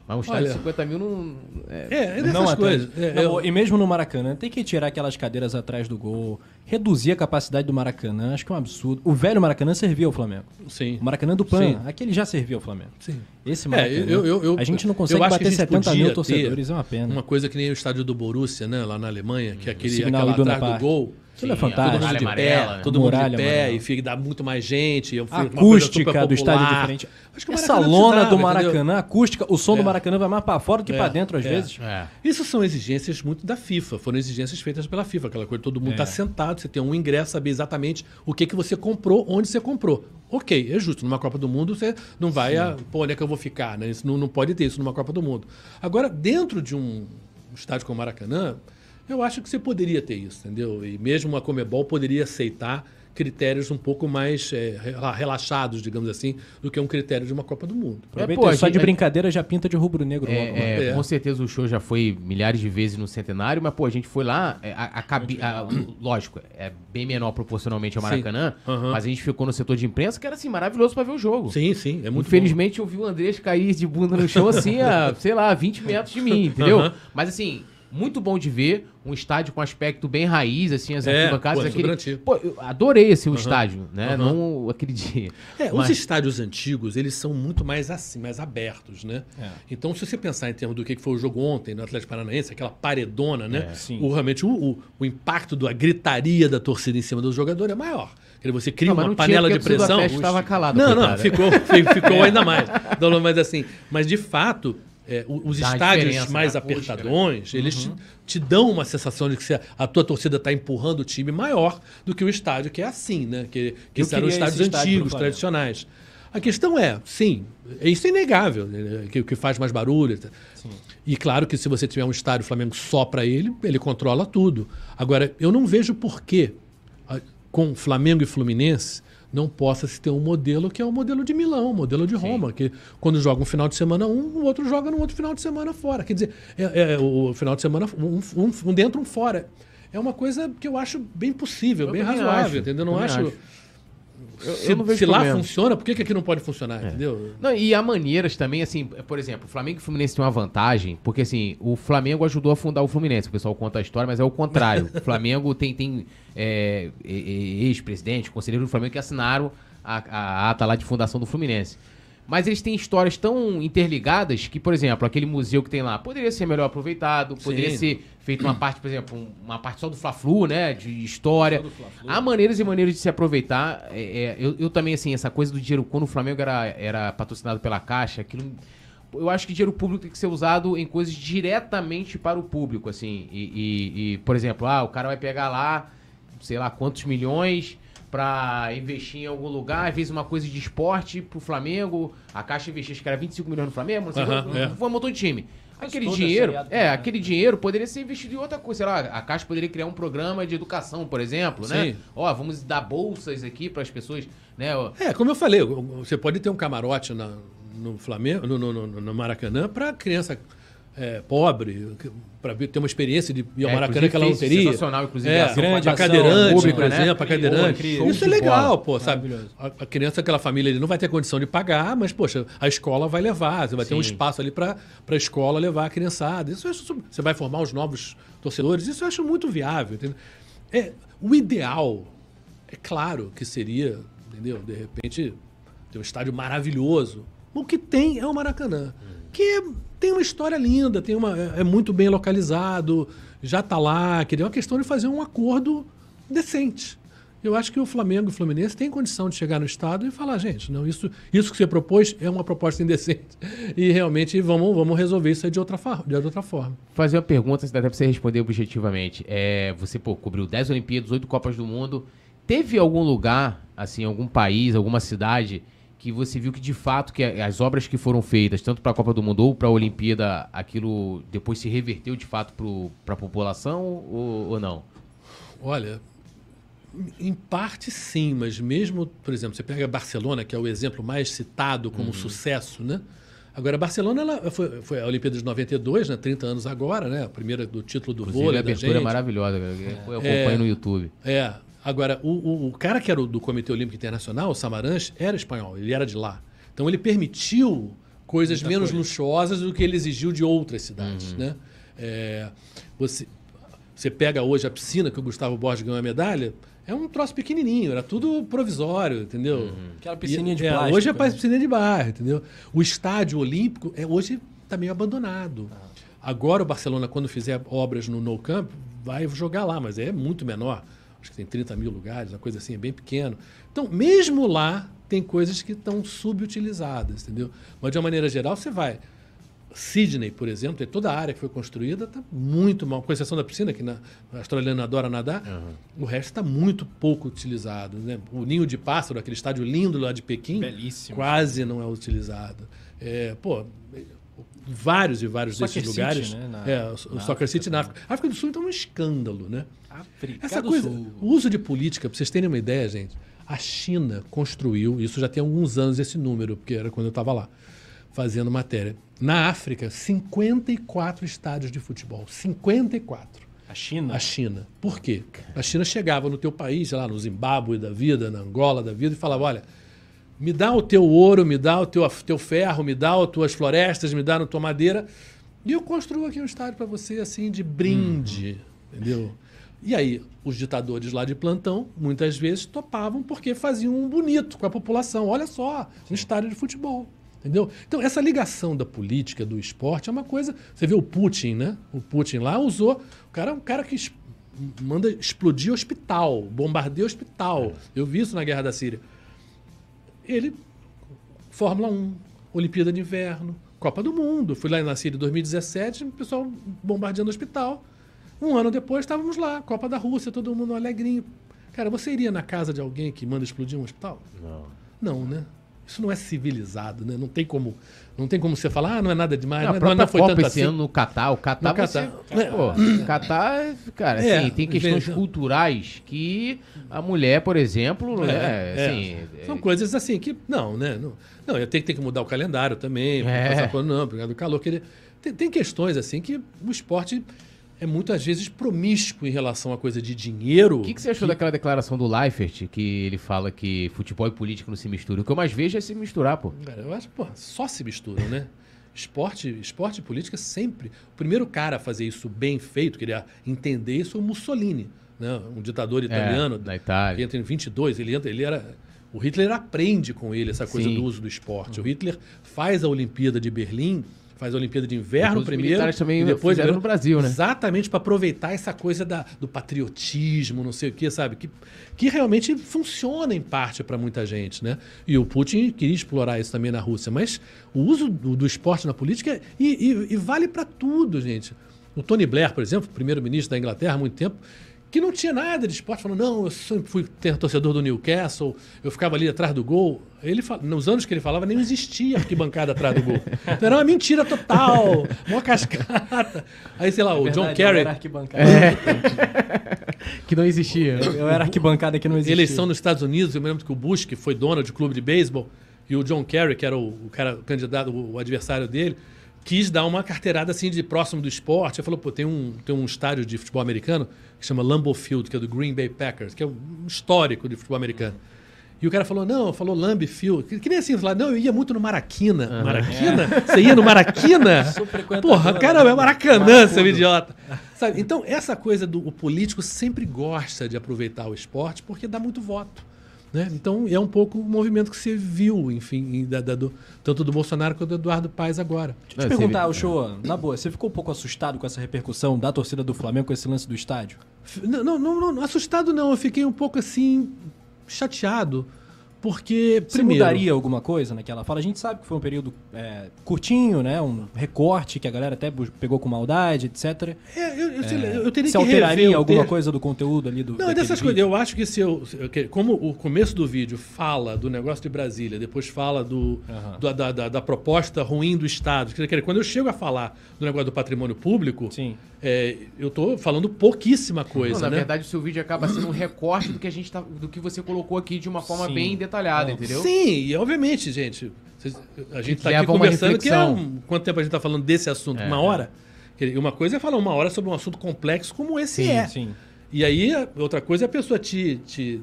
Mas um estádio Olha. de 50 mil não. É, É, é dessas Não coisas. É, Não, eu- E mesmo no Maracanã, tem que tirar aquelas cadeiras atrás do gol, reduzir a capacidade do Maracanã, acho que é um absurdo. O velho Maracanã servia ao Flamengo. Sim. O Maracanã do PAN, Sim. aquele já servia ao Flamengo. Sim. Esse É, Maracanã, eu- eu- eu- a gente não consegue eu acho que bater a gente 70 mil torcedores, é uma pena. Uma coisa que nem o estádio do Borussia, né, lá na Alemanha, que é aquele Signal aquela atrás do gol. Aquilo é Sim, fantástico. Todo mundo Muralha de amarela, pé, né? todo mundo de pé amarela. e fica, dá muito mais gente. eu- A acústica do estádio popular. diferente. Acho que Essa lona do entendeu? Maracanã, a acústica, o som É. do Maracanã vai mais pra fora do que É, pra dentro às é. vezes. É. Isso são exigências muito da FIFA, foram exigências feitas pela FIFA, aquela coisa, todo mundo É. está sentado, você tem um ingresso, saber exatamente o que, que você comprou, onde você comprou. Ok, é justo, numa Copa do Mundo você não vai, a, pô, onde é que eu vou ficar, né? Isso não, não pode ter isso numa Copa do Mundo. Agora, dentro de um estádio como o Maracanã, eu acho que você poderia ter isso, entendeu? E mesmo uma Comebol poderia aceitar critérios um pouco mais é, rela- relaxados, digamos assim, do que um critério de uma Copa do Mundo. É, pô, a só gente- de brincadeira já pinta de rubro-negro né? É, é, É. Com certeza o show já foi milhares de vezes no centenário, mas, pô, a gente foi lá, é, a, a cabi- a- lógico, é bem menor proporcionalmente ao. Maracanã, Aham. mas a gente ficou no setor de imprensa, que era assim, maravilhoso pra ver o jogo. Sim, sim, é muito Infelizmente eu vi o Andrés cair de bunda no chão assim, a, sei lá, 20 metros de mim, entendeu? Aham. Mas assim, muito bom de ver, um estádio com aspecto bem raiz, assim, as É, arquibancadas, pô, é aquele... antigo. Pô, eu adorei assim, o estádio, né? Aham. Não aquele dia. É, Mas- os estádios antigos, eles são muito mais assim, mais abertos, né? É. Então, se você pensar em termos do que foi o jogo ontem no Atlético Paranaense, aquela paredona, né? É, sim. o, realmente o, o, o impacto da gritaria da torcida em cima do jogador é maior. Quer você cria Não, uma panela de pressão. Estava calada, Não, não, ficou, fi- ficou ainda mais. Mas assim, mas de fato, é, os Dá estádios mais né? apertadões, eles te, te dão uma sensação de que você- a tua torcida está empurrando o time maior do que o estádio que é assim, né? Que, que eram os estádios estádio antigos, Flamengo. tradicionais. A questão é, sim, isso é inegável, né, que, que faz mais barulho. tá? E claro que se você tiver um estádio Flamengo só para ele, ele controla tudo. Agora, eu não vejo por que a- com Flamengo e Fluminense não possa se ter um modelo que é o modelo de Milão, o modelo de Roma, que quando joga um final de semana um, o outro joga no outro final de semana fora. Quer dizer, é, é o final de semana um, um- um dentro, um fora. É uma coisa que eu acho bem possível, Eu bem razoável, acho, entendeu? Não acho. acho. Eu- se eu se lá funciona, por que, que aqui não pode funcionar? Entendeu? Não, e há maneiras também, assim, por exemplo, o Flamengo e o Fluminense tem uma vantagem, porque assim, o Flamengo ajudou a fundar o Fluminense, o pessoal conta a história, mas é o contrário. o Flamengo tem, tem é, ex-presidente, conselheiro do Flamengo que assinaram a, a ata lá de fundação do Fluminense. Mas eles têm histórias tão interligadas que, por exemplo, aquele museu que tem lá poderia ser melhor aproveitado, poderia Sim. ser feito uma parte, por exemplo, um- uma parte só do Fla-Flu, né, de história. Há maneiras e maneiras de se aproveitar. É, é, eu, eu também, assim, essa coisa do dinheiro, quando o Flamengo era, era patrocinado pela Caixa, aquilo... Eu acho que dinheiro público tem que ser usado em coisas diretamente para o público, assim. E, e- e, por exemplo, ah, o cara vai pegar lá, sei lá, quantos milhões pra investir em algum lugar, às vezes uma coisa de esporte pro Flamengo, a Caixa investiu, acho que era 25 milhões no Flamengo, não sei Aham, quanto, é. foi um montão de time. Aquele dinheiro, é, também, aquele dinheiro poderia ser investido em outra coisa, sei lá, a Caixa poderia criar um programa de educação, por exemplo, né? Sim. Ó, vamos dar bolsas aqui para as pessoas, né? É, como eu falei, você pode ter um camarote na- no Flamengo, no, no- no- no Maracanã, para criança é, pobre, para ter uma experiência de ir ao É, Maracanã que ela não inclusive, teria. sensacional, inclusive, é, grande ação cadeirante, pública, por né? exemplo, pra cadeirante. Incrível. Isso é legal, pô, sabe? A, a criança, aquela família, ele não vai ter condição de pagar, mas, poxa, a escola vai levar, você vai ter um Sim. espaço ali para a escola levar a criançada. Isso acho, você vai formar os novos torcedores, isso eu acho muito viável. Entendeu? É, o ideal, é claro que seria, entendeu? De repente, ter um estádio maravilhoso. O que tem é o Maracanã, que é- tem uma história linda, tem uma, é, é muito bem localizado, já está lá, que é uma questão de fazer um acordo decente. Eu acho que o Flamengo e o Fluminense têm condição de chegar no Estado e falar, gente, não, isso, isso que você propôs é uma proposta indecente. E realmente vamos, vamos resolver isso de outra, de outra forma. fazer uma pergunta, dá até pra você responder objetivamente. É, você, pô, cobriu 10 Olimpíadas, 8 Copas do Mundo. Teve algum lugar, assim, algum país, alguma cidade, que você viu que de fato que as obras que foram feitas, tanto para a Copa do Mundo ou para a Olimpíada, aquilo depois se reverteu de fato para a população ou, ou não? Olha, em parte sim, mas mesmo, por exemplo, você pega Barcelona, que é o exemplo mais citado Uhum. como sucesso, né? Agora, Barcelona ela foi, foi a Olimpíada de 92, né? 30 anos agora, né? A primeira do título do Inclusive, vôlei a abertura é maravilhosa. Eu acompanho É. no YouTube. É. Agora, o, o, o cara que era do Comitê Olímpico Internacional, o Samaranch, era espanhol, ele era de lá. Então ele permitiu coisas menos luxuosas do que ele exigiu de outras cidades, Uhum. né? É, você, você pega hoje a piscina que o Gustavo Borges ganhou a medalha, é um troço pequenininho, era tudo provisório, entendeu? Uhum. Aquela piscininha de E- é, Hoje é né? piscininha de barro, entendeu? O estádio olímpico é, hoje está meio abandonado. Ah. Agora o Barcelona, quando fizer obras no Nou Camp, vai jogar lá, mas é muito menor. Acho que tem 30 mil lugares, uma coisa assim, é bem pequeno. Então, mesmo lá, tem coisas que estão subutilizadas, entendeu? Mas, de uma maneira geral, você vai. Sydney, por exemplo, tem toda a área que foi construída está muito mal, com exceção da piscina, que na, a australiana adora nadar, o resto está muito pouco utilizado. Né? O ninho de pássaro, aquele estádio lindo lá de Pequim, Belíssimo. quase não é utilizado. É, pô, vários e vários Soccer desses City, lugares. né, na- é, o, na Soccer África City na África. A África do Sul então é um escândalo, né? África Essa do coisa, Sul. o uso de política, para vocês terem uma ideia, gente, a China construiu, isso já tem alguns anos esse número, porque era quando eu estava lá fazendo matéria. Na África, 54 estádios de futebol. 54. A China? A China. Por quê? A China chegava no teu país, lá, no Zimbábue da vida, na Angola da vida, e falava: olha, me dá o teu ouro, me dá o teu, teu ferro, me dá as tuas florestas, me dá a tua madeira, e eu construo aqui um estádio para você, assim, de brinde. Entendeu? E aí, os ditadores lá de plantão, muitas vezes, topavam porque faziam um bonito com a população. Olha só, um estádio de futebol. Entendeu? Então, essa ligação da política, do esporte, é uma coisa. Você vê o Putin, né? O Putin lá usou. O cara é um cara que manda explodir hospital, bombardeia hospital. Eu vi isso na guerra da Síria. Ele, Fórmula 1, Olimpíada de Inverno, Copa do Mundo. Fui lá na Síria em 2017, o pessoal bombardeando o hospital. Um ano depois estávamos lá, Copa da Rússia, todo mundo alegrinho. Cara, você iria na casa de alguém que manda explodir um hospital? Não. Não, né? Isso não é civilizado, né? Não tem como, não tem como você falar, ah, não é nada demais, Não, não, a é- própria não foi Copa tanto esse assim. ano no Catar, o Catar, No Catar. você- pô, Catar, cara, É, assim, tem questões veja. culturais que a mulher, por exemplo, né, É, assim, é. São coisas assim que. Não, né? Não, não eu tenho, tenho que mudar o calendário também. É. Passar por, não, por causa do calor. Que ele- tem, tem questões assim que o esporte é muitas vezes promíscuo em relação a coisa de dinheiro. O que, que você achou daquela declaração do Leifert, que ele fala que futebol e política não se misturam? O que eu mais vejo é se misturar, pô. Cara, eu acho, pô, só se misturam, né? Esporte, esporte e política sempre. O primeiro cara a fazer isso bem feito, queria entender isso, foi o Mussolini, né? um ditador italiano. É, da Itália. Que entra em 22, ele entra, ele era. O Hitler aprende com ele essa coisa Sim. do uso do esporte. O Hitler faz a Olimpíada de Berlim, faz a Olimpíada de Inverno Depois os primeiro. militares também e depois fizeram no Brasil, né? Exatamente, para aproveitar essa coisa da, do patriotismo, não sei o que, sabe? Que, que realmente funciona em parte para muita gente, né? E o Putin queria explorar isso também na Rússia. Mas o uso do, do esporte na política e, e- e vale para tudo, gente. O Tony Blair, por exemplo, primeiro-ministro da Inglaterra há muito tempo, que não tinha nada de esporte, falou: não, eu sempre fui torcedor do Newcastle, eu ficava ali atrás do gol. Ele, nos anos que ele falava, nem existia arquibancada atrás do gol. Então, era uma mentira total, uma cascata. Aí, sei lá, o John Verdade, eu Kerry, era arquibancada. Que não existia. Eu era arquibancada que não existia. eleição nos Estados Unidos, eu me lembro que o Bush, que foi dono de clube de beisebol, e o John Kerry, que era o, o cara o candidato, o, o adversário dele, quis dar uma carteirada assim de próximo do esporte. Ele falou, pô, tem um, tem um estádio de futebol americano que chama Lambeau Field, que é do Green Bay Packers, que é um histórico de futebol americano. E o cara falou, não, falou Lambeau Field. Que, que nem assim, falar, não, eu ia muito no Maraquina. Maraquina? Você ia no Maraquina? Porra, caramba, é Maracanã, Maracudo. seu idiota. Sabe? Então, essa coisa do o político sempre gosta de aproveitar o esporte porque dá muito voto. Né? Então, é um pouco o movimento que você viu, enfim, da- da- do- tanto do Bolsonaro quanto do Eduardo Paes agora. Deixa eu te perguntar, o show, na boa, você ficou um pouco assustado com essa repercussão da torcida do Flamengo com esse lance do estádio? Não, não, não, não, assustado não, eu fiquei um pouco assim, chateado, porque, Você primeiro... mudaria alguma coisa naquela fala? A gente sabe que foi um período é, curtinho, né? Um recorte que a galera até pegou com maldade, etc. É, eu, eu, sei lá, eu teria Se que rever alteraria alguma texto. coisa do conteúdo ali do Não, daquele dessas vídeo? coisas. Eu acho que se eu. se eu- que- Como o começo do vídeo fala do negócio de Brasília, depois fala do, Aham. da, da- da- da proposta ruim do Estado. Quer dizer, quando eu chego a falar do negócio do patrimônio público, Sim. é, eu estou falando pouquíssima coisa. Não, na né? verdade, o seu vídeo acaba sendo um recorte do que a gente tá, do que você colocou aqui de uma forma Sim. bem detalhada, entendeu? Sim, e obviamente, gente. a gente está aqui conversando que é um, quanto tempo a gente está falando desse assunto? É, uma é. hora? Dizer, Uma coisa é falar uma hora sobre um assunto complexo como esse Sim, é. sim. E aí, outra coisa é a pessoa te, te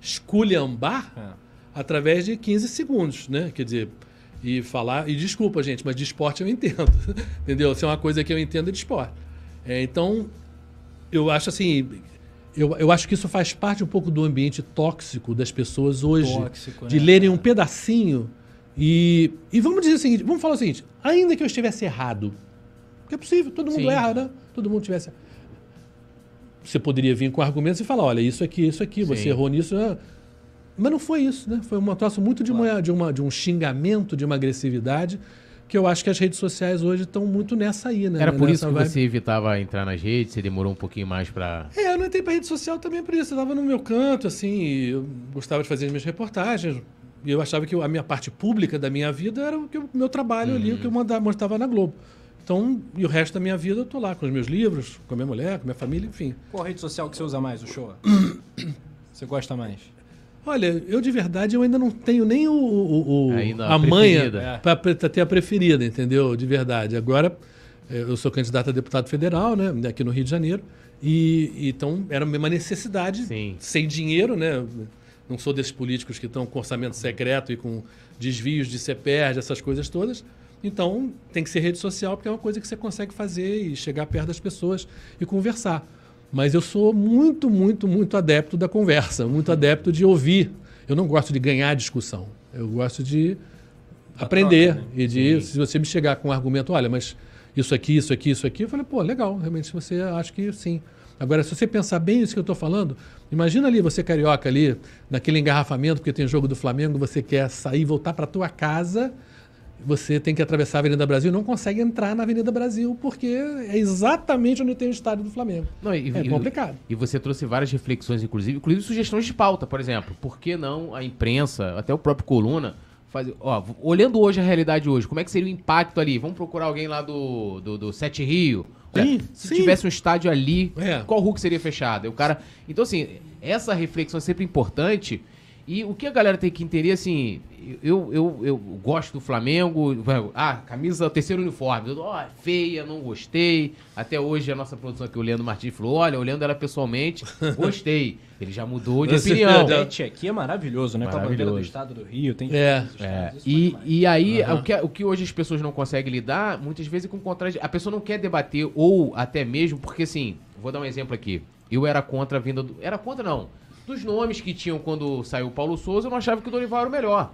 esculhambar É. através de 15 segundos, né? Quer dizer, e falar. E desculpa, gente, mas de esporte eu entendo. Entendeu? Se é uma coisa que eu entendo é de esporte. É, então, eu acho assim. Eu, eu acho que isso faz parte um pouco do ambiente tóxico das pessoas hoje. Tóxico, de né? lerem um pedacinho e. E vamos dizer o seguinte: vamos falar o seguinte, ainda que eu estivesse errado, que é possível, todo mundo Sim. erra, né? Todo mundo tivesse. Você poderia vir com argumentos e falar: olha, isso aqui, isso aqui, você Sim. errou nisso. né? Mas não foi isso, né? Foi um troço muito de, uma, de, uma, de um xingamento, de uma agressividade, que eu acho que as redes sociais hoje estão muito nessa aí, né? Era por Nessa isso que vibe. você evitava entrar nas redes, você demorou um pouquinho mais pra. É, eu não entrei pra rede social também por isso. Eu tava no meu canto, assim, e eu gostava de fazer as minhas reportagens. E eu achava que a minha parte pública da minha vida era o que o meu trabalho ali, o que eu manda- mostrava na Globo. Então, e o resto da minha vida eu tô lá com os meus livros, com a minha mulher, com a minha família, enfim. Qual rede social que você usa mais, o show? Você gosta mais? Olha, eu de verdade eu ainda não tenho nem o, o- o- a a manha para ter a preferida, entendeu? De verdade. Agora, eh, eu sou candidato a deputado federal, né? Aqui no Rio de Janeiro. E, e então era uma necessidade, Sim. sem dinheiro, né? Não sou desses políticos que estão com orçamento secreto e com desvios de CPR, essas coisas todas. Então, tem que ser rede social, porque é uma coisa que você consegue fazer e chegar perto das pessoas e conversar. Mas eu sou muito, muito, muito adepto da conversa, muito adepto de ouvir. Eu não gosto de ganhar discussão. Eu gosto de aprender. troca, E de, se você me chegar com um argumento, olha, mas isso aqui, isso aqui, isso aqui, eu falei, pô, legal, realmente você acha que sim. Agora, se você pensar bem isso que eu estou falando, imagina ali você carioca ali, naquele engarrafamento, porque tem jogo do Flamengo, você quer sair, voltar para tua casa, você tem que atravessar a Avenida Brasil, não consegue entrar na Avenida Brasil, porque é exatamente onde tem o estádio do Flamengo. Não, e, É e- complicado. E você trouxe várias reflexões, inclusive, inclusive sugestões de pauta, por exemplo. Por que não a imprensa, até o próprio Coluna, fazer. Ó, olhando hoje a realidade hoje, como é que seria o impacto ali? Vamos procurar alguém lá do, do, do Sete Rio. Olha, Sim, se sim. tivesse um estádio ali, É. qual Hulk seria fechado? E O cara. Então, assim, essa reflexão é sempre importante. E o que a galera tem que entender, assim, eu, eu, eu gosto do Flamengo, ah, camisa, terceiro uniforme, ó, feia, não gostei. Até hoje a nossa produção aqui, o Leandro Martins, falou, olha, olhando ela pessoalmente, gostei. Ele já mudou de opinião. O pet aqui é maravilhoso, né? Com a bandeira do Maravilhoso. estado do Rio, tem É. É, e, e aí, Aham. o, que, o que hoje as pessoas não conseguem lidar, muitas vezes é com contra... A pessoa não quer debater, ou até mesmo, porque assim, vou dar um exemplo aqui. Eu era contra a vinda do. Era contra, não. Dos nomes que tinham quando saiu o Paulo Souza, eu não achava que o Dorival era o melhor.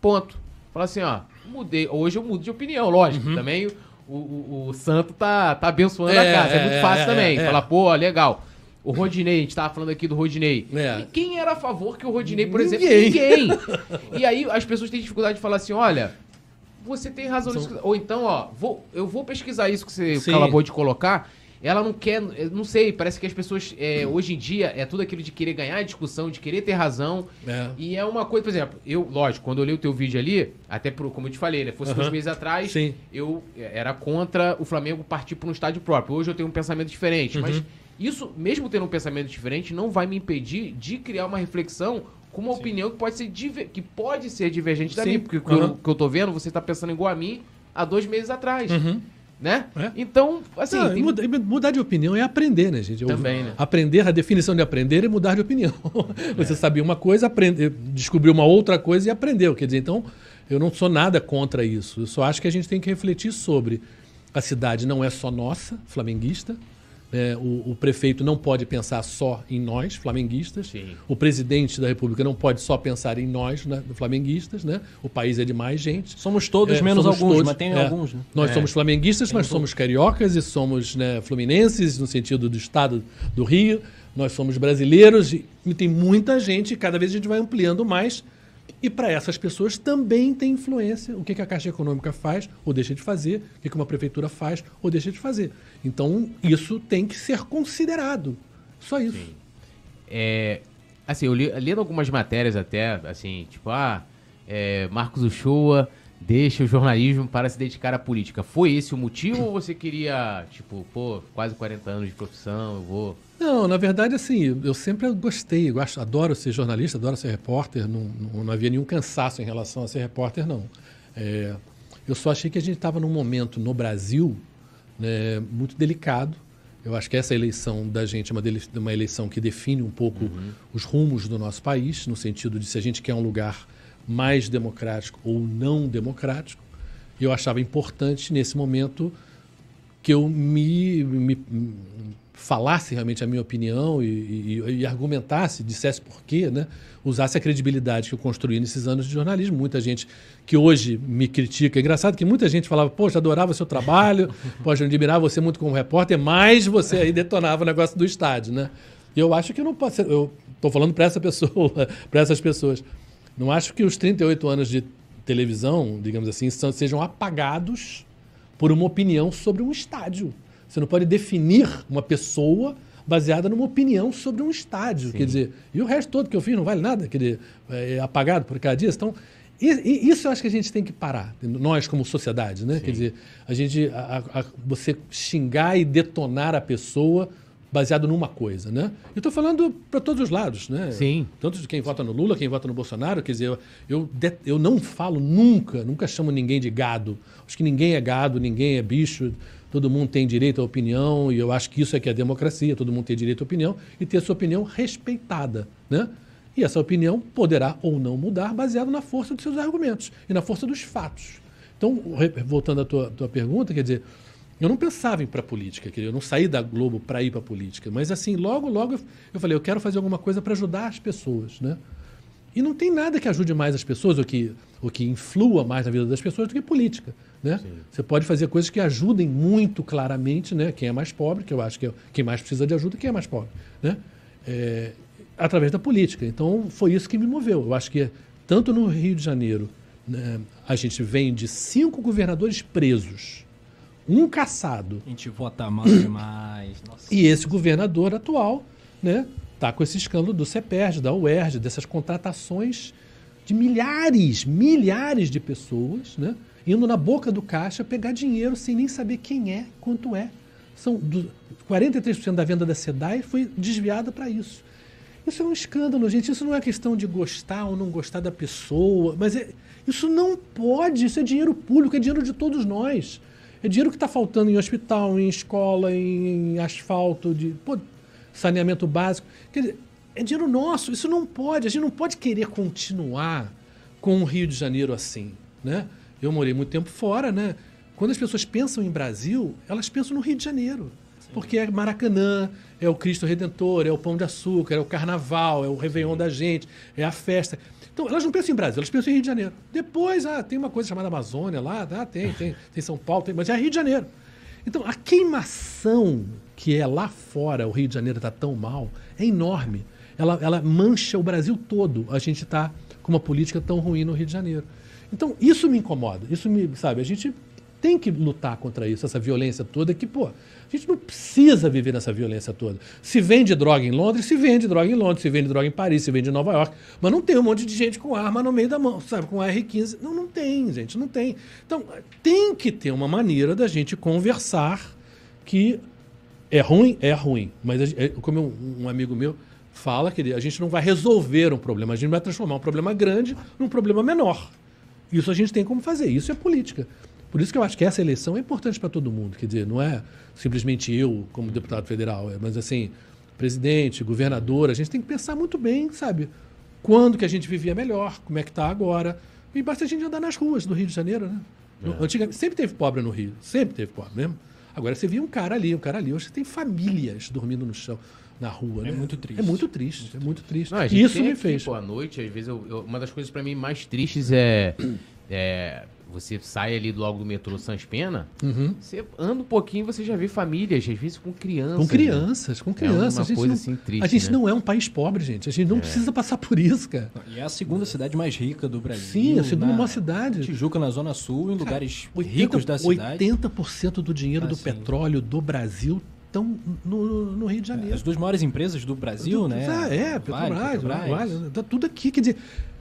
Ponto. Fala assim, ó, mudei. Hoje eu mudo de opinião, lógico. Também o, o, o Santo tá, tá abençoando Uhum. É, a casa. É, muito é, fácil é, também. é. Falar, pô, legal. O Rodinei, a gente tava falando aqui do Rodinei. É. E quem era a favor que o Rodinei, por exemplo? Ninguém. Ninguém. E aí as pessoas têm dificuldade de falar assim, olha, você tem razão nisso. que- Ou então, ó, vou, eu vou pesquisar isso que você Sim. acabou de colocar. Ela não quer, não sei, parece que as pessoas, é, hoje em dia, é tudo aquilo de querer ganhar a discussão, de querer ter razão. É. E é uma coisa, por exemplo, eu, lógico, quando eu olhei o teu vídeo ali, até pro, como eu te falei, né? Fosse dois meses atrás, Sim. eu é, era contra o Flamengo partir para um estádio próprio. Hoje eu tenho um pensamento diferente. Uhum. Mas isso, mesmo tendo um pensamento diferente, não vai me impedir de criar uma reflexão com uma opinião que pode ser, diver- que pode ser divergente da Sim. minha. Porque o que eu- que eu tô vendo, você tá pensando igual a mim há dois meses atrás. Uhum. Né? É. Então, assim. Não, tem- muda- e mudar de opinião é aprender, né, gente? Eu- Também, né? Aprender, a definição de aprender é mudar de opinião. Você sabia uma coisa, aprender, descobriu uma outra coisa e aprendeu. Quer dizer, então, eu não sou nada contra isso. Eu só acho que a gente tem que refletir sobre a cidade não é só nossa, flamenguista. Né? o, o prefeito não pode pensar só em nós, flamenguistas. Sim. O presidente da República não pode só pensar em nós, né, flamenguistas. Né? O país é de mais gente. Somos todos, É, menos somos alguns, todos, mas tem é. alguns, né? Nós É. somos flamenguistas, mas somos cariocas e somos né, fluminenses, no sentido do estado do Rio. Nós somos brasileiros e, e tem muita gente, e cada vez a gente vai ampliando mais. E para essas pessoas também tem influência o que, que a Caixa Econômica faz ou deixa de fazer, o que, que uma prefeitura faz ou deixa de fazer. Então, isso tem que ser considerado. Só isso. É, assim, eu li, lendo algumas matérias até, assim, tipo, ah, é, Marcos Uchoa deixa o jornalismo para se dedicar à política. Foi esse o motivo ou você queria, tipo, pô, quase 40 anos de profissão, eu vou... Não, na verdade, assim, eu sempre gostei, gosto, adoro ser jornalista, adoro ser repórter, não, não, não havia nenhum cansaço em relação a ser repórter, não. É, eu só achei que a gente estava num momento no Brasil né, muito delicado. Eu acho que essa eleição da gente é uma, dele- uma eleição que define um pouco os rumos do nosso país, no sentido de se a gente quer um lugar mais democrático ou não democrático. E eu achava importante, nesse momento, que eu me, me falasse realmente a minha opinião e, e, e, argumentasse, dissesse por quê, né? usasse a credibilidade que eu construí nesses anos de jornalismo. Muita gente que hoje me critica. É engraçado que muita gente falava, poxa, adorava o seu trabalho, poxa, admirava você muito como repórter, mas você aí detonava o negócio do estádio. Né? E eu acho que eu não posso. Eu estou falando para essa pessoa, para essas pessoas. Não acho que os 38 anos de televisão, digamos assim, sejam apagados por uma opinião sobre um estádio. Você não pode definir uma pessoa baseada numa opinião sobre um estádio. Sim. Quer dizer, e o resto todo que eu fiz não vale nada, quer dizer, é apagado por cada dia. Então, isso eu acho que a gente tem que parar, nós como sociedade, né? Sim. Quer dizer, a gente, a, a, você xingar e detonar a pessoa baseado numa coisa, né? Eu estou falando para todos os lados, né? Sim. Tanto de quem vota no Lula, quem vota no Bolsonaro, quer dizer, eu, eu, não falo nunca, nunca chamo ninguém de gado. Acho que ninguém é gado, ninguém é bicho, todo mundo tem direito à opinião, e eu acho que isso é que é democracia, todo mundo tem direito à opinião e ter sua opinião respeitada, né? E essa opinião poderá ou não mudar baseado na força dos seus argumentos e na força dos fatos. Então, voltando à tua, tua pergunta, quer dizer, eu não pensava em ir para a política, eu não saí da Globo para ir para a política, mas assim, logo, logo eu falei, eu quero fazer alguma coisa para ajudar as pessoas, né? E não tem nada que ajude mais as pessoas, ou que, ou que influa mais na vida das pessoas do que política, né? Você pode fazer coisas que ajudem muito claramente, né? Quem é mais pobre, que eu acho que é quem mais precisa de ajuda, quem é mais pobre, né? É, através da política. Então, foi isso que me moveu. Eu acho que tanto no Rio de Janeiro, né, a gente vem de cinco governadores presos, um caçado. A gente vota mal demais. Nossa. E esse governador atual, né, tá com esse escândalo do CEPERJ, da UERJ, dessas contratações de milhares, milhares de pessoas, né, indo na boca do caixa pegar dinheiro sem nem saber quem é, quanto é. São do, 43% da venda da SEDAI foi desviada para isso. Isso é um escândalo, gente. Isso não é questão de gostar ou não gostar da pessoa, mas é, isso não pode. Isso é dinheiro público, é dinheiro de todos nós. É dinheiro que está faltando em hospital, em escola, em asfalto, de pô, saneamento básico. Quer dizer, é dinheiro nosso. Isso não pode. A gente não pode querer continuar com o Rio de Janeiro assim. Né? Eu morei muito tempo fora. Né? Quando as pessoas pensam em Brasil, elas pensam no Rio de Janeiro. Sim. Porque é Maracanã, é o Cristo Redentor, é o Pão de Açúcar, é o Carnaval, é o Réveillon da gente, é a festa. Então, elas não pensam em Brasil, elas pensam em Rio de Janeiro. Depois, ah, tem uma coisa chamada Amazônia lá, ah, tem, tem, tem São Paulo, tem, mas é Rio de Janeiro. Então, a queimação que é lá fora, o Rio de Janeiro está tão mal, é enorme. Ela, ela mancha o Brasil todo. A gente está com uma política tão ruim no Rio de Janeiro. Então, isso me incomoda. Isso me, sabe, a gente tem que lutar contra isso, essa violência toda, que, pô, a gente não precisa viver nessa violência toda. Se vende droga em Londres, se vende droga em Londres, se vende droga em Paris, se vende em Nova York, mas não tem um monte de gente com arma no meio da mão, sabe, com R15. Não, não tem, gente, não tem. Então, tem que ter uma maneira da gente conversar que é ruim, é ruim, mas é, como um, amigo meu fala que a gente não vai resolver um problema, a gente vai transformar um problema grande num problema menor. Isso a gente tem como fazer, isso é política. Por isso que eu acho que essa eleição é importante para todo mundo. Quer dizer, não é simplesmente eu como deputado federal, é, mas assim, presidente, governador, a gente tem que pensar muito bem, sabe? Quando que a gente vivia melhor, como é que está agora. E basta a gente andar nas ruas do Rio de Janeiro, né? É. Antigamente, sempre teve pobre no Rio, sempre teve pobre mesmo. Agora você via um cara ali, um cara ali. Hoje você tem famílias dormindo no chão, na rua. É né? muito triste. É muito triste, é muito triste. Não, Isso me aqui, fez. Pô, à noite, às vezes, eu, eu, uma das coisas para mim mais tristes é, é você sai ali logo do metrô Sans Pena, uhum. você anda um pouquinho você já vê famílias, às vezes com crianças. Com crianças, né? com crianças. É uma a gente coisa não, assim triste. A gente né? não é um país pobre, gente. A gente não é. precisa passar por isso, cara. E é a segunda cidade mais rica do Brasil. Sim, a segunda maior cidade. Tijuca, na Zona Sul, em lugares 80, ricos da cidade. 80% do dinheiro ah, do sim. petróleo do Brasil estão no, no, Rio de Janeiro. As duas maiores empresas do Brasil, do, né? É, é Petrobras, Vale, tá tudo aqui. Quer dizer,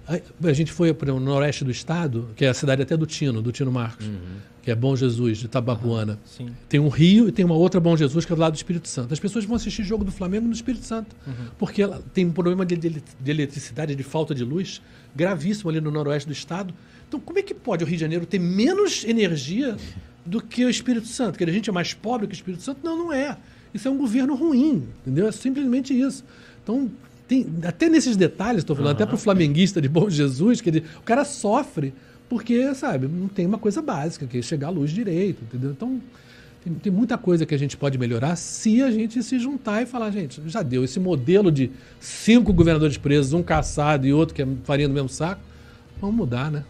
a gente foi para o noroeste do estado, que é a cidade até do Tino, do Tino Marcos, uhum. que é Bom Jesus, de Tabapuana. Uhum, tem um rio e tem uma outra Bom Jesus, que é do lado do Espírito Santo. As pessoas vão assistir jogo do Flamengo no Espírito Santo, uhum. porque ela tem um problema de, de, de, eletricidade, de falta de luz, gravíssimo ali no noroeste do estado. Então, como é que pode o Rio de Janeiro ter menos energia do que o Espírito Santo? Que a gente é mais pobre que o Espírito Santo? Não, não é. Isso é um governo ruim, entendeu? É simplesmente isso. Então, tem, até nesses detalhes, estou falando, até para o flamenguista de Bom Jesus, quer dizer, o cara sofre porque, sabe, não tem uma coisa básica, que é chegar à luz direito, entendeu? Então, tem, tem muita coisa que a gente pode melhorar se a gente se juntar e falar, gente, já deu esse modelo de cinco governadores presos, um caçado e outro que é farinha do mesmo saco, vamos mudar, né?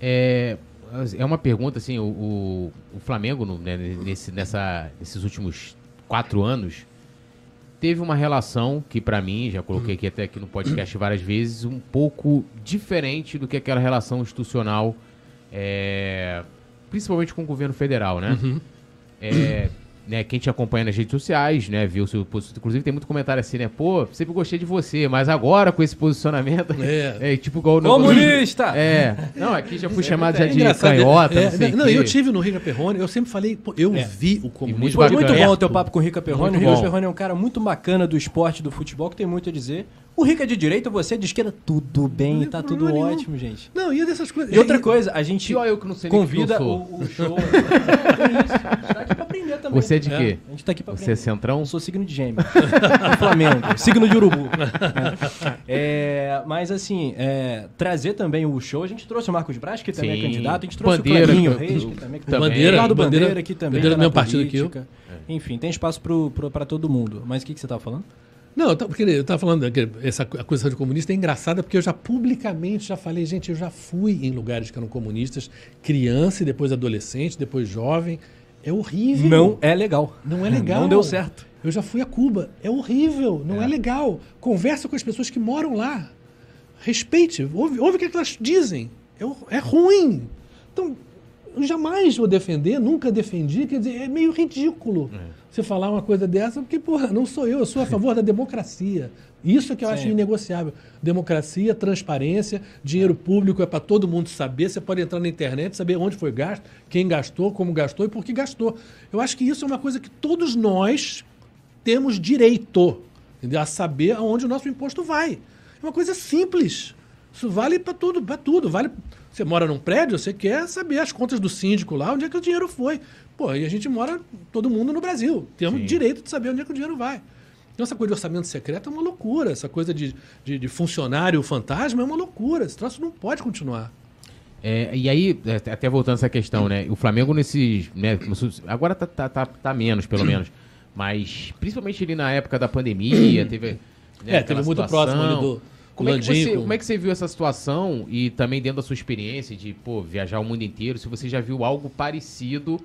É, é uma pergunta, assim, o, o, o Flamengo, né, nesse, nessa, nesses últimos quatro anos, teve uma relação que, pra mim, já coloquei aqui até aqui no podcast várias vezes, um pouco diferente do que aquela relação institucional, é, principalmente com o governo federal, né? É, né, quem te acompanha nas redes sociais, né, viu o seu posicionamento. Inclusive tem muito comentário assim, né? Pô, sempre gostei de você, mas agora com esse posicionamento. É. É, tipo igual o Comunista! É. Não, aqui já fui chamado já É de engraçado, canhota, é, não não, eu tive no Riga Perrone, eu sempre falei, pô, eu É. vi o muito comunismo. Foi muito bacana. bom o teu papo com o Rica Perrone. Muito o Rica. Perrone é um cara muito bacana do esporte, do futebol, que tem muito a dizer. O Rica é de direita, você é de esquerda, tudo bem, tá tudo nenhum. ótimo, gente. Não, e dessas coisas. E outra coisa, a gente E olha eu que não sei nem convida o que eu o, o show. É isso, a gente tá aqui pra aprender também. Você é de quê? A gente tá aqui pra Você é aprender. centrão? Eu sou signo de gêmeo. Do Flamengo. Signo de urubu. É, mas assim, é, trazer também o show. A gente trouxe o Marcos Braz, que também é Sim. candidato. A gente trouxe Bandeira, o eu- Reis, que também, que também. Bandeira, Ricardo Bandeira- Bandeira, que também Bandeira tá do na mesmo partido política. Enfim, tem espaço pra todo mundo. Mas o que, que você tava falando? Não, porque eu estava falando que essa acusação de comunista é engraçada porque eu já publicamente já falei, gente, eu já fui em lugares que eram comunistas, criança e depois adolescente, depois jovem. É horrível. Não é legal. Não é legal. Não deu certo. Eu já fui a Cuba. É horrível. Não é, legal. Conversa com as pessoas que moram lá. Respeite. Ouve, ouve o que elas dizem. É, é ruim. Então, eu jamais vou defender, nunca defendi. Quer dizer, é meio ridículo você falar uma coisa dessa, porque, porra, não sou eu. Eu sou a favor da democracia. Isso é que eu acho Sim. inegociável. Democracia, transparência, dinheiro público é para todo mundo saber. Você pode entrar na internet, saber onde foi gasto, quem gastou, como gastou e por que gastou. Eu acho que isso é uma coisa que todos nós temos direito entendeu? a saber aonde o nosso imposto vai. É uma coisa simples. Isso vale para tudo, para tudo. Vale. Você mora num prédio, você quer saber as contas do síndico lá, onde é que o dinheiro foi. Pô, e a gente mora todo mundo no Brasil. Temos Sim. direito de saber onde é que o dinheiro vai. Então, essa coisa de orçamento secreto é uma loucura. Essa coisa de, de, de funcionário fantasma é uma loucura. Esse troço não pode continuar. É, e aí, é, até voltando a essa questão, né? O Flamengo nesses. Né, agora tá, tá, tá, tá menos, pelo menos. Mas principalmente ali na época da pandemia, teve. né, É, teve muito situação. próximo ali do Como é, você, com- como é que você viu essa situação e também dentro da sua experiência de, pô, viajar o mundo inteiro, se você já viu algo parecido,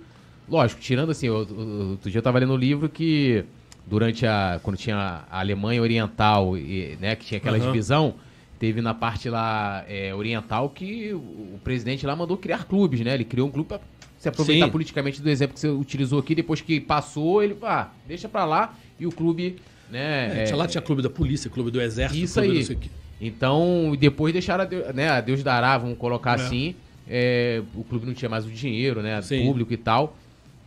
lógico, tirando assim, eu- eu- outro dia eu tava lendo um livro que durante a, quando tinha a Alemanha Oriental, e, né, que tinha aquela Aham. divisão, teve na parte lá é, oriental que o, presidente lá mandou criar clubes, né, ele criou um clube pra se aproveitar Sim. politicamente do exemplo que você utilizou aqui, depois que passou, ele, ah, deixa pra lá, e o clube, né... É, tinha lá tinha clube da polícia, clube do exército, Isso aí. o. Então, depois deixaram a Deus, né, a Deus dará, vamos colocar É. assim. é, o clube não tinha mais o dinheiro, né? Sim. Público e tal.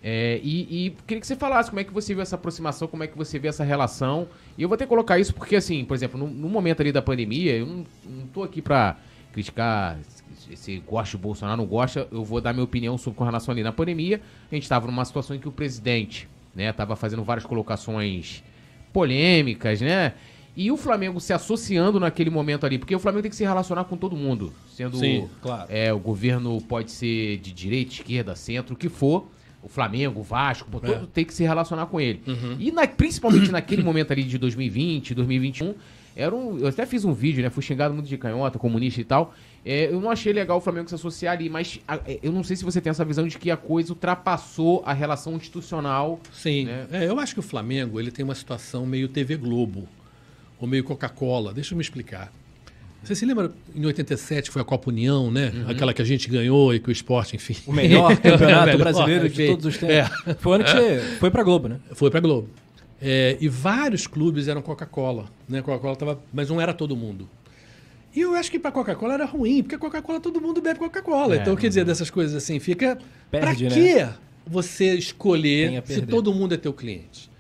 É, e, e queria que você falasse como é que você viu essa aproximação, como é que você vê essa relação. E eu vou até colocar isso porque, assim, por exemplo, no, no momento ali da pandemia, eu não, não tô aqui pra criticar se- gosta do Bolsonaro, não gosta. Eu vou dar minha opinião sobre com relação ali na pandemia. A gente tava numa situação em que o presidente, né, tava fazendo várias colocações polêmicas, né? E o Flamengo se associando naquele momento ali, porque o Flamengo tem que se relacionar com todo mundo, sendo Sim, claro. é, o governo pode ser de direita, esquerda, centro, o que for. O Flamengo, o Vasco, pô, todo É. tem que se relacionar com ele. E na- principalmente naquele momento ali de 2020, 2021, era um, eu até fiz um vídeo, né? Fui xingado muito de canhota, comunista e tal. É, eu não achei legal o Flamengo se associar ali, mas a- é, eu não sei se você tem essa visão de que a coisa ultrapassou a relação institucional. Sim. né? É, eu acho que o Flamengo ele tem uma situação meio TV Globo, ou meio Coca-Cola. Deixa eu me explicar. Você se lembra em 87 foi a Copa União, né? Uhum. Aquela que a gente ganhou e que o esporte, enfim. O melhor campeonato Melhor, brasileiro de todos os tempos. Foi o ano que você foi pra Globo, né? Foi pra Globo. É, e vários clubes eram Coca-Cola, né? Coca-Cola tava, mas não era todo mundo. E eu acho que pra Coca-Cola era ruim, porque Coca-Cola todo mundo bebe Coca-Cola. É, então, quer dizer, dessas coisas assim, fica Perde, pra né? quê você Tem escolher se todo mundo é teu cliente?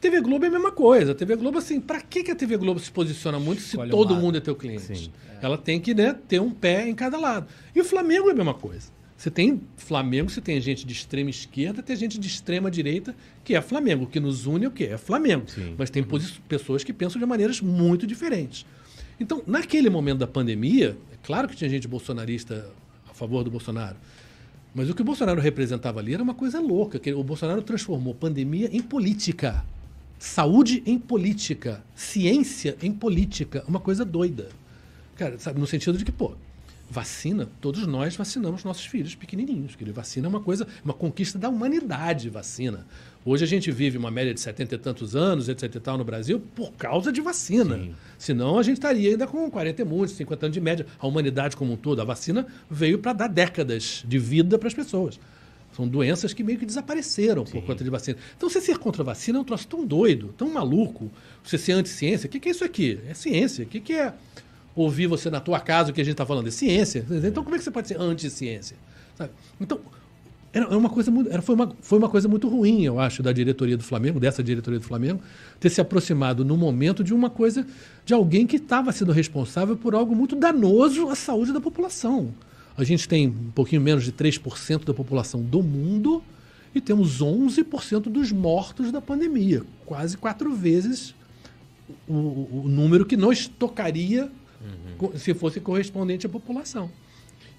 TV Globo é a mesma coisa. TV Globo, assim, pra que que a TV Globo se posiciona muito se Escolhe todo mundo é teu cliente? Sim. Ela tem que né, ter um pé em cada lado. E o Flamengo é a mesma coisa. Você tem Flamengo, você tem gente de extrema esquerda, tem gente de extrema direita, que é Flamengo. O que nos une é o quê? É Flamengo. Sim. Mas tem posi- pessoas que pensam de maneiras muito diferentes. Então, naquele momento da pandemia, é claro que tinha gente bolsonarista a favor do Bolsonaro. Mas o que o Bolsonaro representava ali era uma coisa louca. Que o Bolsonaro transformou pandemia em política. Saúde em política. Ciência em política. Uma coisa doida. Cara, sabe, no sentido de que, pô, vacina, todos nós vacinamos nossos filhos pequenininhos. Que vacina é uma coisa, uma conquista da humanidade, vacina. Hoje a gente vive uma média de 70 e tantos anos, etc e tal, no Brasil, por causa de vacina. Sim. Senão a gente estaria ainda com 40 e muitos, 50 anos de média. A humanidade como um todo, a vacina veio para dar décadas de vida para as pessoas. São doenças que meio que desapareceram por conta de vacina. Então, você ser contra a vacina é um troço tão doido, tão maluco. Você ser anti-ciência, o que, que é isso aqui? É ciência. O que, que é ouvir você na tua casa o que a gente está falando? É ciência. Então, como é que você pode ser anti-ciência? Então, era era uma coisa muito, era, foi, uma, foi uma coisa muito ruim, eu acho, da diretoria do Flamengo, dessa diretoria do Flamengo, ter se aproximado no momento de uma coisa, de alguém que estava sendo responsável por algo muito danoso à saúde da população. A gente tem um pouquinho menos de 3% da população do mundo e temos 11% dos mortos da pandemia, quase quatro vezes o, o- número que nos tocaria co- se fosse correspondente à população.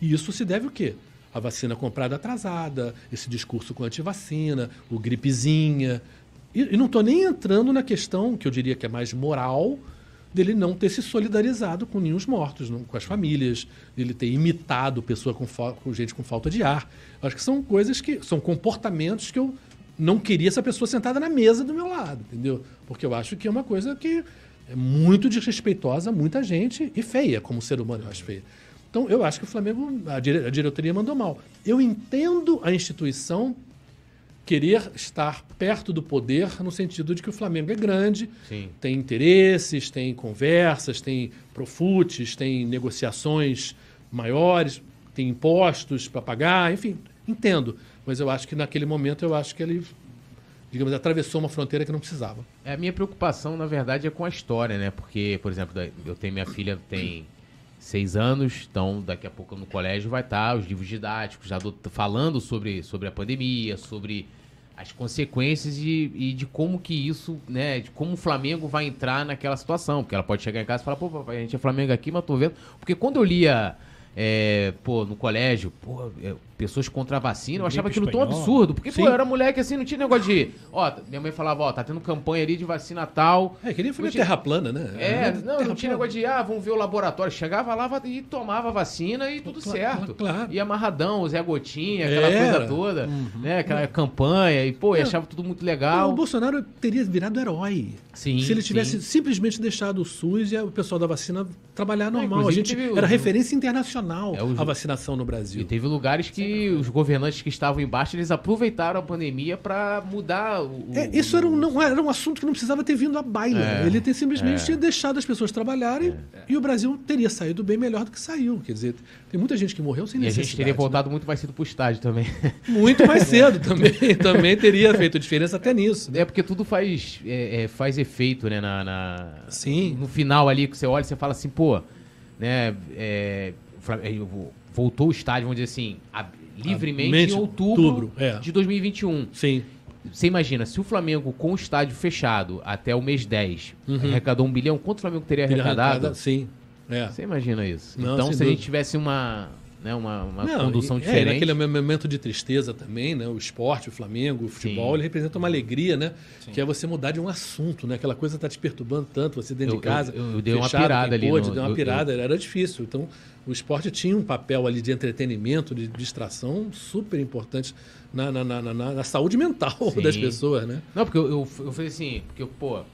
E isso se deve o quê? A vacina comprada atrasada, esse discurso com antivacina, o gripezinha. E, e não estou nem entrando na questão, que eu diria que é mais moral, dele não ter se solidarizado com nenhum mortos, não, com as famílias, dele ter imitado pessoa com, com gente com falta de ar. Acho que são coisas que. são comportamentos que eu não queria essa pessoa sentada na mesa do meu lado, entendeu? Porque eu acho que é uma coisa que é muito desrespeitosa a muita gente e feia como ser humano, eu acho feia. Então, eu acho que o Flamengo, a, dire- a diretoria mandou mal. Eu entendo a instituição querer estar perto do poder no sentido de que o Flamengo é grande, Sim. tem interesses, tem conversas, tem profutes, tem negociações maiores, tem impostos para pagar, enfim, entendo. Mas eu acho que naquele momento eu acho que ele, digamos, atravessou uma fronteira que não precisava. É, a minha preocupação, na verdade, é com a história, né? Porque, por exemplo, eu tenho minha filha tem seis anos, então daqui a pouco no colégio vai estar os livros didáticos já do- falando sobre, sobre a pandemia, sobre as consequências e, e de como que isso, né? De como o Flamengo vai entrar naquela situação. Porque ela pode chegar em casa e falar, pô, papai, a gente é Flamengo aqui, mas tô vendo. Porque quando eu lia. é, pô, no colégio, pô, pessoas contra a vacina, eu achava aquilo tão espanhola. absurdo. Porque, pô, Sim. eu era moleque assim, não tinha negócio de. Ó, minha mãe falava, ó, tá tendo campanha ali de vacina tal. É, que nem foi a tinha- terra plana, né? É, Terra não, não tinha plana. negócio de, ah, vamos ver o laboratório. Chegava lá e tomava vacina e tudo Cla- certo. claro. E amarradão, o Zé Gotinha, aquela Era. coisa toda, né? Aquela campanha, e pô, e achava tudo muito legal. o Bolsonaro teria virado herói. Sim, Se ele tivesse sim. simplesmente deixado o SUS e o pessoal da vacina trabalhar normal. a inclusive gente teve o- era referência internacional É, o- a vacinação no E Brasil. teve lugares que os governantes que estavam embaixo, eles aproveitaram a pandemia pra mudar o... É, isso era um, não, era um assunto que não precisava ter vindo à baila. É, Ele ter simplesmente deixado as pessoas trabalharem e o Brasil teria saído bem melhor do que saiu. Quer dizer, tem muita gente que morreu sem E a necessidade. gente teria né? voltado muito mais cedo pro estádio também. Muito mais cedo também. também teria feito diferença até nisso. né? É porque tudo faz, é, é, faz efeito, né? Na, na- Sim. No final ali, que você olha e você fala assim, pô, né? é, o é, voltou o estádio, vamos dizer assim, a- livremente Mente- em outubro, outubro, é. de 2021. Sim. Você imagina, se o Flamengo com o estádio fechado até o mês 10 Uhum. arrecadou um bilhão, quanto o Flamengo teria arrecadado? arrancado- Sim. É. Você imagina isso. Não, então, se a gente dúvida. tivesse uma, né, uma, uma Não, condução É, diferente... naquele momento de tristeza também, né? O esporte, o Flamengo, o futebol, Sim. ele representa uma alegria, né? Que é você mudar de um assunto, né? Aquela coisa tá te perturbando tanto, você dentro Eu- de casa. eu- eu dei uma pirada ali Pôde, no- deu uma eu- pirada, era difícil. Então, o esporte tinha um papel ali de entretenimento, de distração super importante na, na, na, na- na saúde mental Sim. das pessoas, né? Não, porque eu, eu, eu falei assim, porque, pô, eu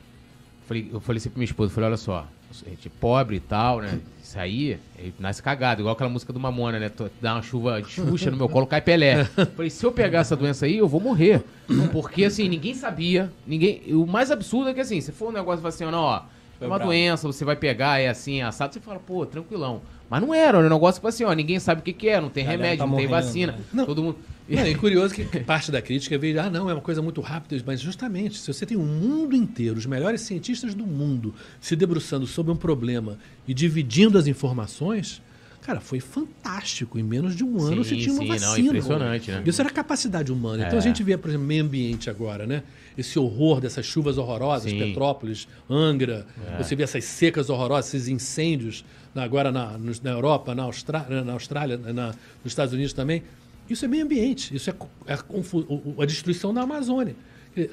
falei, eu falei assim pra minha esposa, eu falei, olha só, a gente é pobre e tal, né? Isso aí, nasce cagado, igual aquela música do Mamona, né? Dá uma chuva de Xuxa no meu colo, cai Pelé. Falei, se eu pegar essa doença aí, eu vou morrer. Porque, assim, ninguém sabia, ninguém... O mais absurdo é que, assim, se for um negócio assim, ó, não, ó, é uma bravo. doença, você vai pegar, é assim, é assado, você fala, pô, tranquilão. Mas não era, era um negócio que, assim, ó, ninguém sabe o que que é, não tem Galera remédio, tá não tem morrendo, vacina, né? Não. todo mundo... Não, e curioso que parte da crítica veio, ah, não, é uma coisa muito rápida, mas justamente, se você tem um mundo inteiro, os melhores cientistas do mundo, se debruçando sobre um problema e dividindo as informações, Cara, foi fantástico. Em menos de um ano Sim, você tinha uma sim, não, vacina. impressionante, né? Isso era capacidade humana. Então É. a gente vê, por exemplo, meio ambiente agora, né? Esse horror dessas chuvas horrorosas, Sim. Petrópolis, Angra. É. Você vê essas secas horrorosas, esses incêndios agora na, na Europa, na Austrália, na Austrália na- nos Estados Unidos também. Isso é meio ambiente. Isso é, co- é a destruição da Amazônia.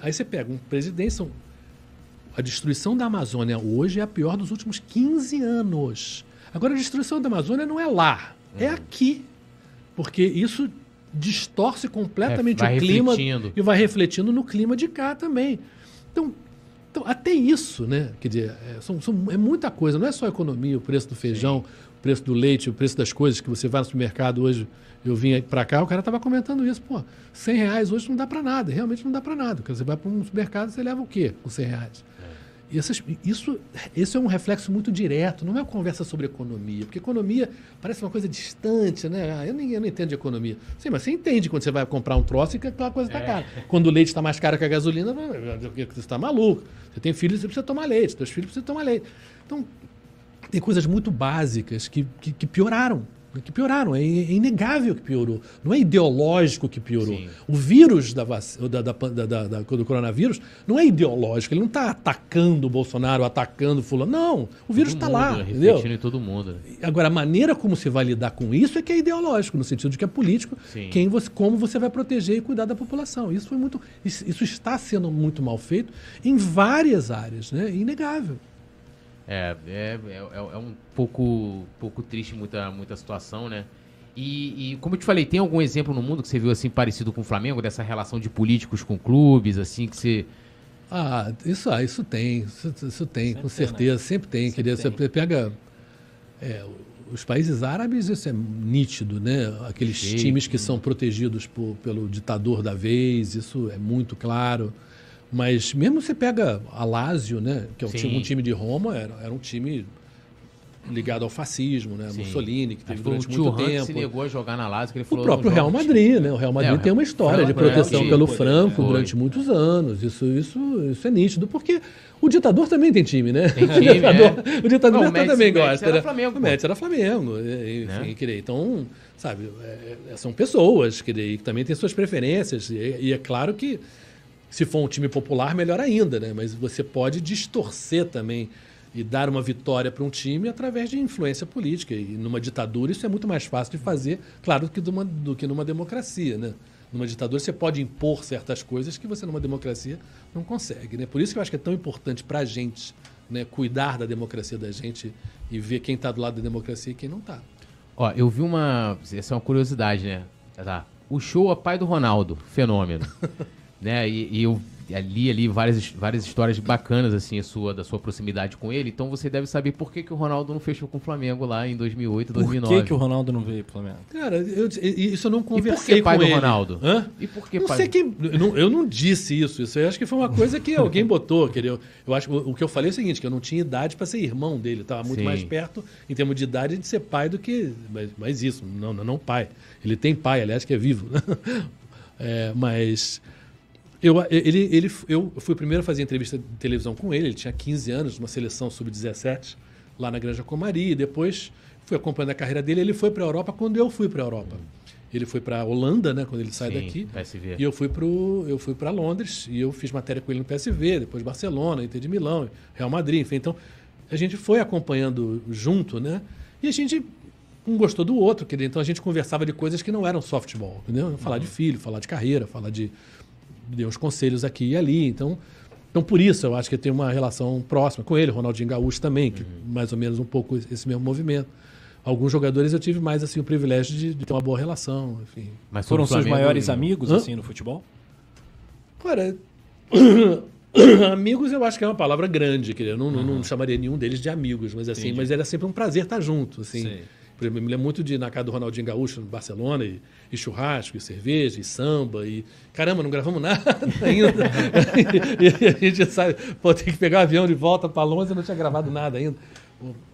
Aí você pega um presidente, são a destruição da Amazônia hoje é a pior dos últimos 15 anos. Agora, a destruição da Amazônia não é lá, é Uhum. aqui. Porque isso distorce completamente É, o clima refletindo. e vai refletindo no clima de cá também. Então, então até isso, né? Quer dizer, é, são- são- é muita coisa, não é só a economia, o preço do feijão, o preço do leite, o preço das coisas que você vai no supermercado hoje. Eu vim para cá, o cara estava comentando isso. Pô, 100 reais hoje não dá para nada, realmente não dá para nada. Porque você vai para um supermercado, você leva o quê com 100 reais? Essas- isso, isso é um reflexo muito direto, não é uma conversa sobre economia, porque economia parece uma coisa distante, né? Ah, eu, nem, eu não entendo de economia. Sim, mas você entende quando você vai comprar um troço e que aquela coisa está cara. Quando o leite está mais caro que a gasolina, você está maluco. Você tem filhos, você precisa tomar leite, seus filhos precisam tomar leite. Então, tem coisas muito básicas que, que, que pioraram. Que pioraram, é, é inegável que piorou. Não é ideológico que piorou. Sim. O vírus da, vac- da, da, da- do coronavírus não é ideológico. Ele não está atacando o Bolsonaro, atacando o fulano. Não, o vírus está lá, né? entendeu? Em todo mundo. né? Agora, a maneira como se vai lidar com isso é que é ideológico, no sentido de que é político, Sim. quem você, como você vai proteger e cuidar da população. Isso foi muito, isso, isso está sendo muito mal feito em várias áreas, né? Inegável. É, é, é, é um pouco, pouco triste muita, muita situação, né? E, e, como eu te falei, tem algum exemplo no mundo que você viu assim parecido com o Flamengo, dessa relação de políticos com clubes, assim, que você. Ah, isso, ah, isso tem, isso, isso tem, com Sempre tem, certeza, sempre tem. Sempre queria, tem. Você pega é, os países árabes, isso é nítido, né? Aqueles Cheio, times que hum. são protegidos por- pelo ditador da vez, isso é muito claro. Mas mesmo você pega a Lazio, né? Que é um time, um time de Roma, era, era um time ligado ao fascismo, né? Sim. Mussolini, que teve que o durante muito Hunt tempo. se negou a jogar na Lazio, que ele O falou. próprio "Não Real joga". Madrid, né? O Real Madrid É, o tem uma história de né? proteção pelo Franco durante muitos anos. Isso, isso, isso é nítido, porque o ditador também tem time, né? Tem o time, ditador, é. o ditador Não, o Médici- também Médici gosta. era né? Flamengo, O. Médici era Flamengo. e- Enfim, Né? Então, sabe, é- é- são pessoas querer, que também têm suas preferências. E, e é claro que se for um time popular, melhor ainda, né? Mas você pode distorcer também e dar uma vitória para um time através de influência política. E numa ditadura isso é muito mais fácil de fazer, claro, do que, numa, do que numa democracia, né? Numa ditadura você pode impor certas coisas que você numa democracia não consegue, né? Por isso que eu acho que é tão importante para a gente né, cuidar da democracia da gente e ver quem está do lado da democracia e quem não tá. está. Ó, eu vi uma. Essa é uma curiosidade, né? Tá. O show é pai do Ronaldo, fenômeno. né? E, e eu li ali várias, várias histórias bacanas, assim, a sua, da sua proximidade com ele. Então você deve saber por que, que o Ronaldo não fechou com o Flamengo lá em 2008, Por 2009. que, que o Ronaldo não veio pro Flamengo? Cara, eu, isso eu não E por conversei que pai com do ele. Ronaldo? Hã? E por que não pai sei do- quem. Eu não, eu não disse isso. Isso eu acho que foi uma coisa que alguém botou. quer dizer, Eu, acho que o, o que eu falei é o seguinte: que eu não tinha idade para ser irmão dele. Estava muito Sim. mais perto, em termos de idade, de ser pai do que. Mas, mas isso, não, não, não pai. Ele tem pai, aliás, que é vivo. É, mas. Eu, ele, ele, eu fui o primeiro a fazer entrevista de televisão com ele. Ele tinha 15 anos, uma seleção sub-17, lá na Granja Comari. E depois fui acompanhando a carreira dele. Ele foi para a Europa quando eu fui para a Europa. Ele foi para a Holanda, né, quando ele sai Sim, daqui. PSV. E eu fui pro, eu fui para Londres e eu fiz matéria com ele no PSV, depois Barcelona, Inter de Milão, Real Madrid, enfim. Então a gente foi acompanhando junto, né? E a gente um gostou do outro, quer dizer, então a gente conversava de coisas que não eram softball, entendeu? Falar de filho, falar de carreira, falar de deu uns conselhos aqui e ali. Então, então por isso eu acho que eu tenho uma relação próxima com ele, Ronaldinho Gaúcho também, que mais ou menos um pouco esse mesmo movimento. Alguns jogadores eu tive mais assim o privilégio de, de ter uma boa relação, enfim. Mas Foram seus maiores não. amigos, Hã? assim, no futebol? Cara, amigos eu acho que é uma palavra grande, quer dizer, eu não, não- não chamaria nenhum deles de amigos, mas assim, Entendi. mas era sempre um prazer estar junto, assim. Sei. Por exemplo, eu me lembro muito de na casa do Ronaldinho Gaúcho no Barcelona, e, e churrasco, e cerveja, e samba, e caramba, não gravamos nada ainda. e, a gente sabe, pô, tem que pegar o avião de volta para Londres, eu não tinha gravado nada ainda,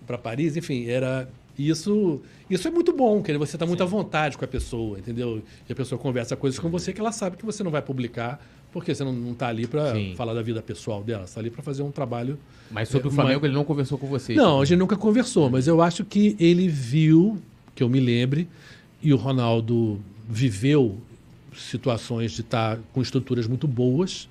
para Paris, enfim, era isso. Isso é muito bom, dizer, você está muito à vontade com a pessoa, entendeu? E a pessoa conversa coisas com você que ela sabe que você não vai publicar, porque você não está ali para falar da vida pessoal dela, você está ali para fazer um trabalho Mas sobre o É, Flamengo mas- ele não conversou com você. não, a gente nunca conversou, mas eu acho que ele viu que eu me lembre. E o Ronaldo viveu situações de estar com estruturas muito boas.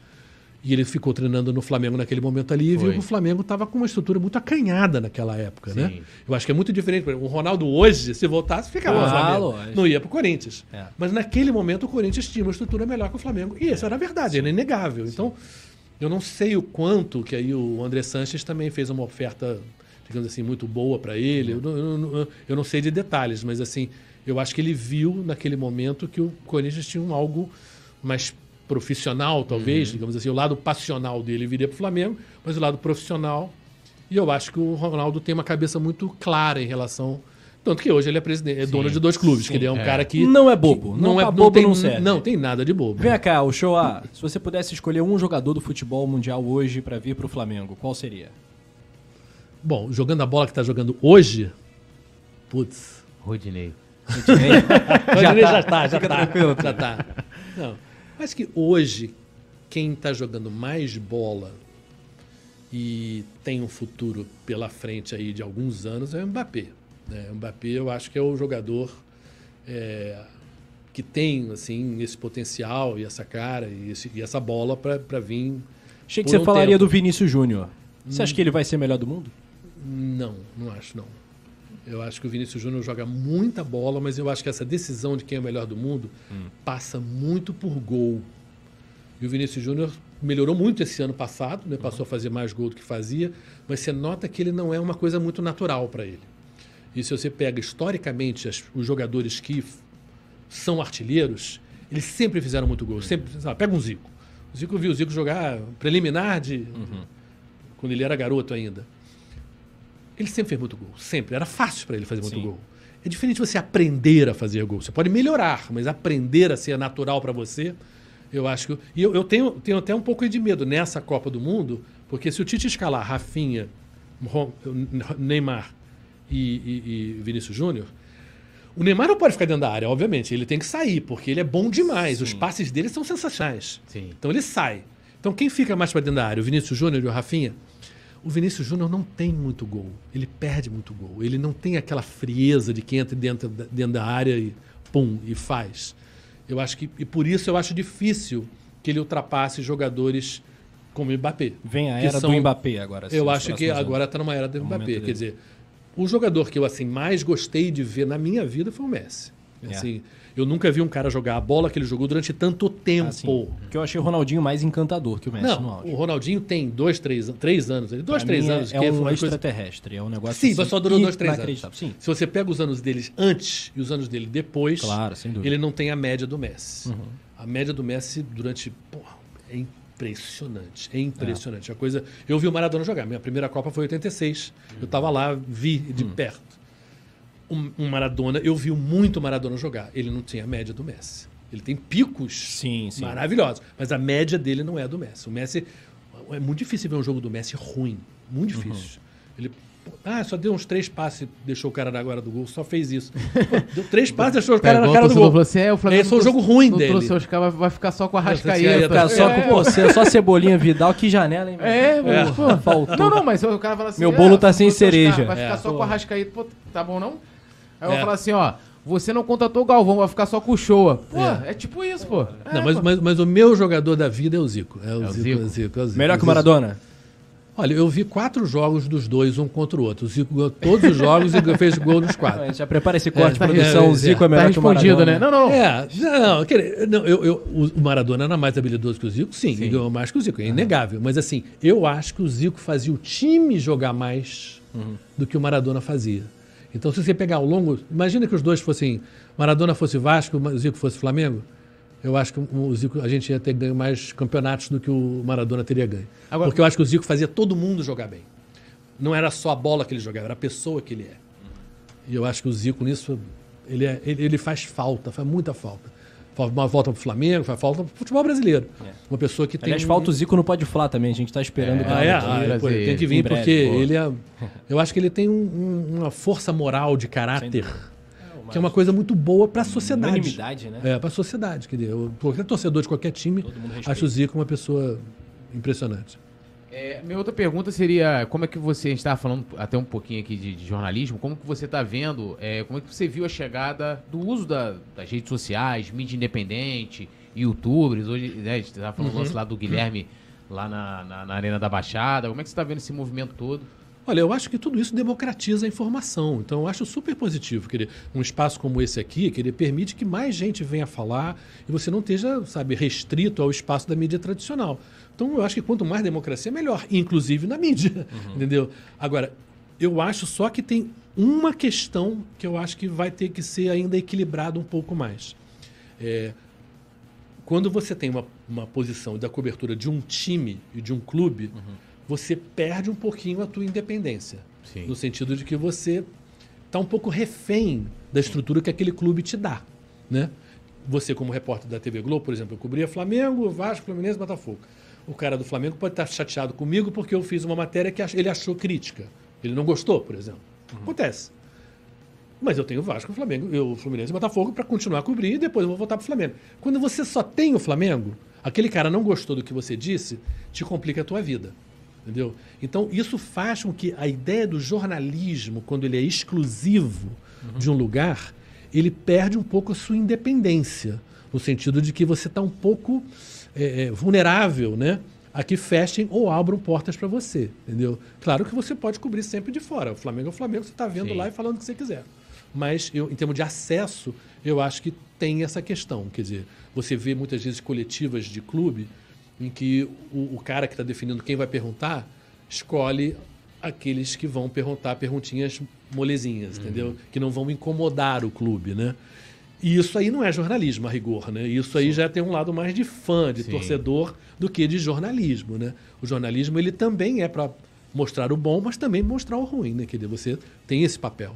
E ele ficou treinando no Flamengo naquele momento ali e viu que o Flamengo estava com uma estrutura muito acanhada naquela época, né? Sim. Eu acho que é muito diferente. O Ronaldo hoje, se voltasse, ficava no Ah, Flamengo. lógico. Não ia pro Corinthians. É. Mas naquele momento o Corinthians tinha uma estrutura melhor que o Flamengo. E isso era a verdade, era inegável. Então, eu não sei o quanto que aí o André Sanches também fez uma oferta, digamos assim, muito boa para ele. Eu, não- eu não- eu não sei de detalhes, mas assim, eu acho que ele viu naquele momento que o Corinthians tinha um algo mais profissional, talvez, digamos assim, o lado passional dele viria para o Flamengo, mas o lado profissional. E eu acho que o Ronaldo tem uma cabeça muito clara em relação. Tanto que hoje ele é, presidente, é dono de dois clubes, que ele é um é. cara que. Não é bobo. Não, Não, é tá bobo tem, não serve. Não, tem nada de bobo. Vem cá, o show A. Se você pudesse escolher um jogador do futebol mundial hoje pra vir pro Flamengo, qual seria? Bom, jogando a bola que tá jogando hoje. Putz. Rodinei. Já, tá, já tá, já tá. tranquilo. Já tá. Não. Mas que hoje, quem tá jogando mais bola e tem um futuro pela frente aí de alguns anos é o Mbappé. Né? O Mbappé eu acho que é o jogador é, que tem assim esse potencial e essa cara e, esse- e essa bola para vir. Achei que você um falaria tempo. do Vinícius Júnior. Você acha que ele vai ser melhor do mundo? Não, não acho não. Eu acho que o Vinícius Júnior joga muita bola, mas eu acho que essa decisão de quem é o melhor do mundo passa muito por gol. E o Vinícius Júnior melhorou muito esse ano passado, né? passou a fazer mais gol do que fazia, mas você nota que ele não é uma coisa muito natural para ele. E se você pega historicamente as- os jogadores que são artilheiros, eles sempre fizeram muito gol. Sempre, lá, pega um Zico. O Zico eu vi o Zico jogar preliminar de quando ele era garoto ainda. Ele sempre fez muito gol, sempre. Era fácil para ele fazer muito Sim. gol. É diferente você aprender a fazer gol. Você pode melhorar, mas aprender a ser natural para você, eu acho que. E eu, eu tenho, tenho até um pouco de medo nessa Copa do Mundo, porque se o Tite escalar Rafinha, Neymar e, e- e Vinícius Júnior, o Neymar não pode ficar dentro da área, obviamente. Ele tem que sair, porque ele é bom demais. Os passes dele são sensacionais. Sim. Então ele sai. Então quem fica mais para dentro da área? O Vinícius Júnior e o Rafinha? O Vinícius Júnior não tem muito gol. Ele perde muito gol. Ele não tem aquela frieza de quem entra dentro da, dentro da área e pum, e faz. Eu acho que. E por isso eu acho difícil que ele ultrapasse jogadores como o Mbappé. Vem a era são- do Mbappé agora. assim, eu acho que anos. agora está numa era do momento Mbappé. dele. Quer dizer, o jogador que eu assim mais gostei de ver na minha vida foi o Messi. É. Eu nunca vi um cara jogar a bola que ele jogou durante tanto tempo. Assim, porque eu achei o Ronaldinho mais encantador que o Messi no Não, auge. o Ronaldinho tem dois, três, três anos. Dois, Pra três é- anos. É, que um uma coisa- extraterrestre, é um negócio Sim, assim, mas só durou dois, três anos. Sim, Se você pega os anos deles antes e os anos dele depois, claro, sem dúvida. ele não tem a média do Messi. Uhum. A média do Messi durante. Porra, é impressionante. É impressionante. A coisa. Eu vi o Maradona jogar. Minha primeira Copa foi em 86. Eu estava lá, vi de Uhum. perto. Um, um Maradona, eu vi muito Maradona jogar. Ele não tinha a média do Messi. Ele tem picos Sim, sim. maravilhosos, mas a média dele não é a do Messi. O Messi. É muito difícil ver um jogo do Messi ruim. Muito Uhum. difícil. Ele. Ah, só deu uns três passes, deixou o cara na guarda do gol, só fez isso. Pô, deu três passes, deixou o cara na Pegou, cara o do gol. falou assim, é, o Flamengo Esse foi um jogo ruim não dele. trouxe os caras, vai ficar só com a Arrascaeta. Rascaeta. Ficar só com você, só Cebolinha Vidal, que janela, hein? É, É. pô. Faltou. Não, não, mas o cara fala assim... Meu bolo tá se sem cereja. Vai ficar É. só com a Rascaeta, pô, tá bom não? Aí eu É. vou falar assim, ó, você não contratou o Galvão, vai ficar só com o Showa. Pô, É. é, tipo isso, pô. Não, É, mas, pô. mas, mas o meu jogador da vida é o Zico. É o, É o Zico, Zico? é o Zico, é o Zico. Melhor que o. Maradona? Olha, eu vi quatro jogos dos dois, um contra o outro. O Zico ganhou todos os jogos e fez gol nos quatro. Ah, Já prepara esse corte, É, produção. é, o Zico é, é. melhor Tá que o respondido, Maradona. né? Não, não, não. É, não, quer- não, eu, eu- o Maradona era mais habilidoso que o Zico, sim, ele ganhou mais que o Zico, é inegável. Mas assim, eu acho que o Zico fazia o time jogar mais do que o Maradona fazia. Então, se você pegar ao longo. Imagina que os dois fossem. Maradona fosse Vasco, o Zico fosse Flamengo. Eu acho que o Zico, a gente ia ter ganho mais campeonatos do que o Maradona teria ganho. Agora- Porque eu acho que o Zico fazia todo mundo jogar bem. Não era só a bola que ele jogava, era a pessoa que ele é. E eu acho que o Zico nisso, ele, é- ele, ele faz falta, faz muita falta. Uma volta pro Flamengo, faz falta pro futebol brasileiro. Uma pessoa que tem. Aliás, falta o Zico no Pode Falar também, a gente tá esperando. o cara é? aqui. Ah, é, pô, tem que vir breve, porque pô. ele é. Eu acho que ele tem um- um- uma força moral de caráter que é uma coisa muito boa para a sociedade. Unanimidade, né? É, para a sociedade. Quer dizer, qualquer torcedor de qualquer time acha o Zico uma pessoa impressionante. É, minha outra pergunta seria, como é que você, a gente estava falando até um pouquinho aqui de, de jornalismo, como que você está vendo, é, como é que você viu a chegada do uso da- das redes sociais, mídia independente, youtubers, hoje, né, a gente estava falando do lance lá do Guilherme, lá na, na, na Arena da Baixada, como é que você está vendo esse movimento todo? Olha, eu acho que tudo isso democratiza a informação. Então, eu acho super positivo. Querer, um espaço como esse aqui, querer, permite que mais gente venha falar e você não esteja, sabe, restrito ao espaço da mídia tradicional. Então, eu acho que quanto mais democracia, melhor, inclusive na mídia. Entendeu? Agora, eu acho só que tem uma questão que eu acho que vai ter que ser ainda equilibrado um pouco mais. É, quando você tem uma, uma posição da cobertura de um time e de um clube, você perde um pouquinho a tua independência. Sim. No sentido de que você está um pouco refém da estrutura que aquele clube te dá. Né? Você, como repórter da TV Globo, por exemplo, eu cobria Flamengo, Vasco, Fluminense, Botafogo. O cara do Flamengo pode estar chateado comigo porque eu fiz uma matéria que ele achou crítica. Ele não gostou, por exemplo. Acontece. Mas eu tenho Vasco, Flamengo, eu, Fluminense e Botafogo para continuar a cobrir e depois eu vou voltar para o Flamengo. Quando você só tem o Flamengo, aquele cara não gostou do que você disse, te complica a tua vida. Entendeu? Então, isso faz com que a ideia do jornalismo, quando ele é exclusivo de um lugar, ele perde um pouco a sua independência. No sentido de que você está um pouco é, é, vulnerável, né? A que fechem ou abram portas para você, entendeu? Claro que você pode cobrir sempre de fora. O Flamengo é o Flamengo, você está vendo Sim. lá e falando o que você quiser. Mas, eu, em termos de acesso, eu acho que tem essa questão. Quer dizer, você vê muitas vezes coletivas de clube em que o, o cara que está definindo quem vai perguntar escolhe aqueles que vão perguntar perguntinhas molezinhas, entendeu? Que não vão incomodar o clube, né? E isso aí não é jornalismo, a rigor, né? Isso aí já tem um lado mais de fã, de Sim. torcedor, do que de jornalismo, né? O jornalismo, ele também é para mostrar o bom, mas também mostrar o ruim, né? Quer dizer, você tem esse papel.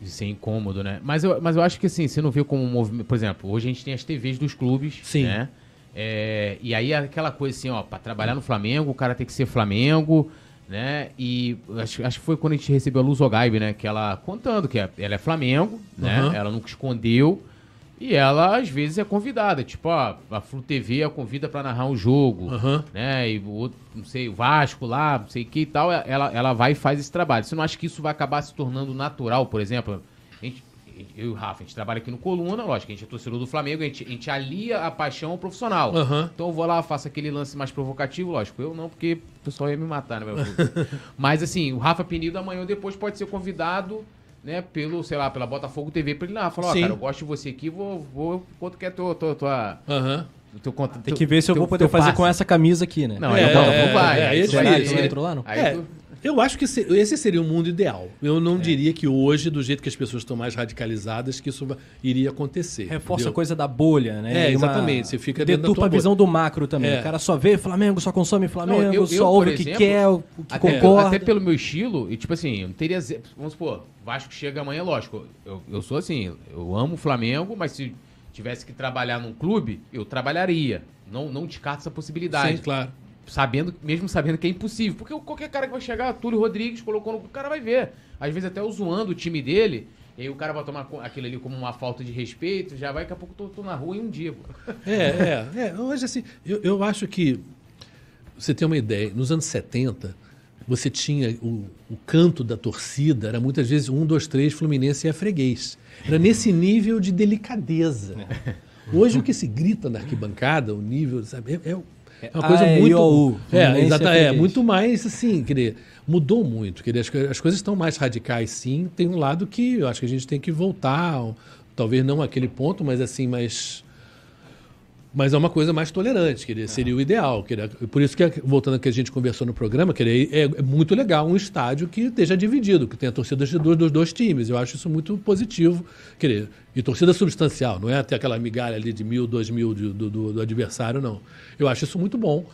De ser incômodo, né? Mas eu, mas eu acho que assim, você não vê como um movimento. Por exemplo, hoje a gente tem as TVs dos clubes, Sim. né? É, e aí aquela coisa assim, ó, pra trabalhar no Flamengo, o cara tem que ser Flamengo, né? E acho, acho que foi quando a gente recebeu a Luz Ogaibe, né? Que ela contando que ela é Flamengo, né? Aham. Ela nunca escondeu. E ela, às vezes, é convidada. Tipo, ó, a Flu TV a convida pra narrar um jogo, Aham. né? E o outro, não sei, o Vasco lá, não sei o que e tal. Ela, ela vai e faz esse trabalho. Você não acha que isso vai acabar se tornando natural, por exemplo? Eu e o Rafa, a gente trabalha aqui no Coluna, lógico, a gente é torcedor do Flamengo, a gente, a gente alia a paixão ao profissional. Aham. Então eu vou lá, faço aquele lance mais provocativo, lógico. Eu não, porque o pessoal ia me matar, né? meu? Mas assim, o Rafa Penido amanhã ou depois pode ser convidado, né, pelo, sei lá, pela Botafogo TV pra ele lá. Falar, ó, Sim. cara, eu gosto de você aqui, vou, vou quanto que é tua, tua, tua, Aham. teu conta. Tem que ver se eu vou poder fazer com essa camisa aqui, né? Não, É, aí o Botafogo é, vai. é, aí aí que tu não entrou lá, não? Aí É, tu- eu acho que se- esse seria o mundo ideal. Eu não diria que hoje, do jeito que as pessoas estão mais radicalizadas, que isso iria acontecer. Reforça entendeu? a coisa da bolha, né? É, E uma- exatamente, você fica dentro da Deturpa tua a visão do macro também. É. O cara só vê Flamengo, só consome Flamengo, Não, eu- só ouve o que exemplo, quer, o que até, concorda. até pelo meu estilo, e tipo assim, eu não teria. Vamos supor, Vasco chega amanhã, lógico. Eu, eu sou assim, eu amo o Flamengo, mas se tivesse que trabalhar num clube, eu trabalharia. Não, não descarto essa possibilidade. Sim, claro. Sabendo, mesmo sabendo que é impossível. Porque qualquer cara que vai chegar, Túlio Rodrigues colocou no. O cara vai ver. Às vezes até eu zoando o time dele. E aí o cara vai tomar aquilo ali como uma falta de respeito, já vai, daqui a pouco eu tô, tô na rua em um dia. pô. É, é, é. Hoje, assim, eu, eu acho que. Você tem uma ideia, nos anos 70, você tinha o, o canto da torcida, era muitas vezes um, dois, três, Fluminense e a freguês. Era nesse nível de delicadeza. Hoje o que se grita na arquibancada, o nível, sabe, é, é uma coisa muito. É, exata, e é, freguês. muito mais assim, querer. Mudou muito, querer. As, as coisas estão mais radicais, sim. Tem um lado que eu acho que a gente tem que voltar, ao- talvez não aquele ponto, mas assim, mais. Mas é uma coisa mais tolerante, querer, seria o ideal. Querer, por isso que, voltando ao que a gente conversou no programa, querer, é, é muito legal um estádio que esteja dividido, que tenha torcidas de dois, dos dois times. Eu acho isso muito positivo. Querer, e torcida substancial, não é até aquela migalha ali de mil, dois mil do, do- do adversário, não. Eu acho isso muito bom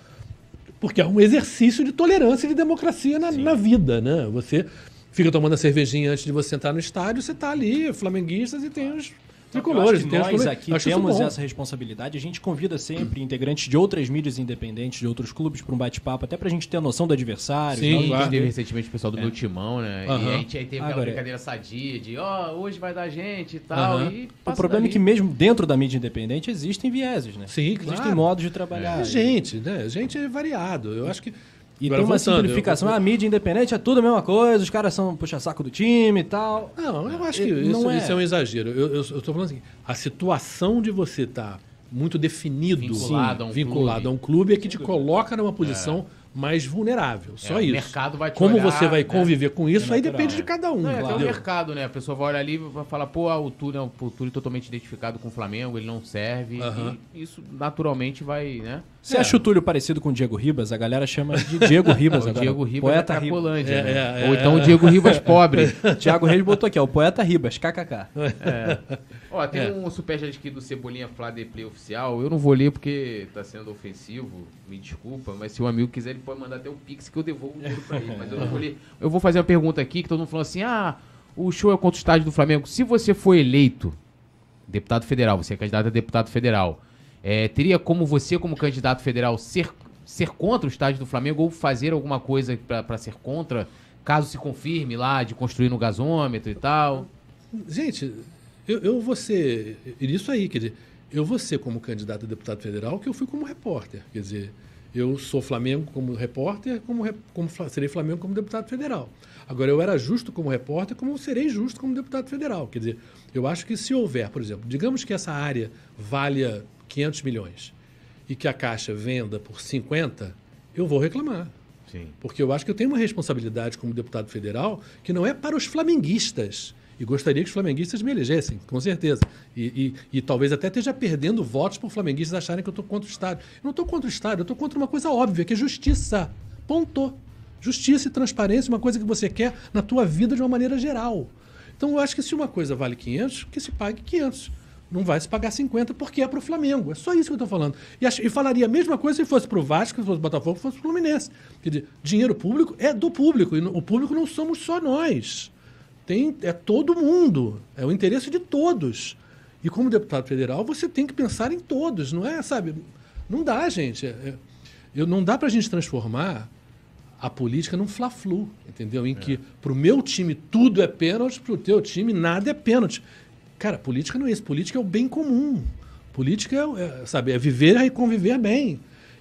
porque é um exercício de tolerância e de democracia na, na vida, né? Você fica tomando a cervejinha antes de você entrar no estádio, você está ali, flamenguistas, e tem os tricolores. acho e que tem os nós aqui Acho temos essa responsabilidade. A gente convida sempre integrantes de outras mídias independentes, de outros clubes, para um bate-papo, até pra gente ter a noção do adversário. Sim? E claro. a gente teve recentemente o pessoal do meu timão, né? E Aham. a gente aí teve aquela Agora, brincadeira sadia de, ó, hoje vai dar gente e tal. Aham. E O problema é que mesmo dentro da mídia independente existem vieses, né? Sim, Existem claro. modos de trabalhar. É gente, né? Gente é variado. Eu acho que E Agora, tem uma voltando, simplificação. eu- A mídia independente é tudo a mesma coisa, os caras são puxa-saco do time e tal. Não, eu acho que Eh, isso, não é. isso é um exagero. Eu, tô falando assim, a situação de você estar muito definido, Vinculado a um vinculado clube. a um clube é que te coloca numa posição mais vulnerável. Só É, o isso. mercado vai te Como olhar, você vai né? conviver com isso, É aí natural, depende é. de cada um. Não, é até o mercado, né? A pessoa vai olhar ali e vai falar, pô, ah, o Túlio é um o Túlio totalmente identificado com o Flamengo, ele não serve. Aham. E isso naturalmente vai, né? Você É. acha o Túlio parecido com o Diego Ribas? A galera chama de Diego Ribas O agora. Diego Ribas poeta da Ribas. É, né? é, é, Ou então é. o Diego Ribas pobre. Thiago Reis botou aqui, ó, o poeta Ribas, kkk. Ó, tem É. um superchat aqui do Cebolinha Flá de Play oficial. Eu não vou ler porque tá sendo ofensivo, me desculpa, mas se o amigo quiser, ele pode mandar até o Pix que eu devolvo o dinheiro pra ele. Mas eu não vou ler. Eu vou fazer uma pergunta aqui que todo mundo falou assim: ah, o show é contra o estádio do Flamengo. Se você for eleito deputado federal, você é candidato a deputado federal, é, teria como você, como candidato federal, ser, ser contra o estádio do Flamengo ou fazer alguma coisa pra ser contra, caso se confirme lá de construir no gasômetro e tal? Gente, eu, eu vou ser. Isso aí, quer dizer, eu vou ser como candidato a deputado federal que eu fui como repórter. Quer dizer, eu sou Flamengo como repórter, como, como serei Flamengo como deputado federal. Agora, eu era justo como repórter, como serei justo como deputado federal. Quer dizer, eu acho que se houver, por exemplo, digamos que essa área valha 500 milhões e que a Caixa venda por 50, eu vou reclamar. Sim. Porque eu acho que eu tenho uma responsabilidade como deputado federal que não é para os flamenguistas. E gostaria que os flamenguistas me elegessem, com certeza. E, e- e talvez até esteja perdendo votos por flamenguistas acharem que eu estou contra o Estado. Eu não estou contra o Estado, eu estou contra uma coisa óbvia, que é justiça. Ponto. Justiça e transparência, uma coisa que você quer na tua vida de uma maneira geral. Então eu acho que se uma coisa vale 500, que se pague 500. Não vai se pagar 50 porque é para o Flamengo. É só isso que eu estou falando. E, e falaria a mesma coisa se fosse para o Vasco, se fosse para o Botafogo, se fosse para o Fluminense. Quer dizer, dinheiro público é do público. E no- o público não somos só nós. Tem, é todo mundo. É o interesse de todos. E como deputado federal, você tem que pensar em todos. Não é, sabe? Não dá, gente. É- é- eu, não dá para a gente transformar a política num fla-flu, entendeu? Em que pro meu time tudo é pênalti, pro teu time nada é pênalti. Cara, política não é isso. Política é o bem comum. Política é, é, é viver e conviver bem.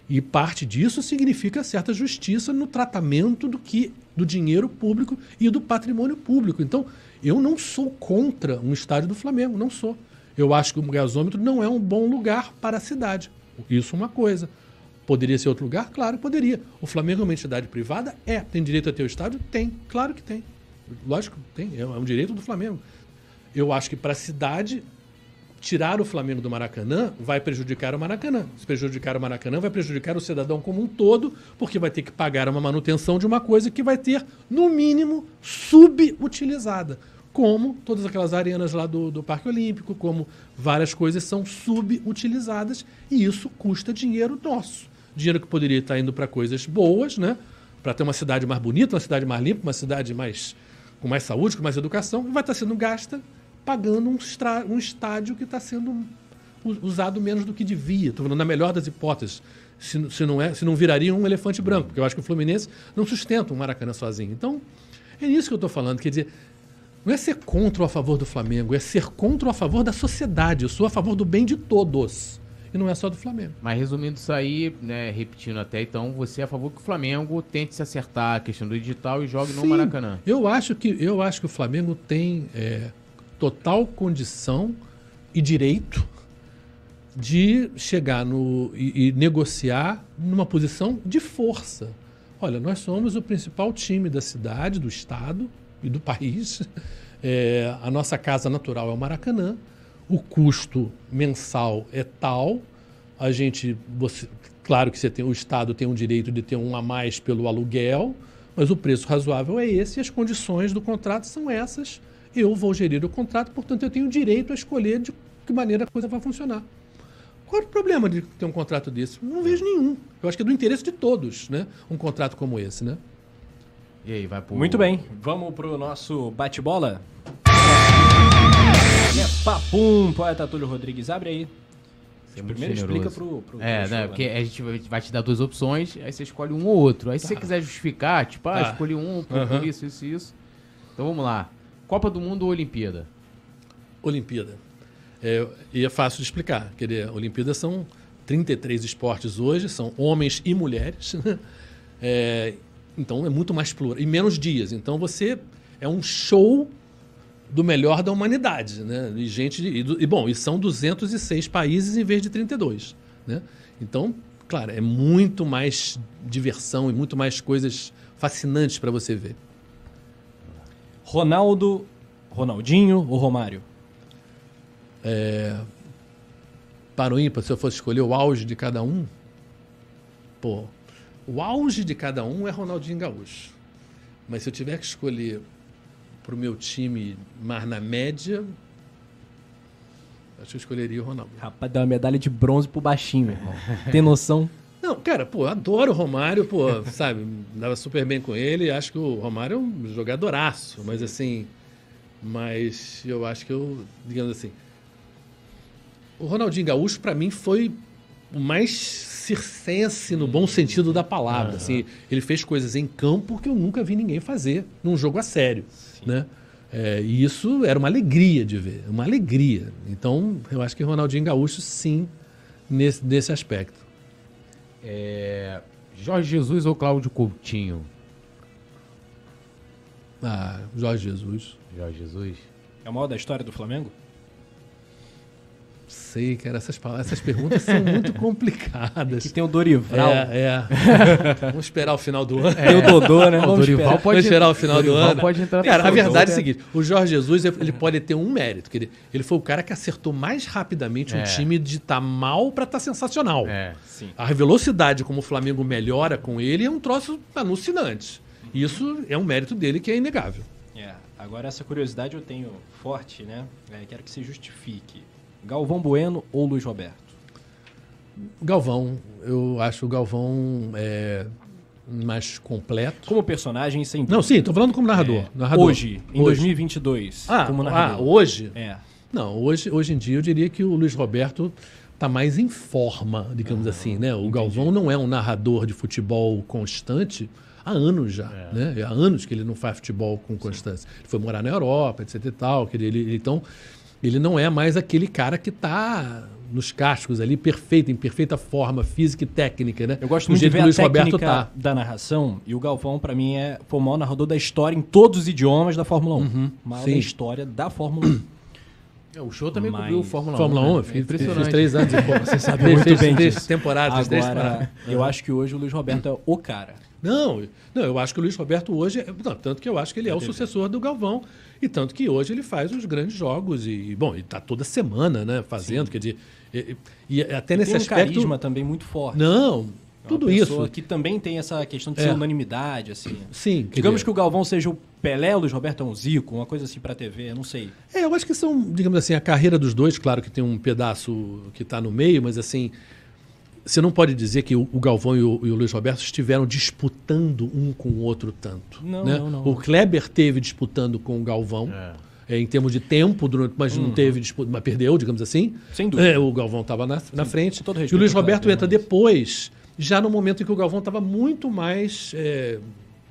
E parte disso significa certa justiça no tratamento do que do dinheiro público e do patrimônio público. Então, eu não sou contra um estádio do Flamengo, não sou. Eu acho que o gasômetro não é um bom lugar para a cidade. Isso é uma coisa. Poderia ser outro lugar? Claro, poderia. O Flamengo é uma entidade privada? É. Tem direito a ter o estádio? Tem. Claro que tem. Lógico tem. É um direito do Flamengo. Eu acho que para a cidade, tirar o Flamengo do Maracanã vai prejudicar o Maracanã. Se prejudicar o Maracanã, vai prejudicar o cidadão como um todo, porque vai ter que pagar uma manutenção de uma coisa que vai ter, no mínimo, subutilizada. Como todas aquelas arenas lá do, do Parque Olímpico, como várias coisas são subutilizadas, e isso custa dinheiro nosso. Dinheiro que poderia estar indo para coisas boas, né? Para ter uma cidade mais bonita, uma cidade mais limpa, uma cidade mais com mais saúde, com mais educação, e vai estar sendo gasta pagando um, um estádio que está sendo usado menos do que devia. Estou falando na melhor das hipóteses. Se, se não é, se não viraria um elefante branco, porque eu acho que o Fluminense não sustenta um Maracanã sozinho. Então, é nisso que eu estou falando. Quer dizer, não é ser contra ou a favor do Flamengo, é ser contra ou a favor da sociedade. Eu sou a favor do bem de todos. E não é só do Flamengo. Mas resumindo isso aí, né, repetindo até então, você é a favor que o Flamengo tente se acertar a questão do digital e jogue no Sim, Maracanã. Eu acho que, eu acho que o Flamengo tem é, total condição e direito de chegar no, e, e negociar numa posição de força. Olha, nós somos o principal time da cidade, do estado e do país. É, a nossa casa natural é o Maracanã. O custo mensal é tal. A gente, você- claro que você tem, o estado tem o direito de ter um a mais pelo aluguel, mas o preço razoável é esse e as condições do contrato são essas. Eu vou gerir o contrato, portanto eu tenho o direito a escolher de que maneira a coisa vai funcionar. Qual é o problema de ter um contrato desse? Não vejo nenhum. Eu acho que é do interesse de todos, né? Um contrato como esse, né? E aí, vai pro. Muito bem, vamos pro nosso bate-bola? É papum, poeta Túlio Rodrigues, abre aí. Você é Primeiro generoso. explica pro, pro É, pro né? Porque a gente vai- te dar duas opções, aí você escolhe um ou outro. Aí se você quiser justificar, tipo, ah, Tá. escolhi um por isso, isso e isso. Então vamos lá. Copa do Mundo ou Olimpíada? Olimpíada. É, e é fácil de explicar. Quer dizer, Olimpíadas são 33 esportes hoje, são homens e mulheres. né? É, então é muito mais plural. E menos dias. Então você é um show do melhor da humanidade, né? E gente e, e, bom, e são 206 países em vez de 32, né? Então, claro, é muito mais diversão e muito mais coisas fascinantes para você ver. Ronaldo, Ronaldinho ou Romário? Para o ímpar, se eu fosse escolher o auge de cada um, pô, o auge de cada um é Ronaldinho Gaúcho. Mas se eu tiver que escolher para o meu time mais na média, acho que eu escolheria o Ronaldo. Rapaz, deu uma medalha de bronze pro baixinho, meu irmão. Tem noção? Não, cara, pô, adoro o Romário, pô, sabe, dava super bem com ele, acho que o Romário é um jogadoraço, mas assim, mas eu acho que eu, digamos assim, o Ronaldinho Gaúcho pra mim foi o mais circense no bom sentido da palavra, assim, ele fez coisas em campo que eu nunca vi ninguém fazer num jogo a sério, né? É, e isso era uma alegria de ver, uma alegria. Então, eu acho que o Ronaldinho Gaúcho, sim, nesse, nesse aspecto. É, Jorge Jesus ou Cláudio Coutinho? Ah, Jorge Jesus. Jorge Jesus. É o maior da história do Flamengo? Sei, cara, essas, palavras- essas perguntas são muito complicadas. Que tem o Dorival. É, é. Vamos esperar o final do ano. Tem o Dodô, né? O Vamos Dorival esperar. pode Vamos esperar o final do Dorival ano. pode entrar Cara, a verdade é o jogo. seguinte: o Jorge Jesus ele pode ter um mérito. Que ele, ele foi o cara que acertou mais rapidamente um É. time de estar mal para estar sensacional. É. Sim. A velocidade como o Flamengo melhora com ele é um troço alucinante. Isso é um mérito dele que é inegável. É, agora essa curiosidade eu tenho forte, né? É, quero que se justifique. Galvão Bueno ou Luiz Roberto? Galvão, eu acho o Galvão é, mais completo. Como personagem, sem dúvida. Não, sim, tô falando como narrador. É, narrador. Hoje, em 2022, Ah, como ah, narrador. hoje? É. Não, hoje, hoje em dia eu diria que o Luiz Roberto tá mais em forma, digamos assim, né? O Galvão não é um narrador de futebol constante há anos já, né? Há anos que ele não faz futebol com constância. Ele foi morar na Europa, etc e tal, que ele, ele- então ele não é mais aquele cara que tá nos cascos ali, perfeito, em perfeita forma física e técnica, né? Eu gosto Do muito de ver que o a Luiz técnica Roberto tá. da narração e o Galvão, pra mim, é, foi o maior narrador da história em todos os idiomas da Fórmula 1. maior sim. da história da Fórmula 1. É, O show também Mas- cobriu o Fórmula 1. Fórmula 1, né? eu É fiz, fiz impressionante. três anos. Você sabe muito bem três disso. temporadas, três temporadas. Agora, eu acho que hoje o Luiz Roberto é o cara. Não, não, eu acho que o Luiz Roberto hoje. é- não, tanto que eu acho que ele é o sucessor do Galvão. E tanto que hoje ele faz os grandes jogos. E, bom, ele está toda semana, né? Fazendo. Quer dizer. E, e até nesse tem um aspecto. carisma também muito forte. Não, É tudo isso. Que também tem essa questão de É. ser unanimidade, assim. Sim, Digamos dizer, que o Galvão seja o Pelé, o Luiz Roberto é um Zico, uma coisa assim pra TV, eu não sei. É, eu acho que são, digamos assim, a carreira dos dois, claro que tem um pedaço que está no meio, mas assim, você não pode dizer que o, Galvão e o, e o Luiz Roberto estiveram disputando um com o outro tanto. Não, né? não, não. O Kleber teve disputando com o Galvão. é, em termos de tempo, durante, mas Uhum. não teve disputa, mas perdeu, digamos assim. Sem dúvida. É, o Galvão estava na, na frente. todo E respeito o Luiz Roberto entra mas- depois, já no momento em que o Galvão estava muito mais é,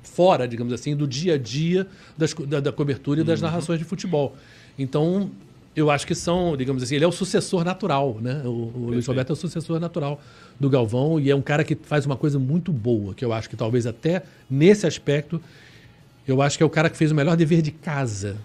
fora, digamos assim, do dia a dia das da, da cobertura e das Uhum. narrações de futebol. Então, eu acho que são, digamos assim, ele é o sucessor natural, né? O, o Luiz Roberto é o sucessor natural do Galvão e é um cara que faz uma coisa muito boa, que eu acho que talvez até nesse aspecto, eu acho que é o cara que fez o melhor dever de casa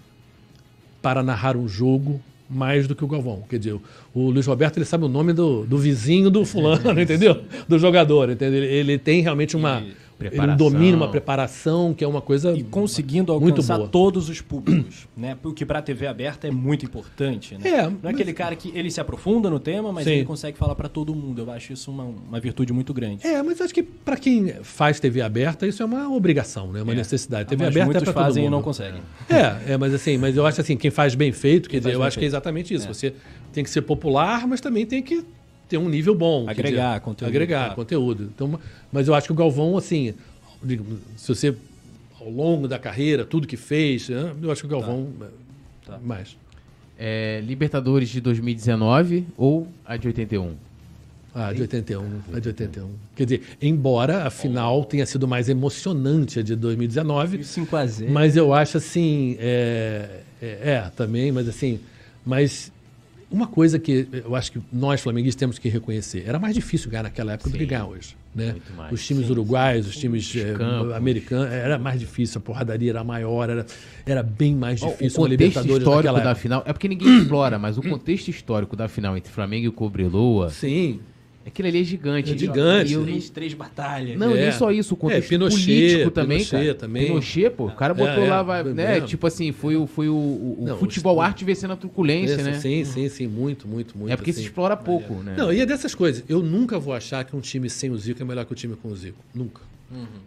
para narrar um jogo mais do que o Galvão. Quer dizer, o Luiz Roberto ele sabe o nome do, do vizinho do fulano, entendeu? Do jogador, entendeu? Ele, ele tem realmente uma E ele preparação. domina uma preparação que é uma coisa E conseguindo muito alcançar boa. todos os públicos, né? Porque pra TV aberta é muito importante, né? É, Não é mas- aquele cara que ele se aprofunda no tema, mas Sim. ele consegue falar pra todo mundo. Eu acho isso uma, uma virtude muito grande. É, mas acho que para quem faz TV aberta, isso é uma obrigação, né? Uma É. necessidade. TV mas aberta é muitos para todo fazem mundo. e não conseguem. É, é, mas assim, mas eu acho assim, quem faz bem feito, quer dizer, eu acho que é feito. exatamente isso. É. Você tem que ser popular, mas também tem que ter um nível bom. Agregar dizer, conteúdo, Agregar claro. conteúdo. Então, mas eu acho que o Galvão, assim, digo, se você, ao longo da carreira, tudo que fez, né, eu acho que o Galvão, é, Tá. mais. É, Libertadores de 2019 ou a de 81? Ah, de 81, a de 81. Quer dizer, embora a final tenha sido mais emocionante a de 2019, 5x0. Mas eu acho assim, é, é, é, também, mas assim, mas uma coisa que eu acho que nós flamenguistas temos que reconhecer, era mais difícil ganhar naquela época do que Sim. ganhar hoje. Né? Muito mais. Os times Sim, uruguaios, os times eh, americanos, era mais difícil, a porradaria era maior, era, era bem mais difícil o uma contexto Libertadores histórico da época. final. É porque ninguém explora, mas o contexto histórico da final entre Flamengo e Cobreloa, Sim, aquilo ali é gigante. É gigante. E eu Três, três batalhas. Não, É. nem só isso, o contexto É, Pinochet, político também, Pinochet cara. também. Pinochet, pô, o cara botou É, é, lá, vai- é né? mesmo. Tipo assim, foi o, foi o, o- Não, futebol o- arte vencendo a truculência, Esse- né? Sim, sim, sim, muito, muito, muito. é porque assim. se explora pouco, né? Não, e é dessas coisas. Eu nunca vou achar que um time sem o Zico é melhor que o time com o Zico. Nunca.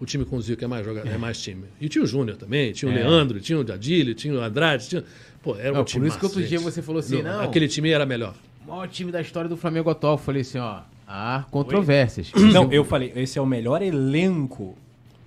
O time com o Zico é mais, joga... é mais time. E tinha o Júnior também, tinha o É. Leandro, tinha o Dadilho, tinha o Andrade, tinha... Pô, era Não, um por time isso que outro dia você falou assim, não. Aquele time era melhor. O maior time da história do Flamengo atual. Eu falei assim, ó, há controvérsias. Não, eu falei, esse é o melhor elenco.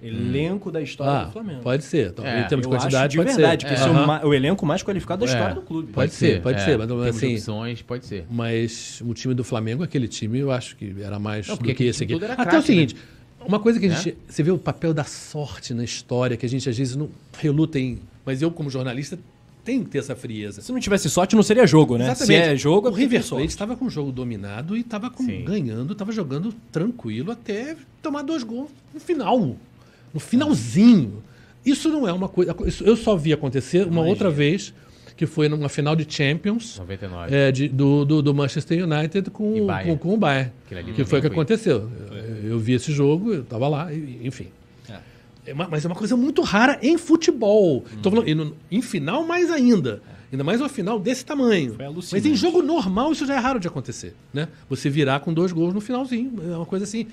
Elenco da história Ah, do Flamengo. pode ser. Então, É, em termos de eu acho quantidade, de pode verdade, ser. que esse é o, o elenco mais qualificado da É. história do clube. Pode ser, pode ser, mas, Temos assim- opções, pode ser. Mas o time do Flamengo, aquele time, eu acho que era mais Não, do que esse aqui. Até craque, o seguinte, né? uma coisa que a É? gente. Você vê o papel da sorte na história, que a gente às vezes não reluta em. Mas eu, como jornalista, tenho que ter essa frieza. Se não tivesse sorte, não seria jogo, né? Se é jogo, é o porque River tem. Plate estava com o jogo dominado e estava ganhando, estava jogando tranquilo até tomar dois gols no final. No finalzinho. Isso não é uma coisa. isso eu só vi acontecer uma outra vez, que foi numa final de Champions. 99. É, de- do, do, do Manchester United com, com, com o Bayern. Que foi o que aconteceu. Eu, eu vi esse jogo, eu estava lá, e- enfim. É uma- mas é uma coisa muito rara em futebol. Tô falando, no- em final, mais ainda. Ainda mais uma final desse tamanho. Mas em jogo normal, isso já é raro de acontecer. Né? Você virar com dois gols no finalzinho. É uma coisa assim.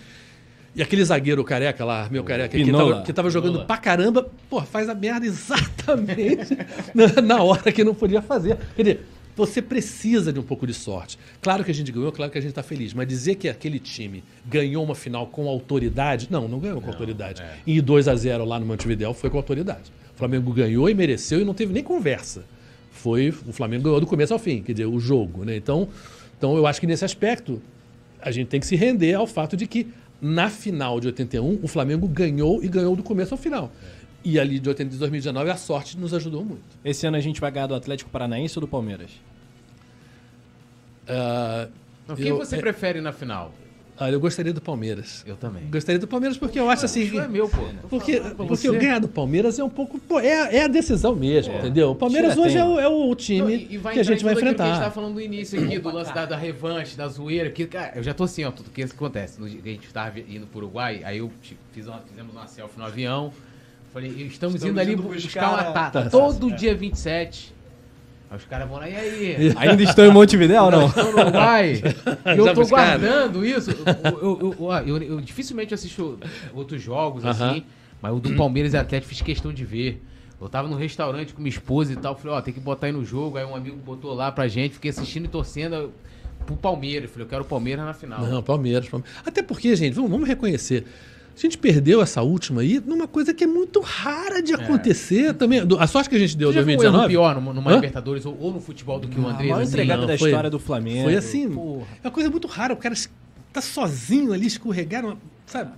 E aquele zagueiro careca lá, meu careca, que tava, que tava jogando pra caramba, pô, faz a merda exatamente na, na hora que não podia fazer. Quer dizer, você precisa de um pouco de sorte. Claro que a gente ganhou, claro que a gente tá feliz, mas dizer que aquele time ganhou uma final com autoridade, não, não ganhou com autoridade. E 2 a 0 lá no Montevideo foi com autoridade. O Flamengo ganhou e mereceu e não teve nem conversa. Foi o Flamengo ganhou do começo ao fim, quer dizer, o jogo, né? Então, então eu acho que nesse aspecto a gente tem que se render ao fato de que na final de 81 o Flamengo ganhou e ganhou do começo ao final. E ali de 80 de 2019 a sorte nos ajudou muito. Esse ano a gente vai ganhar do Atlético Paranaense ou do Palmeiras? Não, quem eu, você é, prefere na final? ah, eu gostaria do Palmeiras. Eu também. Gostaria do Palmeiras porque eu acho assim. Isso é meu, pô. Porque, porque o ganhar do Palmeiras é um pouco. pô, é, a- é a decisão mesmo, entendeu? O Palmeiras Tira hoje é o, é o Não, time e- e vai que a gente vai aquilo Que a gente enfrentar. tava falando no início aqui, do lance da, da revanche, da zoeira. Que, cara, eu já tô assim, ó, tudo que isso que acontece. No que a gente tava indo pro Uruguai, aí eu tipo, fiz uma- fizemos uma selfie no avião. Falei, estamos, indo ali indo buscar, buscar uma tata. Tá, todo dia 27. Aí os caras vão lá, e aí? Ainda estão em Montevideo ou não? No Uruguai. e eu tô guardando isso. Eu, eu, eu- eu- eu dificilmente assisto outros jogos, Aham. assim. Mas o do Palmeiras e Atlético fiz questão de ver. Eu tava no restaurante com minha esposa e tal. Falei, ó, tem que botar aí no jogo. Aí um amigo botou lá pra gente. Fiquei assistindo e torcendo pro Palmeiras. Falei, eu quero o Palmeiras na final. Não, Palmeiras, Palmeiras. Até porque, gente, vamos, vamos reconhecer. A gente perdeu essa última aí numa coisa que é muito rara de acontecer também. Do- A sorte que a gente deu em Você já viu um erro 2019 pior numa, numa Hã? Libertadores ou, ou no futebol do que o A Andrés? maior assim? entregada não, da foi- história do Flamengo. Foi assim. Porra. É uma coisa muito rara. O cara tá sozinho ali, escorregaram, sabe?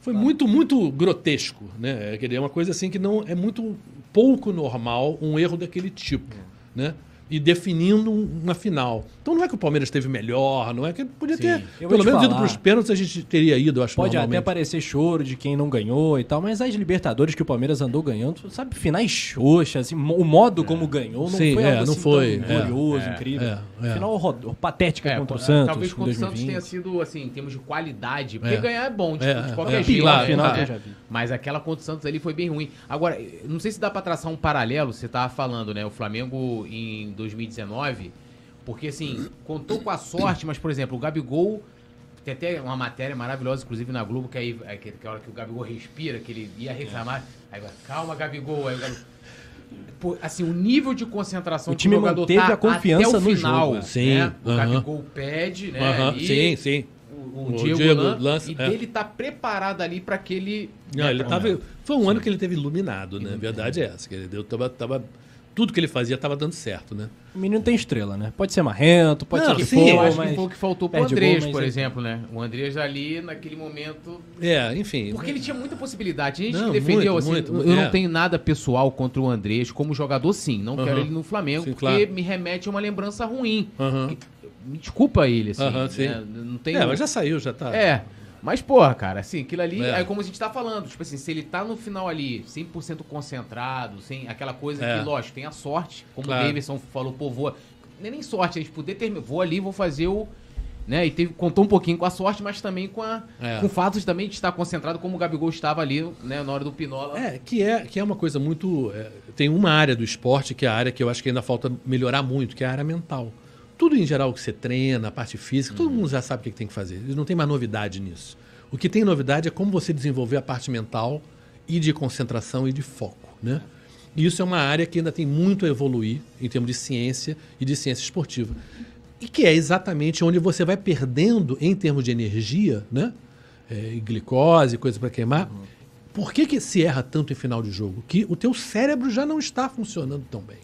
Foi muito, muito grotesco, né? Quer dizer, É uma coisa assim que não é muito pouco normal um erro daquele tipo, né? E definindo um- uma final. Então não é que o Palmeiras esteve melhor, não é que podia Sim. ter. Eu Pelo te menos ido falar. para os pênaltis a gente teria ido, eu acho. Pode até parecer choro de quem não ganhou e tal, mas as Libertadores que o Palmeiras andou ganhando, sabe, finais xoxas, assim, o modo como ganhou não Sim, foi é, algo não assim foi, tão é, glorioso, é, incrível. é, é. Final ro- patética É, contra o Santos talvez contra o Santos 2020. tenha sido, assim, em termos de qualidade. Porque É. ganhar é bom, tipo, É, de qualquer é, jeito. claro, né? final É. Mas aquela contra o Santos ali foi bem ruim. Agora, não sei se dá pra traçar um paralelo, você tava falando, né? O Flamengo em 2019, porque assim, contou com a sorte, mas, por exemplo, o Gabigol. Tem até uma matéria maravilhosa, inclusive na Globo, que aí é que, que a hora que o Gabigol respira, que ele ia reclamar. Aí vai, calma, Gabigol. Aí o Gabigol. Pô, assim, o nível de concentração O time que o jogador manteve tá a confiança até o no final, jogo. Sim, né? O aham. Gabigol pede, né? Aham, ali, Sim, sim. O, Diego, Diego Lan- lança, e é. dele tá preparado ali pra aquele. Não, né, ele pra- tava, foi um ano que ele teve iluminado, né? A verdade é essa. Que ele deu, tava, tava tudo que ele fazia estava dando certo, né? O menino tem estrela, né? Pode ser marrento, pode Não, ser que sim, for, eu acho mas... que foi o que faltou pro gol, Andrés, por é- exemplo, né? O Andrés ali, naquele momento. É, enfim. Porque ele tinha muita possibilidade. A gente Não, defendeu, muito, assim. muito, eu muito, não é. tenho nada pessoal contra o Andrés como jogador, sim. Não quero ele no Flamengo, Sim, porque claro. me remete a uma lembrança ruim. Me desculpa ele, assim. Né? Não tem. É, mas já saiu, já tá. É. Mas, porra, cara, assim, aquilo ali, É. é como a gente tá falando, tipo assim, se ele tá no final ali, 100% concentrado, sem aquela coisa É. que, lógico, tem a sorte, como Claro. o Davidson falou, pô, vou, nem, nem sorte, a gente poder ter, vou ali, vou fazer o, né, e teve, contou um pouquinho com a sorte, mas também com a, É. com o fato de também de estar concentrado como o Gabigol estava ali, né, na hora do Pinola. É, que é, que é uma coisa muito. é, tem uma área do esporte que é a área que eu acho que ainda falta melhorar muito, que é a área mental. Tudo em geral que você treina, a parte física, todo mundo já sabe o que tem que fazer. Não tem mais novidade nisso. O que tem novidade é como você desenvolver a parte mental e de concentração e de foco, né? E isso é uma área que ainda tem muito a evoluir em termos de ciência e de ciência esportiva. E que é exatamente onde você vai perdendo em termos de energia, né? É, e glicose, coisa para queimar. Por que, que se erra tanto em final de jogo? Que o teu cérebro já não está funcionando tão bem.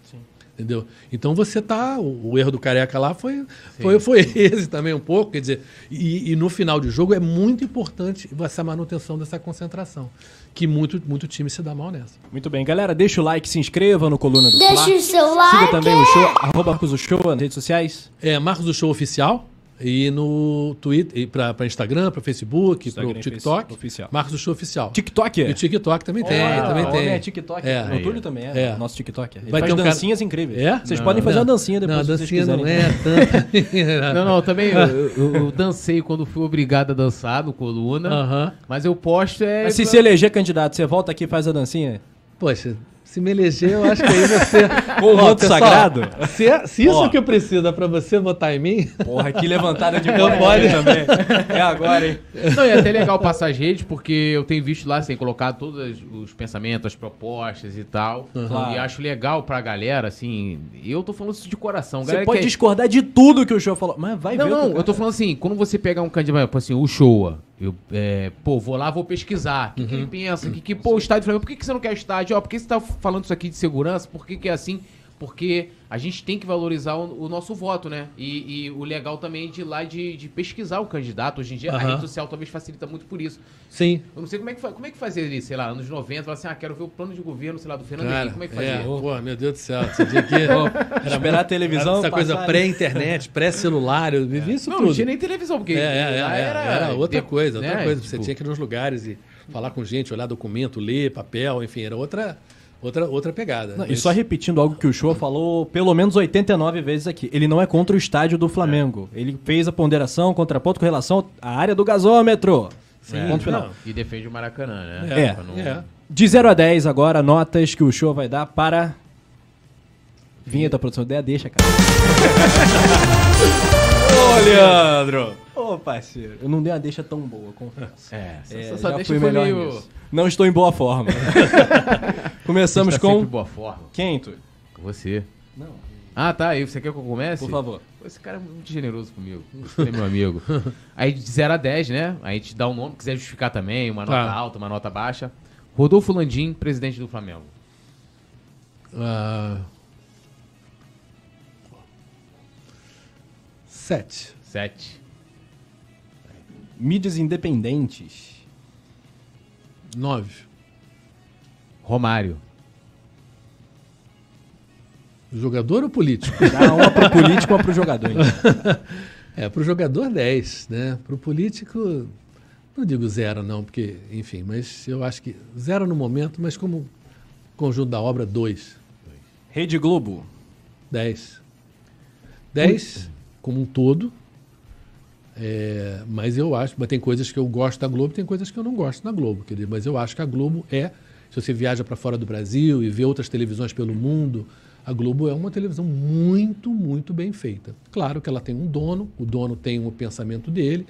Entendeu? Então você tá. O, o erro do careca lá foi, foi, foi esse também um pouco. Quer dizer, e, e no final de jogo é muito importante essa manutenção dessa concentração. Que muito, muito time se dá mal nessa. Muito bem, galera, deixa o like, se inscreva no Coluna do Deixa Fla. o seu Siga like. também o show, arroba Marcos o Show nas redes sociais. É Marcos do Show Oficial. E no Twitter, para Instagram, para Facebook, para e TikTok. Oficial. Marcos do Show Oficial. TikTok E o TikTok também tem, Ah, também o tem. é TikTok. É. o Túlio também é, É. nosso TikTok. Ele Vai faz ter um cara- dancinhas incríveis. É? Vocês Não, podem fazer não. uma dancinha depois Não, a dancinha não é tanta. Não, não, também eu, eu- eu dancei quando fui obrigado a dançar no Coluna, Aham. mas eu posto é... Mas se se eleger candidato, você volta aqui e faz a dancinha? Poxa, se me eleger, eu acho que aí você. Com o Ó, manto pessoal, sagrado? Se, se isso Ó. que precisa pra você votar em mim. Porra, que levantada de Eu bola pode- também. É agora, hein? Não, e é até legal passar as redes, porque eu tenho visto lá, assim, colocado todos os pensamentos, as propostas e tal. Claro. E acho legal pra galera, assim, eu tô falando isso de coração. Você galera pode que é- discordar de tudo que o show falou, mas vai Não, ver. o que não, o eu tô falando assim, quando você pegar um candidato, tipo assim, o Showa, eu, é, pô, vou lá, vou pesquisar. O que, que ele pensa? Que, que, pô, o estádio Flamengo, por que, que você não quer estádio? Ó, por que você tá falando isso aqui de segurança? Por que, que é assim? Porque a gente tem que valorizar o, o nosso voto, né? E, e o legal também de ir lá de, de pesquisar o candidato. Hoje em dia, a Aham. rede social talvez facilita muito por isso. Sim. Eu não sei como é que, como é que fazia ali, sei lá, anos 90, falar assim, ah, quero ver o plano de governo, sei lá, do Fernando Henrique, como é que fazia? é, pô, meu Deus do céu. Esse dia aqui. Esperar a televisão Essa coisa passar- pré-internet, pré-celular, eu vivi isso Não, tudo. não tinha nem televisão, porque É, é, é, é, era, outra de- coisa, outra né, coisa. Você tipo, tinha que ir nos lugares e falar com gente, olhar documento, ler papel, enfim, era outra, outra, outra pegada. Não, e só repetindo algo que o Show falou pelo menos 89 vezes aqui. Ele não é contra o estádio do Flamengo. Ele fez a ponderação, contraponto com relação à área do gasômetro. Sim, Ponto final. não. E defende o Maracanã, né? É. Pra não- É. De 0 a 10 agora, notas que o Show vai dar para... Vinheta, produção. Ideia deixa, cara. Ô, Leandro! Ô, parceiro. Eu não dei uma deixa tão boa, confesso. É, É, essa só já deixa foi melhor meio... nisso. Não estou em boa forma. Começamos Tá sempre com... boa forma. Quem, Túlio? Você. Não, Ah, tá. E você quer que eu comece? por favor. Pô, Esse cara é muito generoso comigo. É meu amigo. Aí de 0 a 10, né? Aí a gente dá um nome, quiser justificar também, uma nota Tá. alta, uma nota baixa. Rodolfo Landim, presidente do Flamengo. Ah, sete. 7. Mídias independentes. Nove. Romário. Jogador ou político? Dá uma pro político e uma pro jogador. então. É, pro jogador 10, né? Pro político, não digo zero não, porque, enfim, mas eu acho que zero no momento, mas como conjunto da obra, dois. Rede Globo. 10. 10 como um todo. É, mas eu acho, mas tem coisas que eu gosto da Globo, tem coisas que eu não gosto da Globo, quer dizer, mas eu acho que a Globo é, se você viaja para fora do Brasil e vê outras televisões pelo mundo, a Globo é uma televisão muito, muito bem feita. Claro que ela tem um dono, o dono tem o pensamento dele,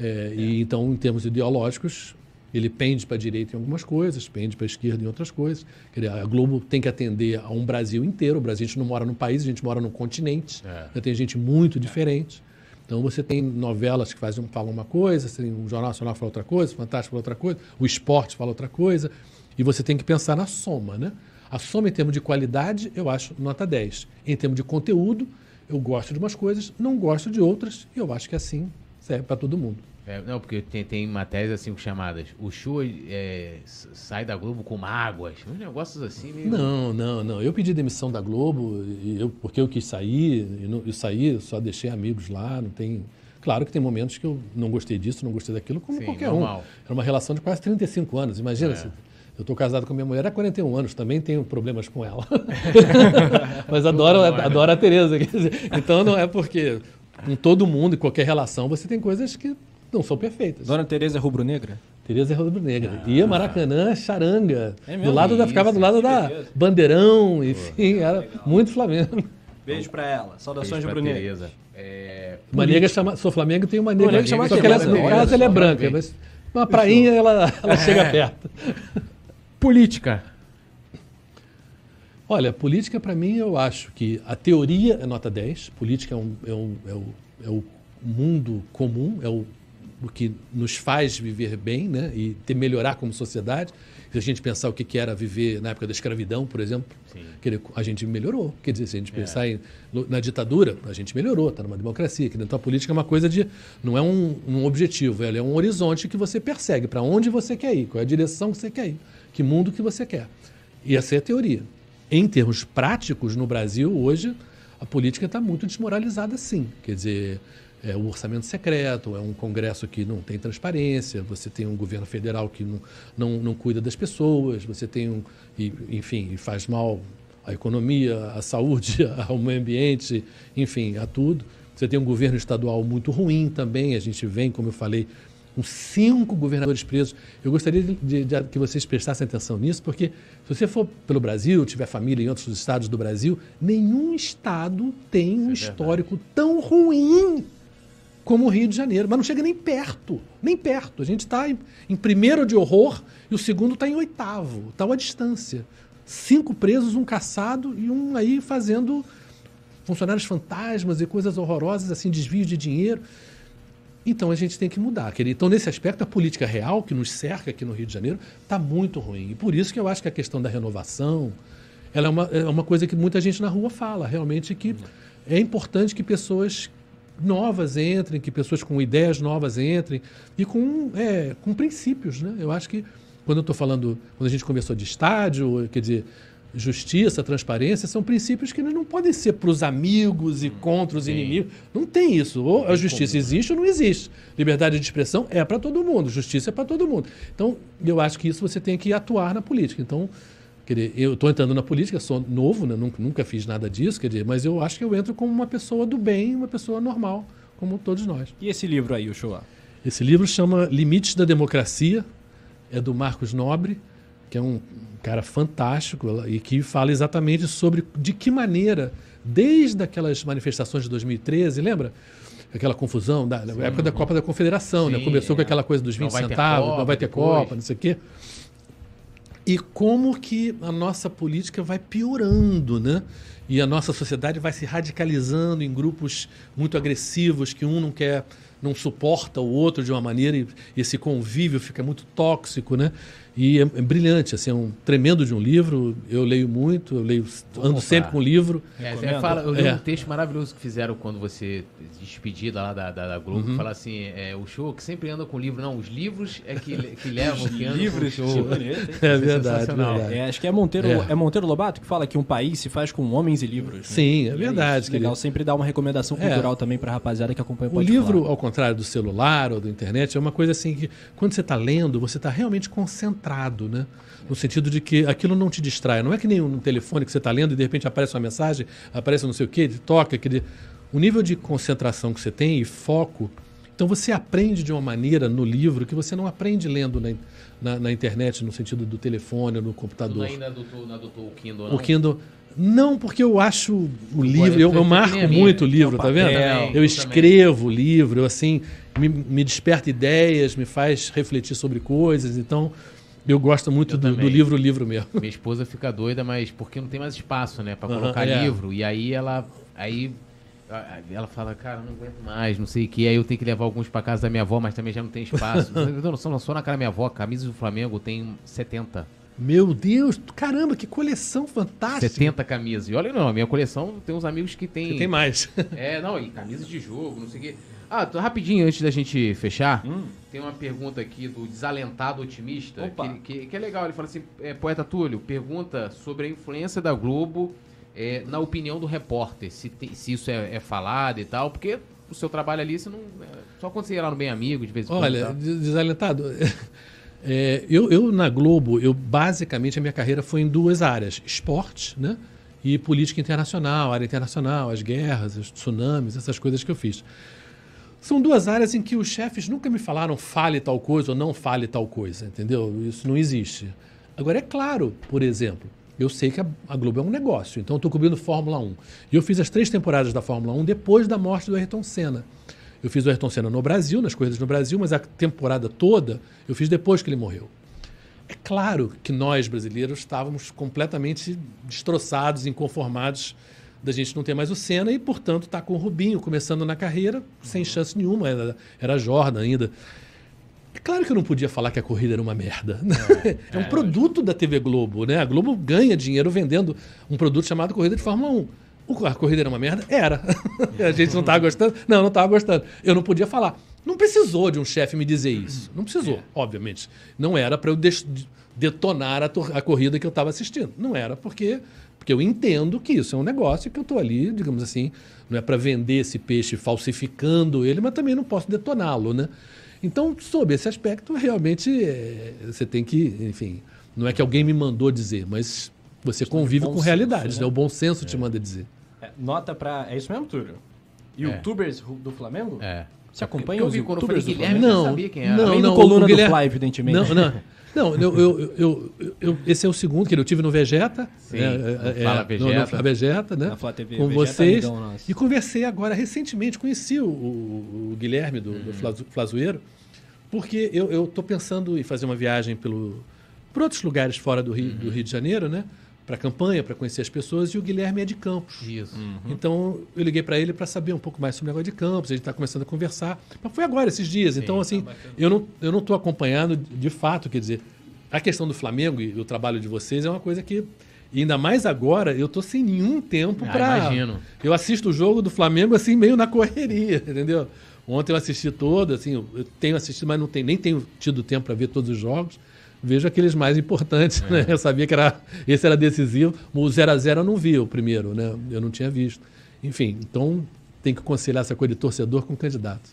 é, e então, em termos ideológicos, ele pende para a direita em algumas coisas, pende para a esquerda em outras coisas. A Globo tem que atender a um Brasil inteiro. O Brasil, a gente não mora num país, a gente mora num continente. É. né, Tem gente muito diferente. Então você tem novelas que fazem, falam uma coisa, tem um Jornal Nacional fala outra coisa, o Fantástico fala outra coisa, o esporte fala outra coisa, e você tem que pensar na soma, né? A soma em termos de qualidade, eu acho nota 10. Em termos de conteúdo, eu gosto de umas coisas, não gosto de outras, e eu acho que assim serve para todo mundo. É, não, porque tem, tem matérias assim chamadas. O show é, sai da Globo com mágoas. Uns negócios assim meio. Não, não, não. Eu pedi demissão da Globo, eu, porque eu quis sair, e não, eu saí, eu só deixei amigos lá, não tem... Claro que tem momentos que eu não gostei disso, não gostei daquilo, como Sim, qualquer normal. um. Era uma relação de quase 35 anos, imagina. É. se- eu estou casado com minha mulher há 41 anos, também tenho problemas com ela. Mas adoro, adoro a Tereza. Então não é porque em todo mundo, em qualquer relação, você tem coisas que não são perfeitas. Dona Tereza é rubro-negra? Tereza é rubro-negra. Ia Maracanã, charanga. É do lado da, ficava do lado que da beleza. Bandeirão, enfim, era muito Flamengo. Beijo pra ela. Saudações rubro-negras. Tereza. É, Uma nega chama, sou Flamengo tem uma negra. Uma nega chama só que ela, Tereza, no olha caso ela é branca, mas uma prainha ela, ela chega É. perto. Política. Olha, política para mim eu acho que a teoria é nota 10, política é, um, é, um, é, o, é o mundo comum, é o, o que nos faz viver bem né? e ter, melhorar como sociedade. Se a gente pensar o que que era viver na época da escravidão, por exemplo, Sim. a gente melhorou. Quer dizer, se a gente pensar em- no- na ditadura, a gente melhorou, está numa democracia. dizer, Então a política é uma coisa de. não é um, um objetivo, ela é um horizonte que você persegue, para onde você quer ir, qual é a direção que você quer ir, que mundo que você quer. E essa é a teoria. Em termos práticos, no Brasil, hoje, a política está muito desmoralizada, sim. Quer dizer, é o orçamento secreto, é um Congresso que não tem transparência, você tem um governo federal que não, não, não cuida das pessoas, você tem um. E, enfim, faz mal à economia, à saúde, ao meio ambiente, enfim, a tudo. Você tem um governo estadual muito ruim também, a gente vem, como eu falei, com cinco governadores presos. Eu gostaria de, de- de que vocês prestassem atenção nisso, porque se você for pelo Brasil, tiver família em outros estados do Brasil, nenhum estado tem um histórico tão ruim como o Rio de Janeiro, mas não chega nem perto, nem perto. A gente está em, em primeiro de horror e o segundo está em oitavo, tal a distância. Cinco presos, um caçado e um aí fazendo funcionários fantasmas e coisas horrorosas, assim, desvio de dinheiro. Então a gente tem que mudar. Então, nesse aspecto, a política real que nos cerca aqui no Rio de Janeiro está muito ruim. E por isso que eu acho que a questão da renovação ela é, uma, é uma coisa que muita gente na rua fala, realmente, que é importante que pessoas novas entrem, que pessoas com ideias novas entrem e com, é, com princípios. Né? Eu acho que quando eu estou falando, quando a gente conversou de estádio, quer dizer, justiça, transparência, são princípios que não podem ser para os amigos e contra os inimigos. Não tem isso. Ou a justiça existe ou não existe. Liberdade de expressão é para todo mundo, justiça é para todo mundo. Então, eu acho que isso você tem que atuar na política. Então, quer dizer, eu estou entrando na política, sou novo, né? nunca, nunca fiz nada disso, quer dizer, mas eu acho que eu entro como uma pessoa do bem, uma pessoa normal, como todos nós. E esse livro aí, o Shoah? Esse livro chama Limites da Democracia, é do Marcos Nobre, que é um cara fantástico e que fala exatamente sobre de que maneira, desde aquelas manifestações de 2013, lembra? Aquela confusão da, da época da Copa da Confederação, né? Sim, Começou com é. aquela coisa dos 20 Não centavos, Copa não vai ter depois. Copa, não sei o quê. E como que a nossa política vai piorando, né? E a nossa sociedade vai se radicalizando em grupos muito agressivos que um não quer, não suporta o outro de uma maneira e esse convívio fica muito tóxico, né? E é, é brilhante, assim, é um tremendo de um livro. Eu leio muito, eu leio, ando comprar. sempre com o livro. É, você fala, eu li É. um texto maravilhoso que fizeram quando você despedida lá da, da, da Globo, Uhum. fala assim, é, o show que sempre anda com livro, não, os livros é que, que levam, que andam Livros, com o show. É verdade, verdade. É, acho que é Monteiro, É. é. Monteiro Lobato que fala que um país se faz com homens e livros. né? Sim, é E verdade. querido. Legal sempre dar uma recomendação É. cultural também pra rapaziada que acompanha o O livro, Falar. ao contrário do celular ou da internet, é uma coisa assim que, quando você está lendo, você está realmente concentrado, né? No sentido de que aquilo não te distrai. Não é que nem um telefone que você está lendo e de repente aparece uma mensagem, aparece não sei o quê, toca. Aquele... O nível de concentração que você tem e foco. Então você aprende de uma maneira no livro que você não aprende lendo na, na, na internet, no sentido do telefone ou no Tu computador. ainda adotou, não adotou o Kindle, não? O Kindle. Não, porque eu acho o livro, eu eu, marco muito o livro, tá vendo? eu escrevo o livro, eu, assim, me, me desperta ideias, me faz refletir sobre coisas, então eu gosto muito Eu do, do livro, livro mesmo. Minha esposa fica doida, mas porque não tem mais espaço, né, pra Aham, colocar é. livro. E aí ela, aí ela fala, cara, não aguento mais, não sei o que. Aí eu tenho que levar alguns pra casa da minha avó, mas também já não tem espaço. não só, não só na casa da minha avó, camisa do Flamengo tem 70. Meu Deus, caramba, que coleção fantástica. 70 camisas. E olha, não, a minha coleção tem uns amigos que tem. Você tem mais. É, não, e camisas de jogo, não sei o quê. Ah, tô- rapidinho, antes da gente fechar, Hum. tem uma pergunta aqui do Desalentado Otimista, que, que, que é legal. Ele fala assim: é, Poeta Túlio, pergunta sobre a influência da Globo é, na opinião do repórter, se, tem- se isso é, é falado e tal, porque o seu trabalho ali, você não. é, só quando você ia lá no Bem Amigo, de vez em quando. Olha, des- desalentado. é, eu, eu, na Globo, eu basicamente a minha carreira foi em duas áreas: esporte, né? E política internacional, área internacional, as guerras, os tsunamis, essas coisas que eu fiz. São duas áreas em que os chefes nunca me falaram fale tal coisa ou não fale tal coisa, entendeu? Isso não existe. Agora, é claro, por exemplo, eu sei que a, Globo é um negócio, então estou cobrindo Fórmula 1. E eu fiz as três temporadas da Fórmula 1 depois da morte do Ayrton Senna. Eu fiz o Ayrton Senna no Brasil, nas corridas no Brasil, mas a temporada toda eu fiz depois que ele morreu. É claro que nós, brasileiros, estávamos completamente destroçados, inconformados da gente não ter mais o Senna e, portanto, estar com o Rubinho começando na carreira sem chance nenhuma. Era, era Jordan ainda. É claro que eu não podia falar que a corrida era uma merda. É, um produto da TV Globo, né? A Globo ganha dinheiro vendendo um produto chamado Corrida de Fórmula 1. O- A corrida era uma merda? Era. a gente não estava gostando? Não, não estava gostando. Eu não podia falar. Não precisou de um chefe me dizer isso. Não precisou, obviamente. Não era para eu detonar a, a corrida que eu estava assistindo. Não era porque, porque eu entendo que isso é um negócio e que eu estou ali, digamos assim, não é para vender esse peixe falsificando ele, mas também não posso detoná-lo, né? Então, sob esse aspecto, realmente é, você tem que, enfim, não é que alguém me mandou dizer, mas você convive bom com senso, realidades, né? né? O bom senso te manda dizer. É, nota pra. É isso mesmo, Túlio? Youtubers do Flamengo? É. Você acompanha eu os vi quando eu falei Guilherme, Não, não sabia quem era. não, não, coluna o Guilherme- do Fly, evidentemente. Não, não. Não, eu, eu, eu, esse é o segundo que eu tive no Vegeta. Sim, né, no é, Fala é, Vegeta. No, no Vegeta, né? Na TV, com Vegeta, vocês. amigão. E conversei agora recentemente, conheci o, o- Guilherme do, do Flazu- Flazoeiro, porque eu estou pensando em fazer uma viagem pelo, por outros lugares fora do Rio, do Rio de Janeiro, né? Para campanha, para conhecer as pessoas, e o Guilherme é de Campos. Isso. Então eu liguei para ele para saber um pouco mais sobre o negócio de campos. A gente está começando a conversar. Mas foi agora, esses dias. então, assim, eu não eu não estou acompanhando de fato. Quer dizer, a questão do Flamengo e o trabalho de vocês é uma coisa que. ainda mais agora, eu tô sem nenhum tempo Ah, para. imagino. Eu assisto o jogo do Flamengo assim, meio na correria, entendeu? Ontem eu assisti todo, assim, eu tenho assistido, mas não tenho, nem tenho tido tempo para ver todos os jogos. Vejo aqueles mais importantes, É. né? Eu sabia que era, esse era decisivo. O 0 a 0 eu não vi o primeiro, né? Eu não tinha visto. Enfim, então tem que conciliar essa coisa de torcedor com candidato.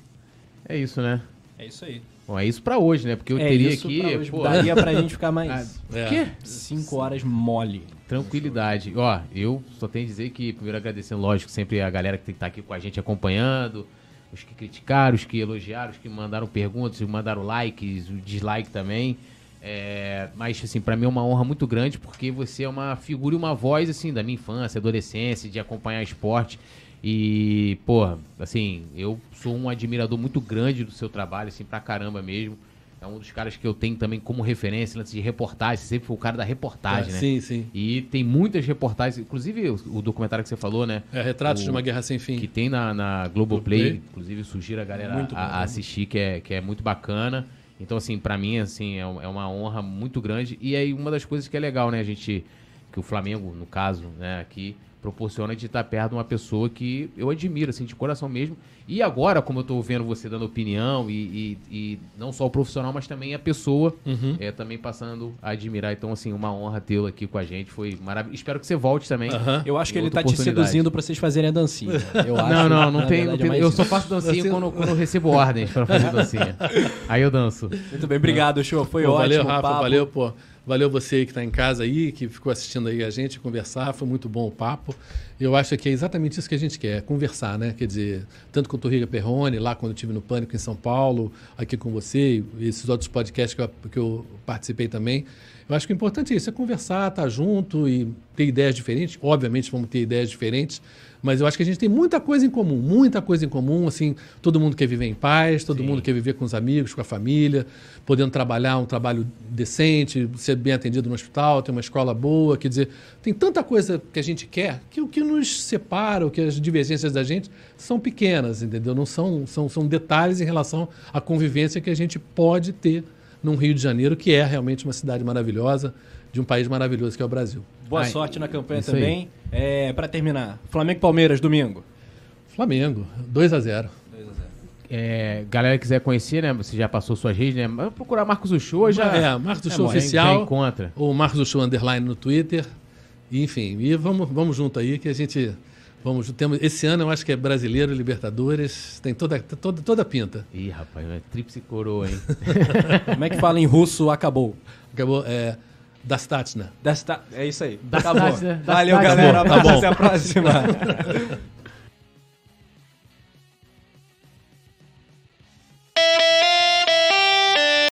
É isso, né? É isso aí. Bom, é isso pra hoje, né? Porque eu é teria aqui. pra hoje. pô, Daria pra gente ficar mais Ah, É. Quê? 5 horas mole. Tranquilidade. Ó, eu só tenho a dizer que, primeiro agradecendo, lógico, sempre a galera que tem que estar aqui com a gente acompanhando, os que criticaram, os que elogiaram, os que mandaram perguntas, os que mandaram likes, o dislike também. É, mas, assim, pra mim é uma honra muito grande, porque você é uma figura e uma voz, assim, da minha infância, adolescência, de acompanhar esporte. E, pô, assim, eu sou um admirador muito grande do seu trabalho, assim, pra caramba mesmo. É um dos caras que eu tenho também como referência, lance de reportagem, você sempre foi o cara da reportagem, né? Sim, sim. E tem muitas reportagens, inclusive o, o documentário que você falou, né? É, Retratos O- de uma Guerra Sem Que Fim. tem na, na Globoplay, Globoplay. inclusive sugiro a galera a, a assistir, que é, que é muito bacana. Então, assim, pra mim, assim, é, é uma honra muito grande. E aí, uma das coisas que é legal, né, a gente, que o Flamengo, no caso, né, aqui, proporciona de estar perto de uma pessoa que eu admiro, assim, de coração mesmo. E agora, como eu tô vendo você dando opinião, e, e- e não só o profissional, mas também a pessoa, Uhum. é, também passando a admirar. Então, assim, uma honra tê-lo aqui com a gente. Foi maravilhoso. Espero que você volte também. Aham. Eu acho que ele outra tá te seduzindo pra vocês fazerem a dancinha. Eu acho, Não, não, não tem. Não verdade, tem é mais eu isso. só faço dancinha quando, quando eu recebo ordens pra fazer dancinha. Aí eu danço. Muito bem, obrigado, show. Foi Pô, ótimo. valeu, Rafa, papo. valeu, pô. Valeu você que está em casa aí, que ficou assistindo aí a gente conversar, foi muito bom o papo. Eu acho que é exatamente isso que a gente quer, conversar, né? Quer dizer, tanto com o Torriga Perrone, lá quando eu estive no Pânico em São Paulo, aqui com você, esses outros podcasts que eu, que eu participei também. Eu acho que o importante é isso, é conversar, estar junto e ter ideias diferentes. Obviamente vamos ter ideias diferentes, mas eu acho que a gente tem muita coisa em comum, muita coisa em comum, assim, todo mundo quer viver em paz, todo Sim. mundo quer viver com os amigos, com a família, podendo trabalhar um trabalho decente, ser bem atendido no hospital, ter uma escola boa, quer dizer, tem tanta coisa que a gente quer que o que nos separa, o que as divergências da gente são pequenas, entendeu? Não são, são, são detalhes em relação à convivência que a gente pode ter num Rio de Janeiro, que é realmente uma cidade maravilhosa. De um país maravilhoso que é o Brasil. Boa Ai, sorte na campanha também. É, para terminar, Flamengo e Palmeiras, domingo. Flamengo, 2 a 0 É, galera que quiser conhecer, né? Você já passou suas redes, né? Mas procurar Marcos Uchoa já. É, Marcos do Show bom, já Oficial, encontra. ou Marcos do Show Underline no Twitter. Enfim, e vamos, vamos junto aí que a gente. Vamos, temos, esse ano eu acho que é brasileiro, Libertadores, tem toda, toda, toda a pinta. Ih, rapaz, é tríplice coroa, hein? Como é que fala em russo acabou? Acabou, é. Da Statna. Da sta... É isso aí. Da tá Statna. Bom. Valeu, galera. Tá bom. Até a próxima.